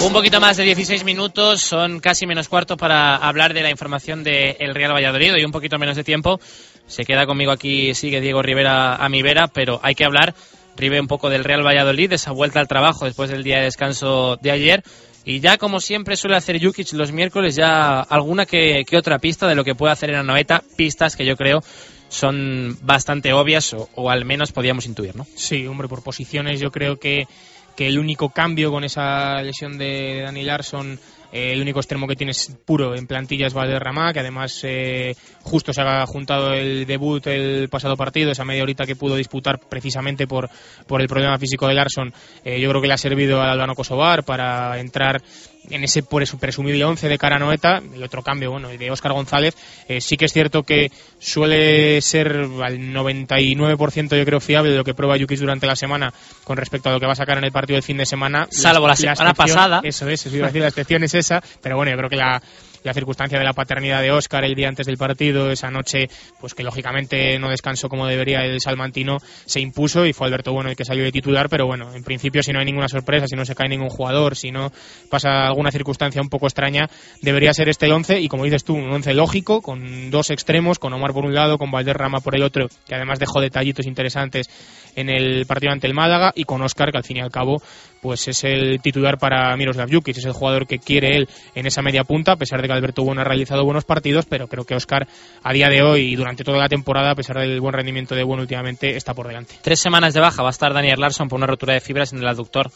Un poquito más de 16 minutos, son casi menos cuarto para hablar de la información del Real Valladolid y un poquito menos de tiempo. Se queda conmigo aquí, sigue Diego Rivera a mi vera, pero hay que hablar, Ribe, un poco del Real Valladolid, de esa vuelta al trabajo después del día de descanso de ayer. Y ya, como siempre suele hacer Jukic los miércoles, ya alguna que, que otra pista de lo que puede hacer en la noveta, pistas que yo creo son bastante obvias o, o al menos podíamos intuir, ¿no? Sí, hombre, por posiciones yo creo que, que el único cambio con esa lesión de Dani Larson, eh, el único extremo que tienes puro en plantilla es Valderrama, que además eh, justo se ha juntado el debut el pasado partido, esa media horita que pudo disputar precisamente por, por el problema físico de Larson. Eh, yo creo que le ha servido al Albano Kosovar para entrar en ese por eso presumible 11 de cara a Noeta y otro cambio bueno de Óscar González eh, sí que es cierto que suele ser al 99% yo creo fiable de lo que prueba Yukis durante la semana con respecto a lo que va a sacar en el partido del fin de semana Salvo la semana pasada. eso es, eso iba a decir, la excepción es esa pero bueno yo creo que la la circunstancia de la paternidad de Óscar el día antes del partido, esa noche, pues que lógicamente no descansó como debería el salmantino, se impuso y fue Alberto Bueno el que salió de titular, pero bueno, en principio si no hay ninguna sorpresa, si no se cae ningún jugador, si no pasa alguna circunstancia un poco extraña, debería ser este el 11 y como dices tú, un 11 lógico, con dos extremos, con Omar por un lado, con Valderrama por el otro, que además dejó detallitos interesantes en el partido ante el Málaga y con Óscar, que al fin y al cabo pues es el titular para Miroslav Jukic, es el jugador que quiere él en esa media punta, a pesar de que Alberto Bueno ha realizado buenos partidos, pero creo que Óscar a día de hoy y durante toda la temporada, a pesar del buen rendimiento de Bueno últimamente, está por delante. Tres semanas de baja va a estar Daniel Larson por una rotura de fibras en el aductor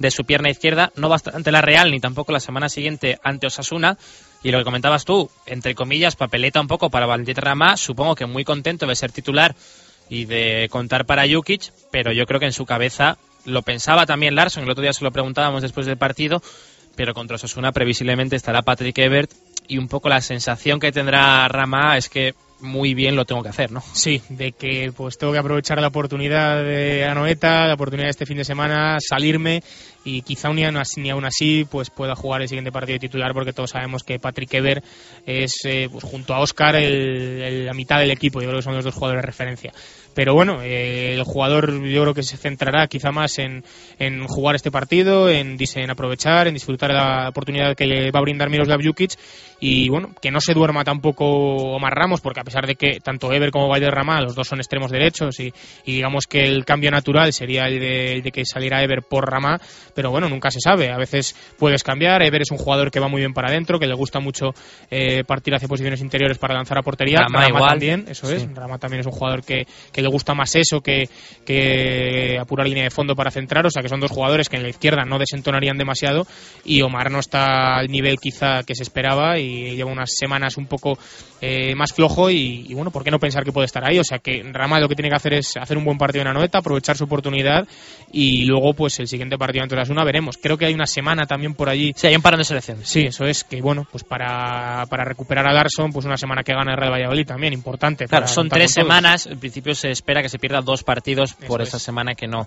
de su pierna izquierda. No va ante la Real ni tampoco la semana siguiente ante Osasuna. Y lo que comentabas tú, entre comillas, papeleta un poco para Valderrama. Supongo que muy contento de ser titular y de contar para Jukic, pero yo creo que en su cabeza lo pensaba también Larson. El otro día se lo preguntábamos después del partido, pero contra Osasuna previsiblemente estará Patrick Ebert. Y un poco la sensación que tendrá Rama es que muy bien lo tengo que hacer, ¿no? Sí, de que pues tengo que aprovechar la oportunidad de Anoeta, la oportunidad de este fin de semana, salirme y quizá ni aún así, pues pueda jugar el siguiente partido titular porque todos sabemos que Patrick Ever es eh, pues, junto a Oscar el- la mitad del equipo, yo creo que son los dos jugadores de referencia. Pero bueno, eh, el jugador yo creo que se centrará quizá más en, en jugar este partido, en, en aprovechar, en disfrutar la oportunidad que le va a brindar Miroslav Jukic y bueno, que no se duerma tampoco Omar Ramos, porque a pesar de que tanto Ever como Valderrama, los dos son extremos derechos y, y digamos que el cambio natural sería el de, el de que saliera Ever por Rama, pero bueno, nunca se sabe, a veces puedes cambiar, Ever es un jugador que va muy bien para adentro, que le gusta mucho eh, partir hacia posiciones interiores para lanzar a portería, Rama igual. también, eso es. Rama también es un jugador que, que le gusta más eso que, que apurar línea de fondo para centrar, o sea que son dos jugadores que en la izquierda no desentonarían demasiado y Omar no está al nivel quizá que se esperaba y lleva unas semanas un poco eh, más flojo y, y bueno, ¿por qué no pensar que puede estar ahí? O sea que Rama lo que tiene que hacer es hacer un buen partido en la noeta, aprovechar su oportunidad y luego pues el siguiente partido ante Osasuna, veremos. Creo que hay una semana también por allí. Sí, hay un parón de selecciones. Sí, eso es que, bueno, pues para, para recuperar a Larson, pues una semana que gana el Real Valladolid también, importante. Claro, son tres semanas. En principio se espera que se pierdan dos partidos por Eso es. semana que no,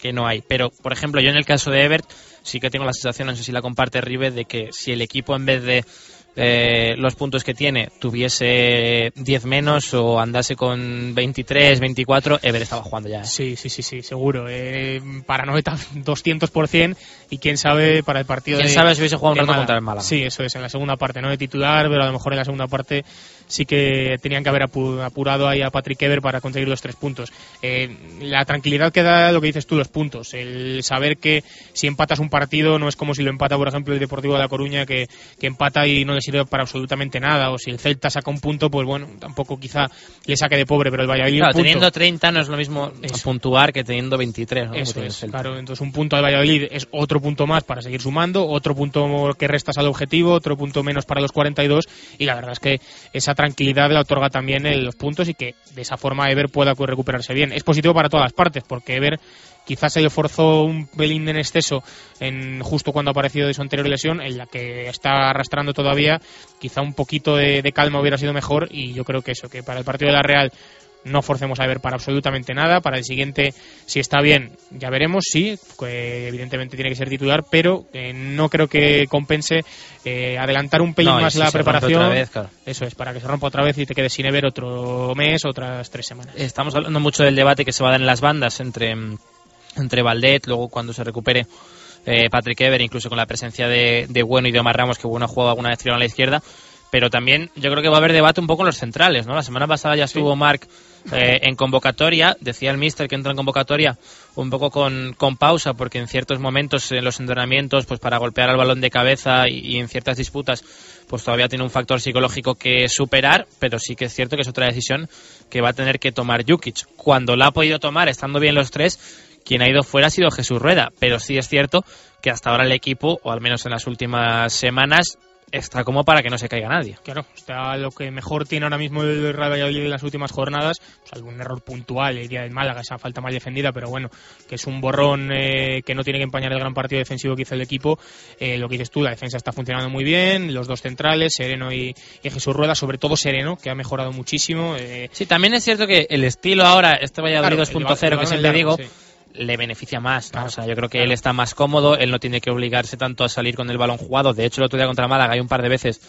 que no hay. Pero, por ejemplo, yo en el caso de Ebert sí que tengo la sensación, no sé si la comparte Rive, de que si el equipo en vez de eh, los puntos que tiene tuviese 10 menos o andase con 23, 24, Ebert estaba jugando ya. ¿eh? Sí, sí, sí, sí, seguro. Eh, para Noeta 200% y quién sabe para el partido Quién de- sabe si hubiese jugado un rato Málaga. contra el Málaga. Sí, eso es, en la segunda parte, no de titular, pero a lo mejor en la segunda parte sí que tenían que haber apu- apurado ahí a Patrick Ever para conseguir los tres puntos. Eh, la tranquilidad que da lo que dices tú, los puntos. El saber que si empatas un partido no es como si lo empata, por ejemplo, el Deportivo de La Coruña, que, que empata y no le sirve para absolutamente nada. O si el Celta saca un punto, pues bueno, tampoco quizá le saque de pobre, pero el Valladolid Claro, un punto. teniendo 30 no es lo mismo puntuar que teniendo 23. ¿no? Como Eso es, claro. Entonces, un punto al Valladolid es otro punto más para seguir sumando, otro punto que restas al objetivo, otro punto menos para los 42. Y la verdad es que esa tranquilidad le otorga también eh, los puntos y que de esa forma Ever pueda recuperarse bien. Es positivo para todas las partes, porque Ever quizás se le forzó un pelín en exceso en justo cuando ha aparecido de su anterior lesión, en la que está arrastrando todavía. Quizá un poquito de, de calma hubiera sido mejor y yo creo que eso, que para el partido de la Real no forcemos a ver para absolutamente nada. Para el siguiente, si está bien, ya veremos. Sí, evidentemente tiene que ser titular, pero eh, no creo que compense eh, adelantar un pelín No, más si la preparación. otra vez, claro. Eso es, para que se rompa otra vez y te quedes sin ver otro mes, otras tres semanas. Estamos hablando mucho del debate que se va a dar en las bandas entre, entre Valdet, luego cuando se recupere eh, Patrick Ever, incluso con la presencia de, de Bueno y de Omar Ramos, que Bueno ha jugado alguna vez tirado a la izquierda. Pero también yo creo que va a haber debate un poco en los centrales, ¿no? La semana pasada ya estuvo Marc eh, en convocatoria, decía el míster que entra en convocatoria un poco con, con pausa, porque en ciertos momentos en los entrenamientos, pues para golpear al balón de cabeza y, y en ciertas disputas, pues todavía tiene un factor psicológico que superar, pero sí que es cierto que es otra decisión que va a tener que tomar Jukic. Cuando la ha podido tomar, estando bien los tres, quien ha ido fuera ha sido Jesús Rueda, pero sí es cierto que hasta ahora el equipo, o al menos en las últimas semanas, está como para que no se caiga nadie. Claro, está lo que mejor tiene ahora mismo el Real Valladolid en las últimas jornadas, pues algún error puntual el día del Málaga, esa falta mal defendida, pero bueno, que es un borrón eh, que no tiene que empañar el gran partido defensivo que hizo el equipo. Eh, lo que dices tú, la defensa está funcionando muy bien, los dos centrales, Sereno y, y Jesús Rueda, sobre todo Sereno, que ha mejorado muchísimo. eh, Sí, también es cierto que el estilo ahora, este Valladolid Claro, el 2.0 ba- el que siempre largo, digo, sí. Le beneficia más. ¿no? O sea, yo creo que él está más cómodo, él no tiene que obligarse tanto a salir con el balón jugado. De hecho, el otro día contra Málaga hay un par de veces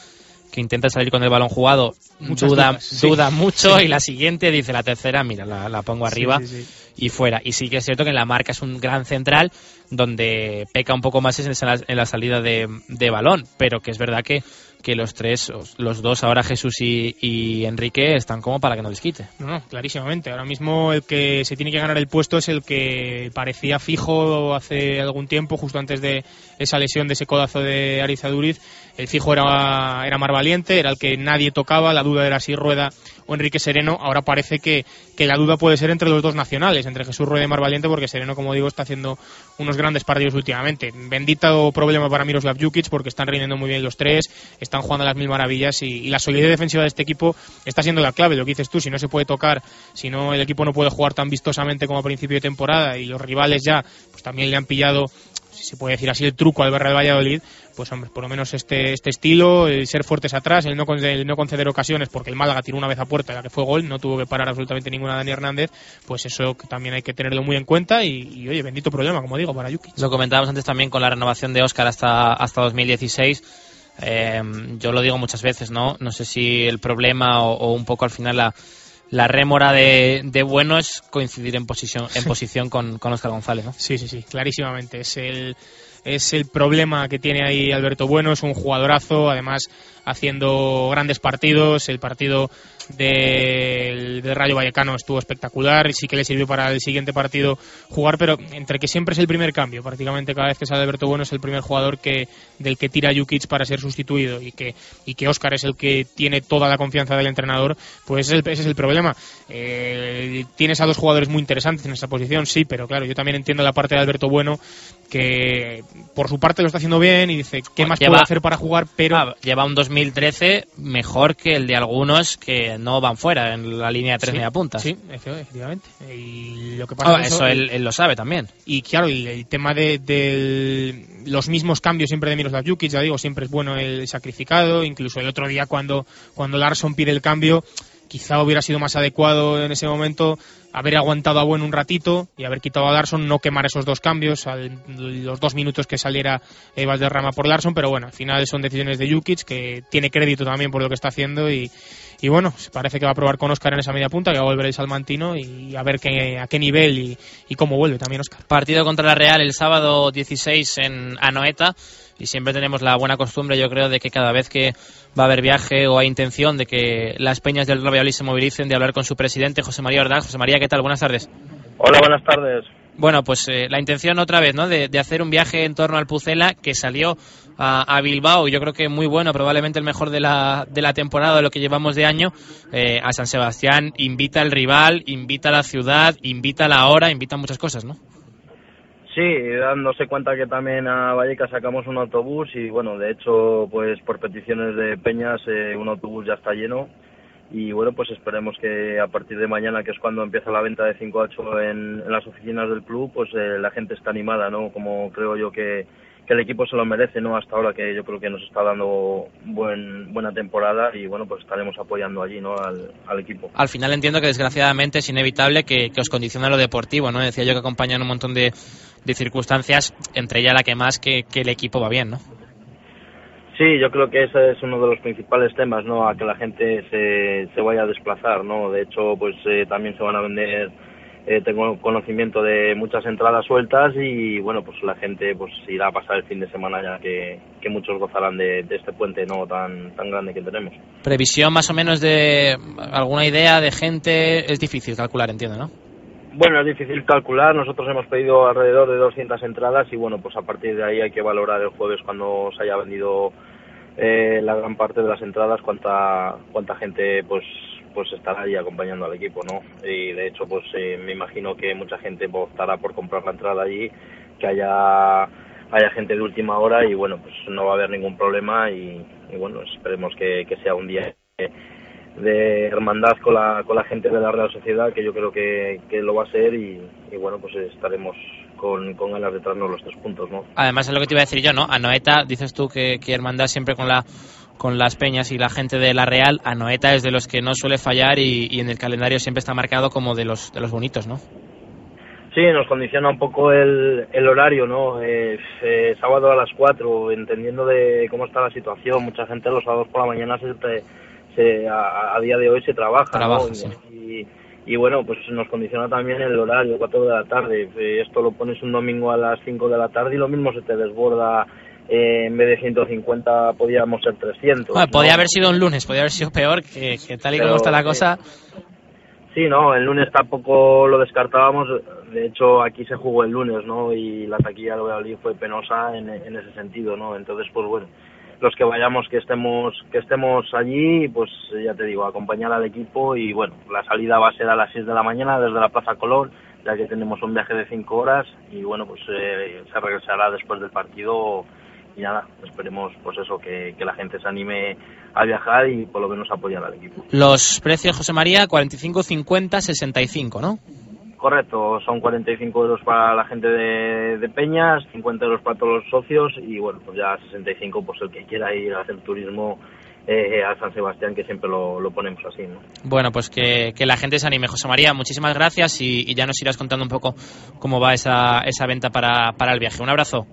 que intenta salir con el balón jugado, Muchas duda, dudas, sí. duda mucho Sí. y la siguiente dice la tercera, mira, la, la pongo arriba sí, y fuera. Y sí que es cierto que en la marca es un gran central donde peca un poco más es en esa- en la salida de, de balón, pero que es verdad que, que los tres, los dos ahora Jesús y, Enrique están como para que no les quite. No, clarísimamente. Ahora mismo el que se tiene que ganar el puesto es el que parecía fijo hace algún tiempo, justo antes de esa lesión, de ese codazo de Ariza Duriz. El fijo era, era Mar Valiente, era el que nadie tocaba, la duda era si Rueda o Enrique Sereno. Ahora parece que, que la duda puede ser entre los dos nacionales, entre Jesús Rueda y Mar Valiente, porque Sereno, como digo, está haciendo unos grandes partidos últimamente. Bendito problema para Miroslav Jukic, porque están rindiendo muy bien los tres, están jugando a las mil maravillas y, la solidez defensiva de este equipo está siendo la clave. Lo que dices tú, si no se puede tocar, si no el equipo no puede jugar tan vistosamente como a principio de temporada y los rivales ya pues también le han pillado si se puede decir así el truco al Real Valladolid pues hombre por lo menos este este estilo el ser fuertes atrás el no con- el no conceder ocasiones porque el Málaga tiró una vez a puerta la que fue gol no tuvo que parar absolutamente ninguna Dani Hernández pues eso que también hay que tenerlo muy en cuenta y, y, oye bendito problema como digo para Yuki Lo comentábamos antes también con la renovación de Oscar hasta, hasta 2016. Eh, yo lo digo muchas veces, ¿no? No sé si el problema o, o un poco al final la, la rémora de, de bueno es coincidir en posición, en posición con, con Oscar González, ¿no? Sí, sí, sí, clarísimamente. Es el, es el problema que tiene ahí Alberto Bueno, es un jugadorazo, además haciendo grandes partidos. El partido del, del Rayo Vallecano estuvo espectacular y sí que le sirvió para el siguiente partido jugar, pero entre que siempre es el primer cambio, prácticamente cada vez que sale Alberto Bueno es el primer jugador que del que tira Jukic para ser sustituido y que y que Oscar es el que tiene toda la confianza del entrenador, pues ese es el, ese es el problema. Eh, tienes a dos jugadores muy interesantes en esa posición, sí, pero claro, yo también entiendo la parte de Alberto Bueno que por su parte lo está haciendo bien y dice qué más Lleva- puedo hacer para jugar, pero Ah, lleva un 2013 mejor que el de algunos que eh, no van fuera en la línea de tres Sí, media puntas. Sí, efectivamente. Y lo que pasa Ah, es eso él, él lo sabe también. Y claro, el, el tema de, de los mismos cambios siempre de Miroslav Jukic, ya digo, siempre es bueno el sacrificado. Incluso el otro día cuando, cuando Larson pide el cambio, quizá hubiera sido más adecuado en ese momento haber aguantado a Buen un ratito y haber quitado a Larson, no quemar esos dos cambios, al- los dos minutos que saliera eh, Valderrama por Larson, pero bueno, al final son decisiones de Jukic, que tiene crédito también por lo que está haciendo y, y bueno, parece que va a probar con Oscar en esa media punta, que va a volver el Salmantino y a ver qué, a qué nivel y, y cómo vuelve también Oscar. Partido contra la Real el sábado 16 en Anoeta y siempre tenemos la buena costumbre, yo creo, de que cada vez que va a haber viaje o hay intención de que las peñas del Real Valladolid se movilicen, de hablar con su presidente, José María Ordaz. José María, ¿qué tal? Buenas tardes. Hola, buenas tardes. Bueno, pues eh, la intención otra vez, ¿no? De, hacer un viaje en torno al Pucela que salió a, a Bilbao, yo creo que muy bueno, probablemente el mejor de la, de la temporada, de lo que llevamos de año, eh, a San Sebastián, invita al rival, invita a la ciudad, invita a la hora, invita a muchas cosas, ¿no? Sí, dándose cuenta que también a Vallecas sacamos un autobús y bueno, de hecho, pues por peticiones de Peñas, eh, un autobús ya está lleno y bueno, pues esperemos que a partir de mañana, que es cuando empieza la venta de 5 a 8 en, las oficinas del club, pues eh, la gente está animada, ¿no? Como creo yo que, el equipo se lo merece, ¿no? Hasta ahora que yo creo que nos está dando buen, buena temporada y bueno, pues estaremos apoyando allí, ¿no? Al, equipo. Al final entiendo que desgraciadamente es inevitable que, os condicione lo deportivo, ¿no? Decía yo que acompañan un montón de, de circunstancias, entre ellas la que más que el equipo va bien, ¿no? Sí, yo creo que ese es uno de los principales temas, ¿no? A que la gente se, se vaya a desplazar, ¿no? De hecho, pues eh, también se van a vender, eh, tengo conocimiento de muchas entradas sueltas y, bueno, pues la gente pues irá a pasar el fin de semana ya que, que muchos gozarán de, de este puente, ¿no? Tan, tan grande que tenemos. Previsión más o menos de alguna idea de gente, es difícil calcular, entiendo, ¿no? Bueno, es difícil calcular. Nosotros hemos pedido alrededor de 200 entradas y bueno, pues a partir de ahí hay que valorar el jueves cuando se haya vendido eh, la gran parte de las entradas cuánta cuánta gente pues pues estará ahí acompañando al equipo, ¿no? Y de hecho, pues eh, me imagino que mucha gente optará por comprar la entrada allí, que haya haya gente de última hora y bueno, pues no va a haber ningún problema y, bueno, esperemos que, sea un día de hermandad con la, con la gente de la Real Sociedad, que yo creo que, que lo va a ser y, y bueno, pues estaremos con, con ganas de traernos los tres puntos, ¿no? Además es lo que te iba a decir yo, ¿no? Anoeta, dices tú que, que hermandad siempre con la con las peñas y la gente de la Real, Anoeta es de los que no suele fallar y, y en el calendario siempre está marcado como de los de los bonitos, ¿no? Sí, nos condiciona un poco el, el horario, ¿no? Eh, eh, sábado a las 4, entendiendo de cómo está la situación. Mucha gente los sábados por la mañana se, se- a, a día de hoy se trabaja, Trabaja, ¿no? sí. Y, y bueno, pues nos condiciona también el horario, 4 de la tarde. Eh, esto lo pones un domingo a las 5 de la tarde y lo mismo se te desborda. eh, en vez de 150 podíamos ser 300. Bueno, ¿no? podía haber sido un lunes, podía haber sido peor, que, que tal y como está la eh, cosa. Sí, no, el lunes tampoco lo descartábamos. De hecho, aquí se jugó el lunes, ¿no? Y la taquilla de Valladolid fue penosa en, en ese sentido, ¿no? Entonces, pues bueno, los que vayamos, que estemos, que estemos allí, pues ya te digo, acompañar al equipo y bueno, la salida va a ser a las 6 de la mañana desde la Plaza Colón, ya que tenemos un viaje de 5 horas y bueno, pues eh, se regresará después del partido y nada, esperemos pues eso, que, que la gente se anime a viajar y por lo menos apoyar al equipo. Los precios, José María, 45, 50, 65, ¿no? Correcto, son 45 euros para la gente de, de Peñas, 50 euros para todos los socios y bueno, pues ya 65 pues el que quiera ir a hacer turismo eh, a San Sebastián, que siempre lo, lo ponemos así, ¿no? Bueno, pues que, que la gente se anime. José María, muchísimas gracias y, y ya nos irás contando un poco cómo va esa, esa venta para, para el viaje. Un abrazo.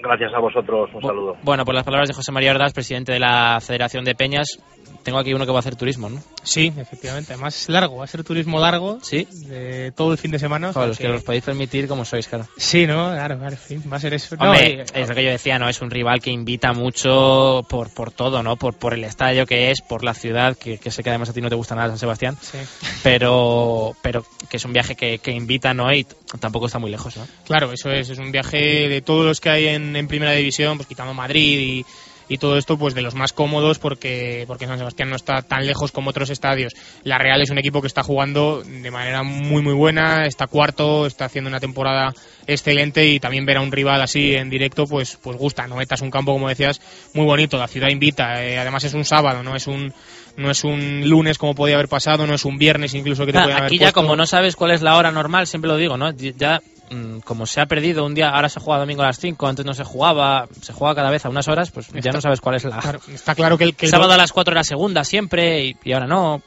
Gracias a vosotros, un saludo. Bueno, por las palabras de José María Ordaz, presidente de la Federación de Peñas, tengo aquí uno que va a hacer turismo, ¿no? Sí, efectivamente. Además es largo, va a ser turismo largo. Sí. De todo el fin de semana. o sea Joder, los que los podéis permitir como sois, claro. Sí, ¿no? Claro, claro, sí, va a ser eso. No, Hombre, y- es lo que yo decía, ¿no? Es un rival que invita mucho por, por todo, ¿no? Por, por el estadio que es, por la ciudad, que, que sé que además a ti no te gusta nada San Sebastián. Sí. Pero, pero que es un viaje que, que invita, ¿no? Y tampoco está muy lejos, ¿no? Claro, eso es, es un viaje de todos los que hay en, en Primera División, pues quitando Madrid y, y todo esto, pues de los más cómodos porque, porque San Sebastián no está tan lejos como otros estadios. La Real es un equipo que está jugando de manera muy muy buena, está cuarto, está haciendo una temporada excelente y también ver a un rival así en directo pues pues gusta. Noeta es un campo, como decías, muy bonito, la ciudad invita, eh, además es un sábado, no es un no es un lunes como podía haber pasado, no es un viernes incluso que te Ah, haber aquí ya puesto. como no sabes cuál es la hora normal, siempre lo digo, ¿no? Ya mm, como se ha perdido un día, ahora se juega domingo a las 5, antes no se jugaba, se juega cada vez a unas horas, pues ya no sabes cuál es la... Claro, está claro que el, que el Sábado do- a las 4 la segunda siempre y, y ahora no.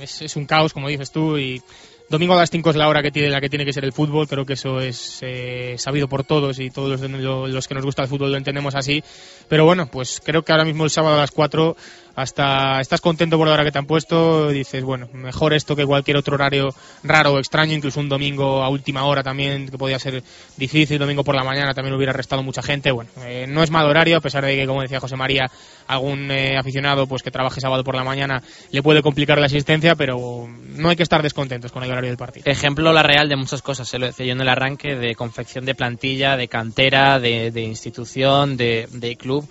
es, es un caos, como dices tú, y domingo a las 5 es la hora que tiene, la que tiene que ser el fútbol, creo que eso es eh, sabido por todos y todos los, lo- los que nos gusta el fútbol lo entendemos así, pero bueno, pues creo que ahora mismo el sábado a las 4 hasta estás contento por la hora que te han puesto, dices, bueno, mejor esto que cualquier otro horario raro o extraño, incluso un domingo a última hora también, que podía ser difícil, domingo por la mañana también hubiera restado mucha gente, bueno, eh, no es mal horario, a pesar de que, como decía José María, algún eh, aficionado pues que trabaje sábado por la mañana le puede complicar la asistencia, pero no hay que estar descontentos con el horario del partido. Ejemplo la real de muchas cosas, se lo decía yo en el arranque, de confección de plantilla, de cantera, de, institución, de club.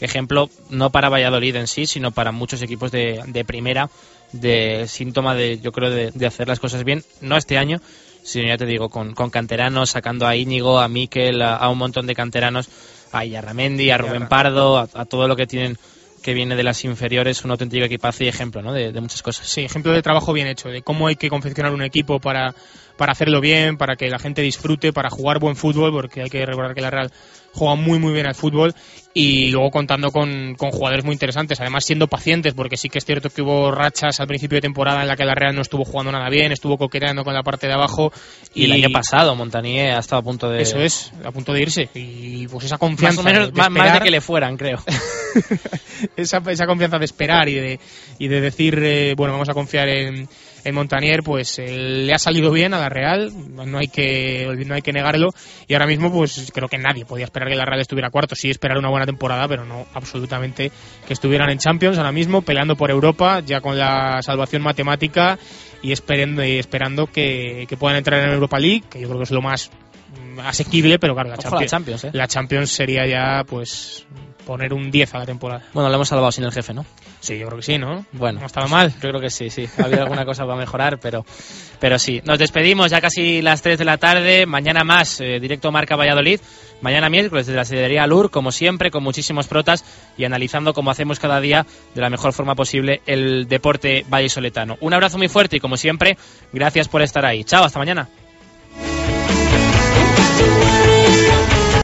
Ejemplo no para Valladolid en sí, sino para muchos equipos de, de primera, de síntoma de, yo creo, de, de hacer las cosas bien, no este año, sino ya te digo, con, con canteranos, sacando a Íñigo, a Miquel, a, a un montón de canteranos, a Yarramendi, a Rubén Pardo, a, a todo lo que tienen que viene de las inferiores, un auténtico equipazo y ejemplo ¿no? de, de muchas cosas. Sí, ejemplo de trabajo bien hecho, de cómo hay que confeccionar un equipo para, para hacerlo bien, para que la gente disfrute, para jugar buen fútbol, porque hay que recordar que la Real juega muy muy bien al fútbol y luego contando con, con jugadores muy interesantes, además siendo pacientes, porque sí que es cierto que hubo rachas al principio de temporada en la que la Real no estuvo jugando nada bien, estuvo coqueteando con la parte de abajo Y, el año pasado Montanier ha estado a punto de... Eso es, a punto de irse. Y pues esa Más confianza. o menos, de más, más de esperar- que le fueran, creo. esa, esa confianza de esperar y de, y de decir, eh, bueno, vamos a confiar en, en Montanier, pues eh, le ha salido bien a la Real, no hay que no hay que negarlo. Y ahora mismo, pues creo que nadie podía esperar que la Real estuviera cuarto. Sí, esperar una buena temporada, pero no absolutamente que estuvieran en Champions ahora mismo, peleando por Europa, ya con la salvación matemática y esperando, y esperando que, que puedan entrar en Europa League, que yo creo que es lo más mm, asequible, pero claro, la Ojo a la Champions, Champions, ¿eh? la Champions sería ya, pues, poner un 10 a la temporada. Bueno, lo hemos salvado sin el jefe, ¿no? Sí, yo creo que sí, ¿no? Bueno, No ha estado mal. Yo creo que sí, sí. Ha habido alguna cosa para mejorar, pero, pero sí. Nos despedimos ya casi las 3 de la tarde. Mañana más, eh, directo Marca Valladolid. Mañana miércoles desde la sedería Lur, como siempre, con muchísimos protas y analizando como hacemos cada día de la mejor forma posible el deporte vallisoletano. Un abrazo muy fuerte y como siempre, gracias por estar ahí. Chao, hasta mañana.